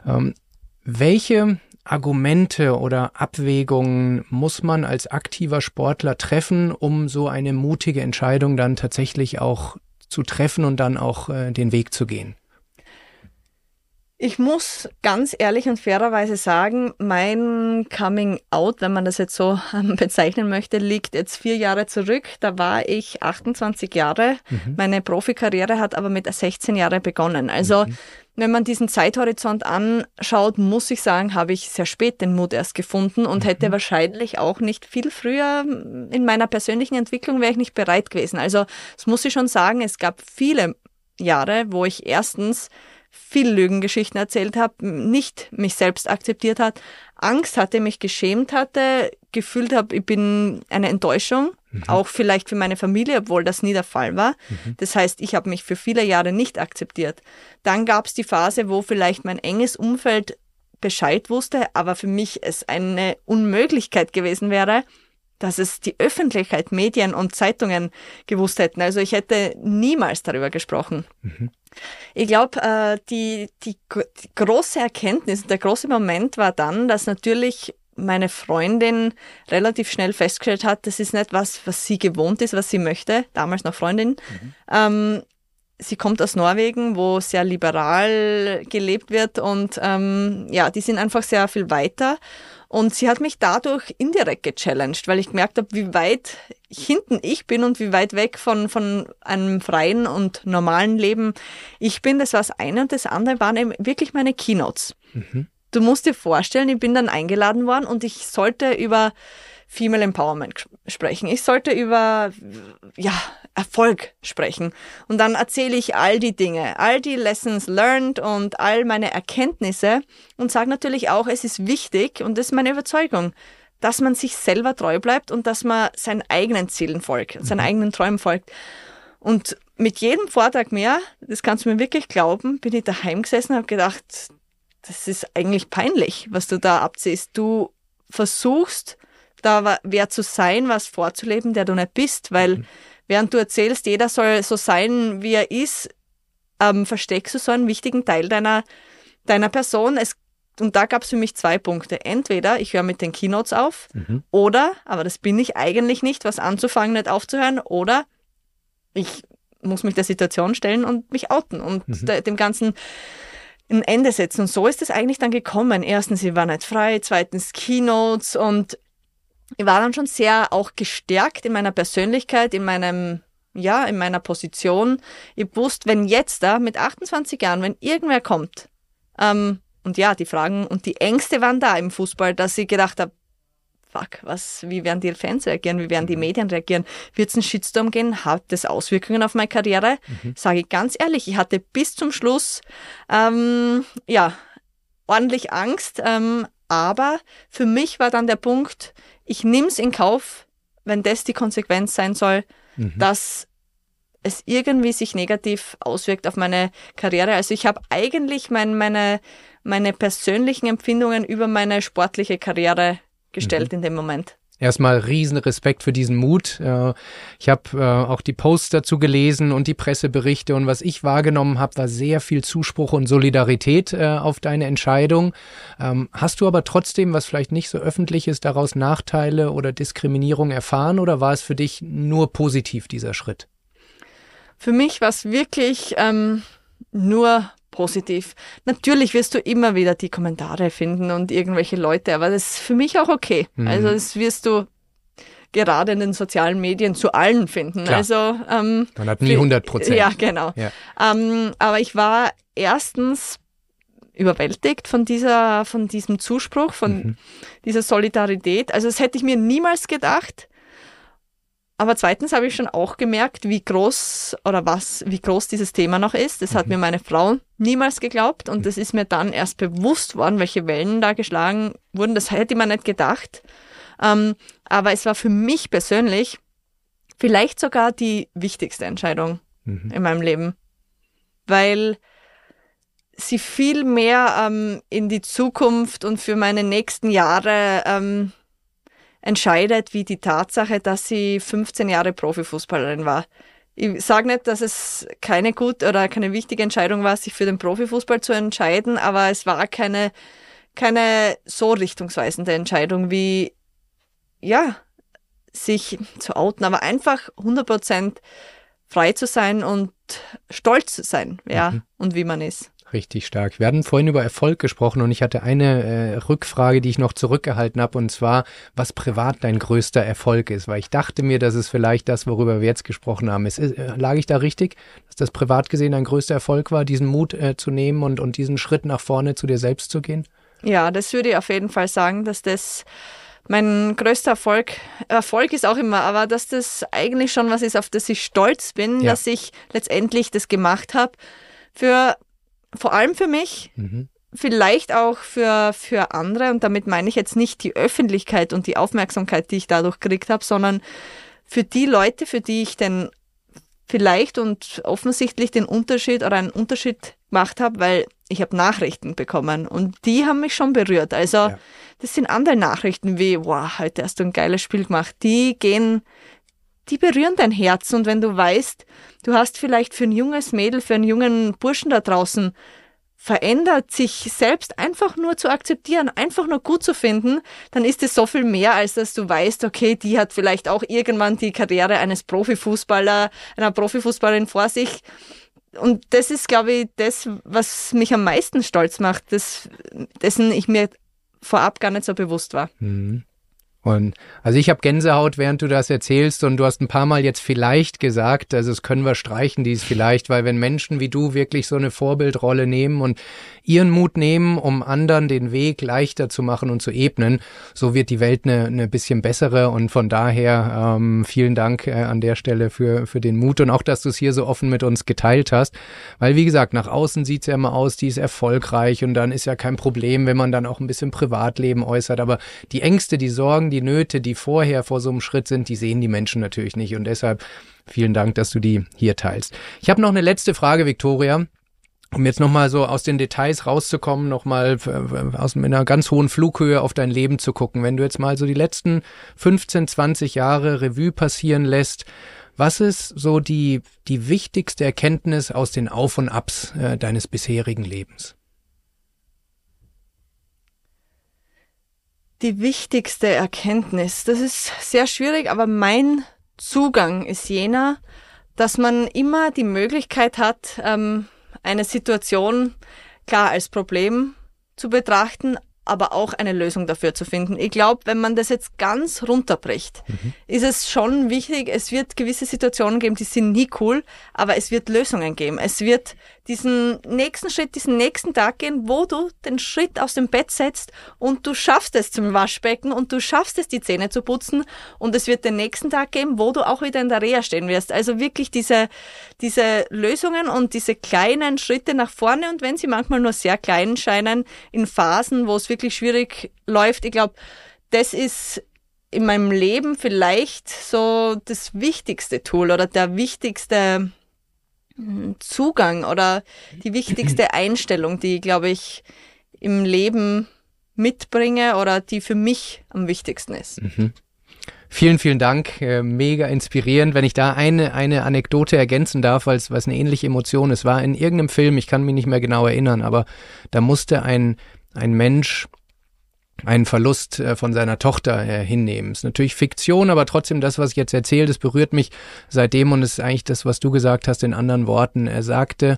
Ähm, welche Argumente oder Abwägungen muss man als aktiver Sportler treffen, um so eine mutige Entscheidung dann tatsächlich auch zu treffen und dann auch äh, den Weg zu gehen? Ich muss ganz ehrlich und fairerweise sagen, mein Coming Out, wenn man das jetzt so ähm, bezeichnen möchte, liegt jetzt vier Jahre zurück. Da war ich 28 Jahre. Mhm. Meine Profikarriere hat aber mit 16 Jahren begonnen. Also mhm. wenn man diesen Zeithorizont anschaut, muss ich sagen, habe ich sehr spät den Mut erst gefunden und mhm. hätte wahrscheinlich auch nicht viel früher in meiner persönlichen Entwicklung wäre ich nicht bereit gewesen. Also das muss ich schon sagen, es gab viele Jahre, wo ich erstens viel Lügengeschichten erzählt habe, nicht mich selbst akzeptiert hat, Angst hatte, mich geschämt hatte, gefühlt habe, ich bin eine Enttäuschung, mhm. auch vielleicht für meine Familie, obwohl das nie der Fall war. Mhm. Das heißt, ich habe mich für viele Jahre nicht akzeptiert. Dann gab es die Phase, wo vielleicht mein enges Umfeld Bescheid wusste, aber für mich es eine Unmöglichkeit gewesen wäre, dass es die Öffentlichkeit, Medien und Zeitungen gewusst hätten. Also ich hätte niemals darüber gesprochen. Mhm. Ich glaube, äh, die, die, die große Erkenntnis, der große Moment war dann, dass natürlich meine Freundin relativ schnell festgestellt hat, das ist nicht was, was sie gewohnt ist, was sie möchte, damals noch Freundin. Mhm. Ähm, sie kommt aus Norwegen, wo sehr liberal gelebt wird und ähm, ja, die sind einfach sehr viel weiter. Und sie hat mich dadurch indirekt gechallenged, weil ich gemerkt habe, wie weit hinten ich bin und wie weit weg von, von einem freien und normalen Leben ich bin. Das war das eine und das andere waren eben wirklich meine Keynotes. Mhm. Du musst dir vorstellen, ich bin dann eingeladen worden und ich sollte über Female Empowerment sprechen. Ich sollte über ja, Erfolg sprechen. Und dann erzähle ich all die Dinge, all die Lessons learned und all meine Erkenntnisse und sage natürlich auch, es ist wichtig und das ist meine Überzeugung, dass man sich selber treu bleibt und dass man seinen eigenen Zielen folgt, seinen mhm. eigenen Träumen folgt. Und mit jedem Vortrag mehr, das kannst du mir wirklich glauben, bin ich daheim gesessen und habe gedacht, das ist eigentlich peinlich, was du da abziehst. Du versuchst da wer zu sein, was vorzuleben, der du nicht bist, weil mhm. Während du erzählst, jeder soll so sein, wie er ist, ähm, versteckst du so einen wichtigen Teil deiner, deiner Person. Es, und da gab es für mich zwei Punkte. Entweder ich höre mit den Keynotes auf mhm. oder, aber das bin ich eigentlich nicht, was anzufangen, nicht aufzuhören, oder ich muss mich der Situation stellen und mich outen und mhm. dem Ganzen ein Ende setzen. Und so ist es eigentlich dann gekommen. Erstens, sie war nicht frei, zweitens Keynotes und ich war dann schon sehr auch gestärkt in meiner Persönlichkeit, in meinem, ja, in meiner Position. Ich wusste, wenn jetzt da mit 28 Jahren, wenn irgendwer kommt, ähm, und ja, die Fragen und die Ängste waren da im Fußball, dass ich gedacht habe, fuck, was, wie werden die Fans reagieren, wie werden die mhm. Medien reagieren? Wird es einen Shitstorm gehen? Hat das Auswirkungen auf meine Karriere? Mhm. Sage ich ganz ehrlich, ich hatte bis zum Schluss ähm, ja ordentlich Angst, ähm, aber für mich war dann der Punkt, ich nehme es in Kauf, wenn das die Konsequenz sein soll, mhm. dass es irgendwie sich negativ auswirkt auf meine Karriere. Also ich habe eigentlich mein, meine, meine persönlichen Empfindungen über meine sportliche Karriere gestellt mhm. in dem Moment. Erstmal riesen Respekt für diesen Mut. Äh, ich habe äh, auch die Posts dazu gelesen und die Presseberichte und was ich wahrgenommen habe, war sehr viel Zuspruch und Solidarität äh, auf deine Entscheidung. Ähm, hast du aber trotzdem, was vielleicht nicht so öffentlich ist, daraus Nachteile oder Diskriminierung erfahren oder war es für dich nur positiv, dieser Schritt? Für mich war es wirklich ähm, nur positiv. Natürlich wirst du immer wieder die Kommentare finden und irgendwelche Leute, aber das ist für mich auch okay. Mhm. Also das wirst du gerade in den sozialen Medien zu allen finden. Klar. Also ähm, man hat nie 100 Prozent. Ja, genau. Ja. Ähm, aber ich war erstens überwältigt von dieser, von diesem Zuspruch, von mhm. dieser Solidarität. Also das hätte ich mir niemals gedacht. Aber zweitens habe ich schon auch gemerkt, wie groß oder was, wie groß dieses Thema noch ist. Das hat mhm. mir meine Frau niemals geglaubt und das ist mir dann erst bewusst worden, welche Wellen da geschlagen wurden. Das hätte man nicht gedacht. Ähm, aber es war für mich persönlich vielleicht sogar die wichtigste Entscheidung mhm. in meinem Leben, weil sie viel mehr ähm, in die Zukunft und für meine nächsten Jahre ähm, entscheidet wie die Tatsache, dass sie 15 Jahre Profifußballerin war. Ich sage nicht, dass es keine gute oder keine wichtige Entscheidung war, sich für den Profifußball zu entscheiden, aber es war keine, keine so richtungsweisende Entscheidung wie, ja, sich zu outen, aber einfach 100% frei zu sein und stolz zu sein, ja, mhm. und wie man ist. Richtig stark. Wir hatten vorhin über Erfolg gesprochen und ich hatte eine äh, Rückfrage, die ich noch zurückgehalten habe, und zwar, was privat dein größter Erfolg ist. Weil ich dachte mir, dass es vielleicht das, worüber wir jetzt gesprochen haben. Ist, äh, lag ich da richtig, dass das privat gesehen dein größter Erfolg war, diesen Mut äh, zu nehmen und, und diesen Schritt nach vorne zu dir selbst zu gehen? Ja, das würde ich auf jeden Fall sagen, dass das mein größter Erfolg, Erfolg ist auch immer, aber dass das eigentlich schon was ist, auf das ich stolz bin, ja. dass ich letztendlich das gemacht habe. Für, vor allem für mich, mhm. vielleicht auch für, für andere. Und damit meine ich jetzt nicht die Öffentlichkeit und die Aufmerksamkeit, die ich dadurch gekriegt habe, sondern für die Leute, für die ich den vielleicht und offensichtlich den Unterschied oder einen Unterschied gemacht habe, weil ich habe Nachrichten bekommen und die haben mich schon berührt. Also ja. das sind andere Nachrichten wie, wow, heute hast du ein geiles Spiel gemacht. Die gehen, die berühren dein Herz und wenn du weißt, du hast vielleicht für ein junges Mädel, für einen jungen Burschen da draußen verändert, sich selbst einfach nur zu akzeptieren, einfach nur gut zu finden, dann ist es so viel mehr, als dass du weißt, okay, die hat vielleicht auch irgendwann die Karriere eines Profifußballer, einer Profifußballerin vor sich. Und das ist, glaube ich, das, was mich am meisten stolz macht, das, dessen ich mir vorab gar nicht so bewusst war. Mhm. Und also ich habe Gänsehaut, während du das erzählst und du hast ein paar Mal jetzt vielleicht gesagt, also das können wir streichen, dies vielleicht, weil wenn Menschen wie du wirklich so eine Vorbildrolle nehmen und ihren Mut nehmen, um anderen den Weg leichter zu machen und zu ebnen, so wird die Welt eine, eine bisschen bessere. Und von daher ähm, vielen Dank äh, an der Stelle für, für den Mut und auch, dass du es hier so offen mit uns geteilt hast, weil wie gesagt, nach außen sieht's ja immer aus, die ist erfolgreich und dann ist ja kein Problem, wenn man dann auch ein bisschen Privatleben äußert, aber die Ängste, die Sorgen, die Nöte, die vorher vor so einem Schritt sind, die sehen die Menschen natürlich nicht. Und deshalb vielen Dank, dass du die hier teilst. Ich habe noch eine letzte Frage, Viktoria. Um jetzt nochmal so aus den Details rauszukommen, nochmal äh, aus mit einer ganz hohen Flughöhe auf dein Leben zu gucken. Wenn du jetzt mal so die letzten 15, 20 Jahre Revue passieren lässt, was ist so die, die wichtigste Erkenntnis aus den Auf und Abs äh, deines bisherigen Lebens? Die wichtigste Erkenntnis? Das ist sehr schwierig, aber mein Zugang ist jener, dass man immer die Möglichkeit hat, ähm, eine Situation klar als Problem zu betrachten, aber auch eine Lösung dafür zu finden. Ich glaube, wenn man das jetzt ganz runterbricht, mhm. ist es schon wichtig, es wird gewisse Situationen geben, die sind nie cool, aber es wird Lösungen geben. Es wird diesen nächsten Schritt, diesen nächsten Tag gehen, wo du den Schritt aus dem Bett setzt und du schaffst es zum Waschbecken und du schaffst es, die Zähne zu putzen und es wird den nächsten Tag geben, wo du auch wieder in der Reha stehen wirst. Also wirklich diese, diese Lösungen und diese kleinen Schritte nach vorne und wenn sie manchmal nur sehr klein scheinen, in Phasen, wo es wirklich schwierig läuft, ich glaube, das ist in meinem Leben vielleicht so das wichtigste Tool oder der wichtigste Zugang oder die wichtigste Einstellung, die, glaube ich, im Leben mitbringe oder die für mich am wichtigsten ist. Mhm. Vielen, vielen Dank. Äh, mega inspirierend. Wenn ich da eine, eine Anekdote ergänzen darf, weil es eine ähnliche Emotion ist, war in irgendeinem Film, ich kann mich nicht mehr genau erinnern, aber da musste ein, ein Mensch einen Verlust äh, von seiner Tochter äh, hinnehmen. Ist natürlich Fiktion, aber trotzdem das, was ich jetzt erzähle, das berührt mich seitdem und ist eigentlich das, was du gesagt hast in anderen Worten. Er sagte,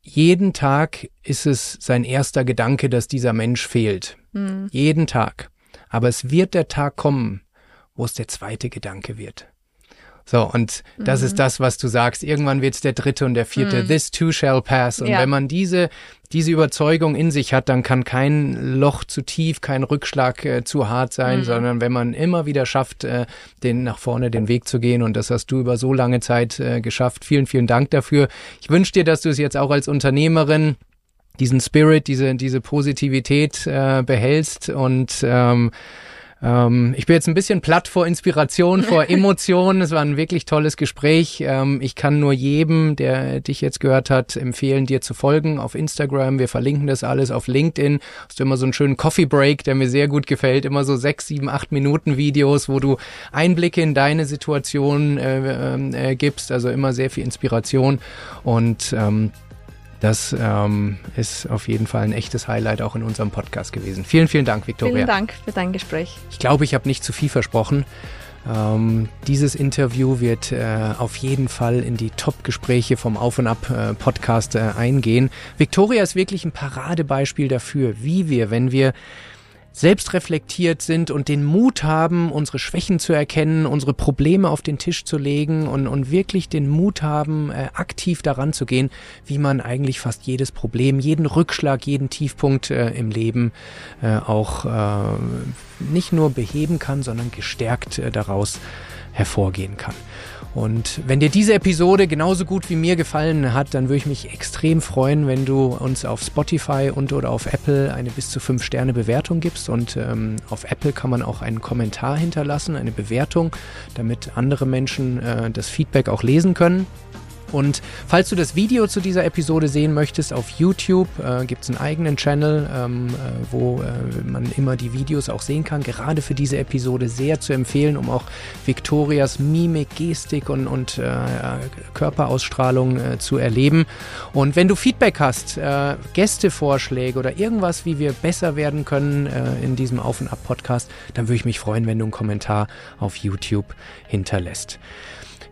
jeden Tag ist es sein erster Gedanke, dass dieser Mensch fehlt. Mhm. Jeden Tag. Aber es wird der Tag kommen, wo es der zweite Gedanke wird. So, und das mhm. ist das, was du sagst. Irgendwann wird's der dritte und der vierte. Mhm. This too shall pass. Und ja. wenn man diese, diese Überzeugung in sich hat, dann kann kein Loch zu tief, kein Rückschlag äh, zu hart sein, mhm. sondern wenn man immer wieder schafft, äh, den nach vorne den Weg zu gehen. Und das hast du über so lange Zeit äh, geschafft. Vielen, vielen Dank dafür. Ich wünsche dir, dass du es jetzt auch als Unternehmerin diesen Spirit, diese, diese Positivität äh, behältst und ähm, ähm, ich bin jetzt ein bisschen platt vor Inspiration, vor Emotionen. Es war ein wirklich tolles Gespräch. Ähm, ich kann nur jedem, der dich jetzt gehört hat, empfehlen, dir zu folgen auf Instagram. Wir verlinken das alles auf LinkedIn. Hast du immer so einen schönen Coffee Break, der mir sehr gut gefällt. Immer so sechs, sieben, acht Minuten Videos, wo du Einblicke in deine Situation äh, äh, gibst. Also immer sehr viel Inspiration und ähm, das ähm, ist auf jeden Fall ein echtes Highlight auch in unserem Podcast gewesen. Vielen, vielen Dank, Viktoria. Vielen Dank für dein Gespräch. Ich glaube, ich habe nicht zu viel versprochen. Ähm, dieses Interview wird äh, auf jeden Fall in die Top-Gespräche vom Auf und Ab äh, Podcast äh, eingehen. Victoria ist wirklich ein Paradebeispiel dafür, wie wir, wenn wir selbstreflektiert sind und den Mut haben, unsere Schwächen zu erkennen, unsere Probleme auf den Tisch zu legen und, und wirklich den Mut haben, äh, aktiv daran zu gehen, wie man eigentlich fast jedes Problem, jeden Rückschlag, jeden Tiefpunkt äh, im Leben äh, auch äh, nicht nur beheben kann, sondern gestärkt äh, daraus hervorgehen kann. Und wenn dir diese Episode genauso gut wie mir gefallen hat, dann würde ich mich extrem freuen, wenn du uns auf Spotify und oder auf Apple eine bis zu fünf Sterne Bewertung gibst. Und ähm, auf Apple kann man auch einen Kommentar hinterlassen, eine Bewertung, damit andere Menschen äh, das Feedback auch lesen können. Und falls du das Video zu dieser Episode sehen möchtest, auf YouTube äh, gibt es einen eigenen Channel, ähm, äh, wo äh, man immer die Videos auch sehen kann. Gerade für diese Episode sehr zu empfehlen, um auch Victorias Mimik, Gestik und, und äh, Körperausstrahlung äh, zu erleben. Und wenn du Feedback hast, äh, Gästevorschläge oder irgendwas, wie wir besser werden können in diesem Auf- und Ab-Podcast, dann würde ich mich freuen, wenn du einen Kommentar auf YouTube hinterlässt.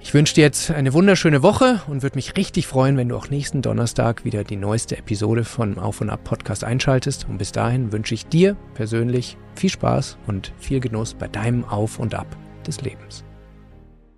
Ich wünsche dir jetzt eine wunderschöne Woche und würde mich richtig freuen, wenn du auch nächsten Donnerstag wieder die neueste Episode von Auf und Ab Podcast einschaltest. Und bis dahin wünsche ich dir persönlich viel Spaß und viel Genuss bei deinem Auf und Ab des Lebens.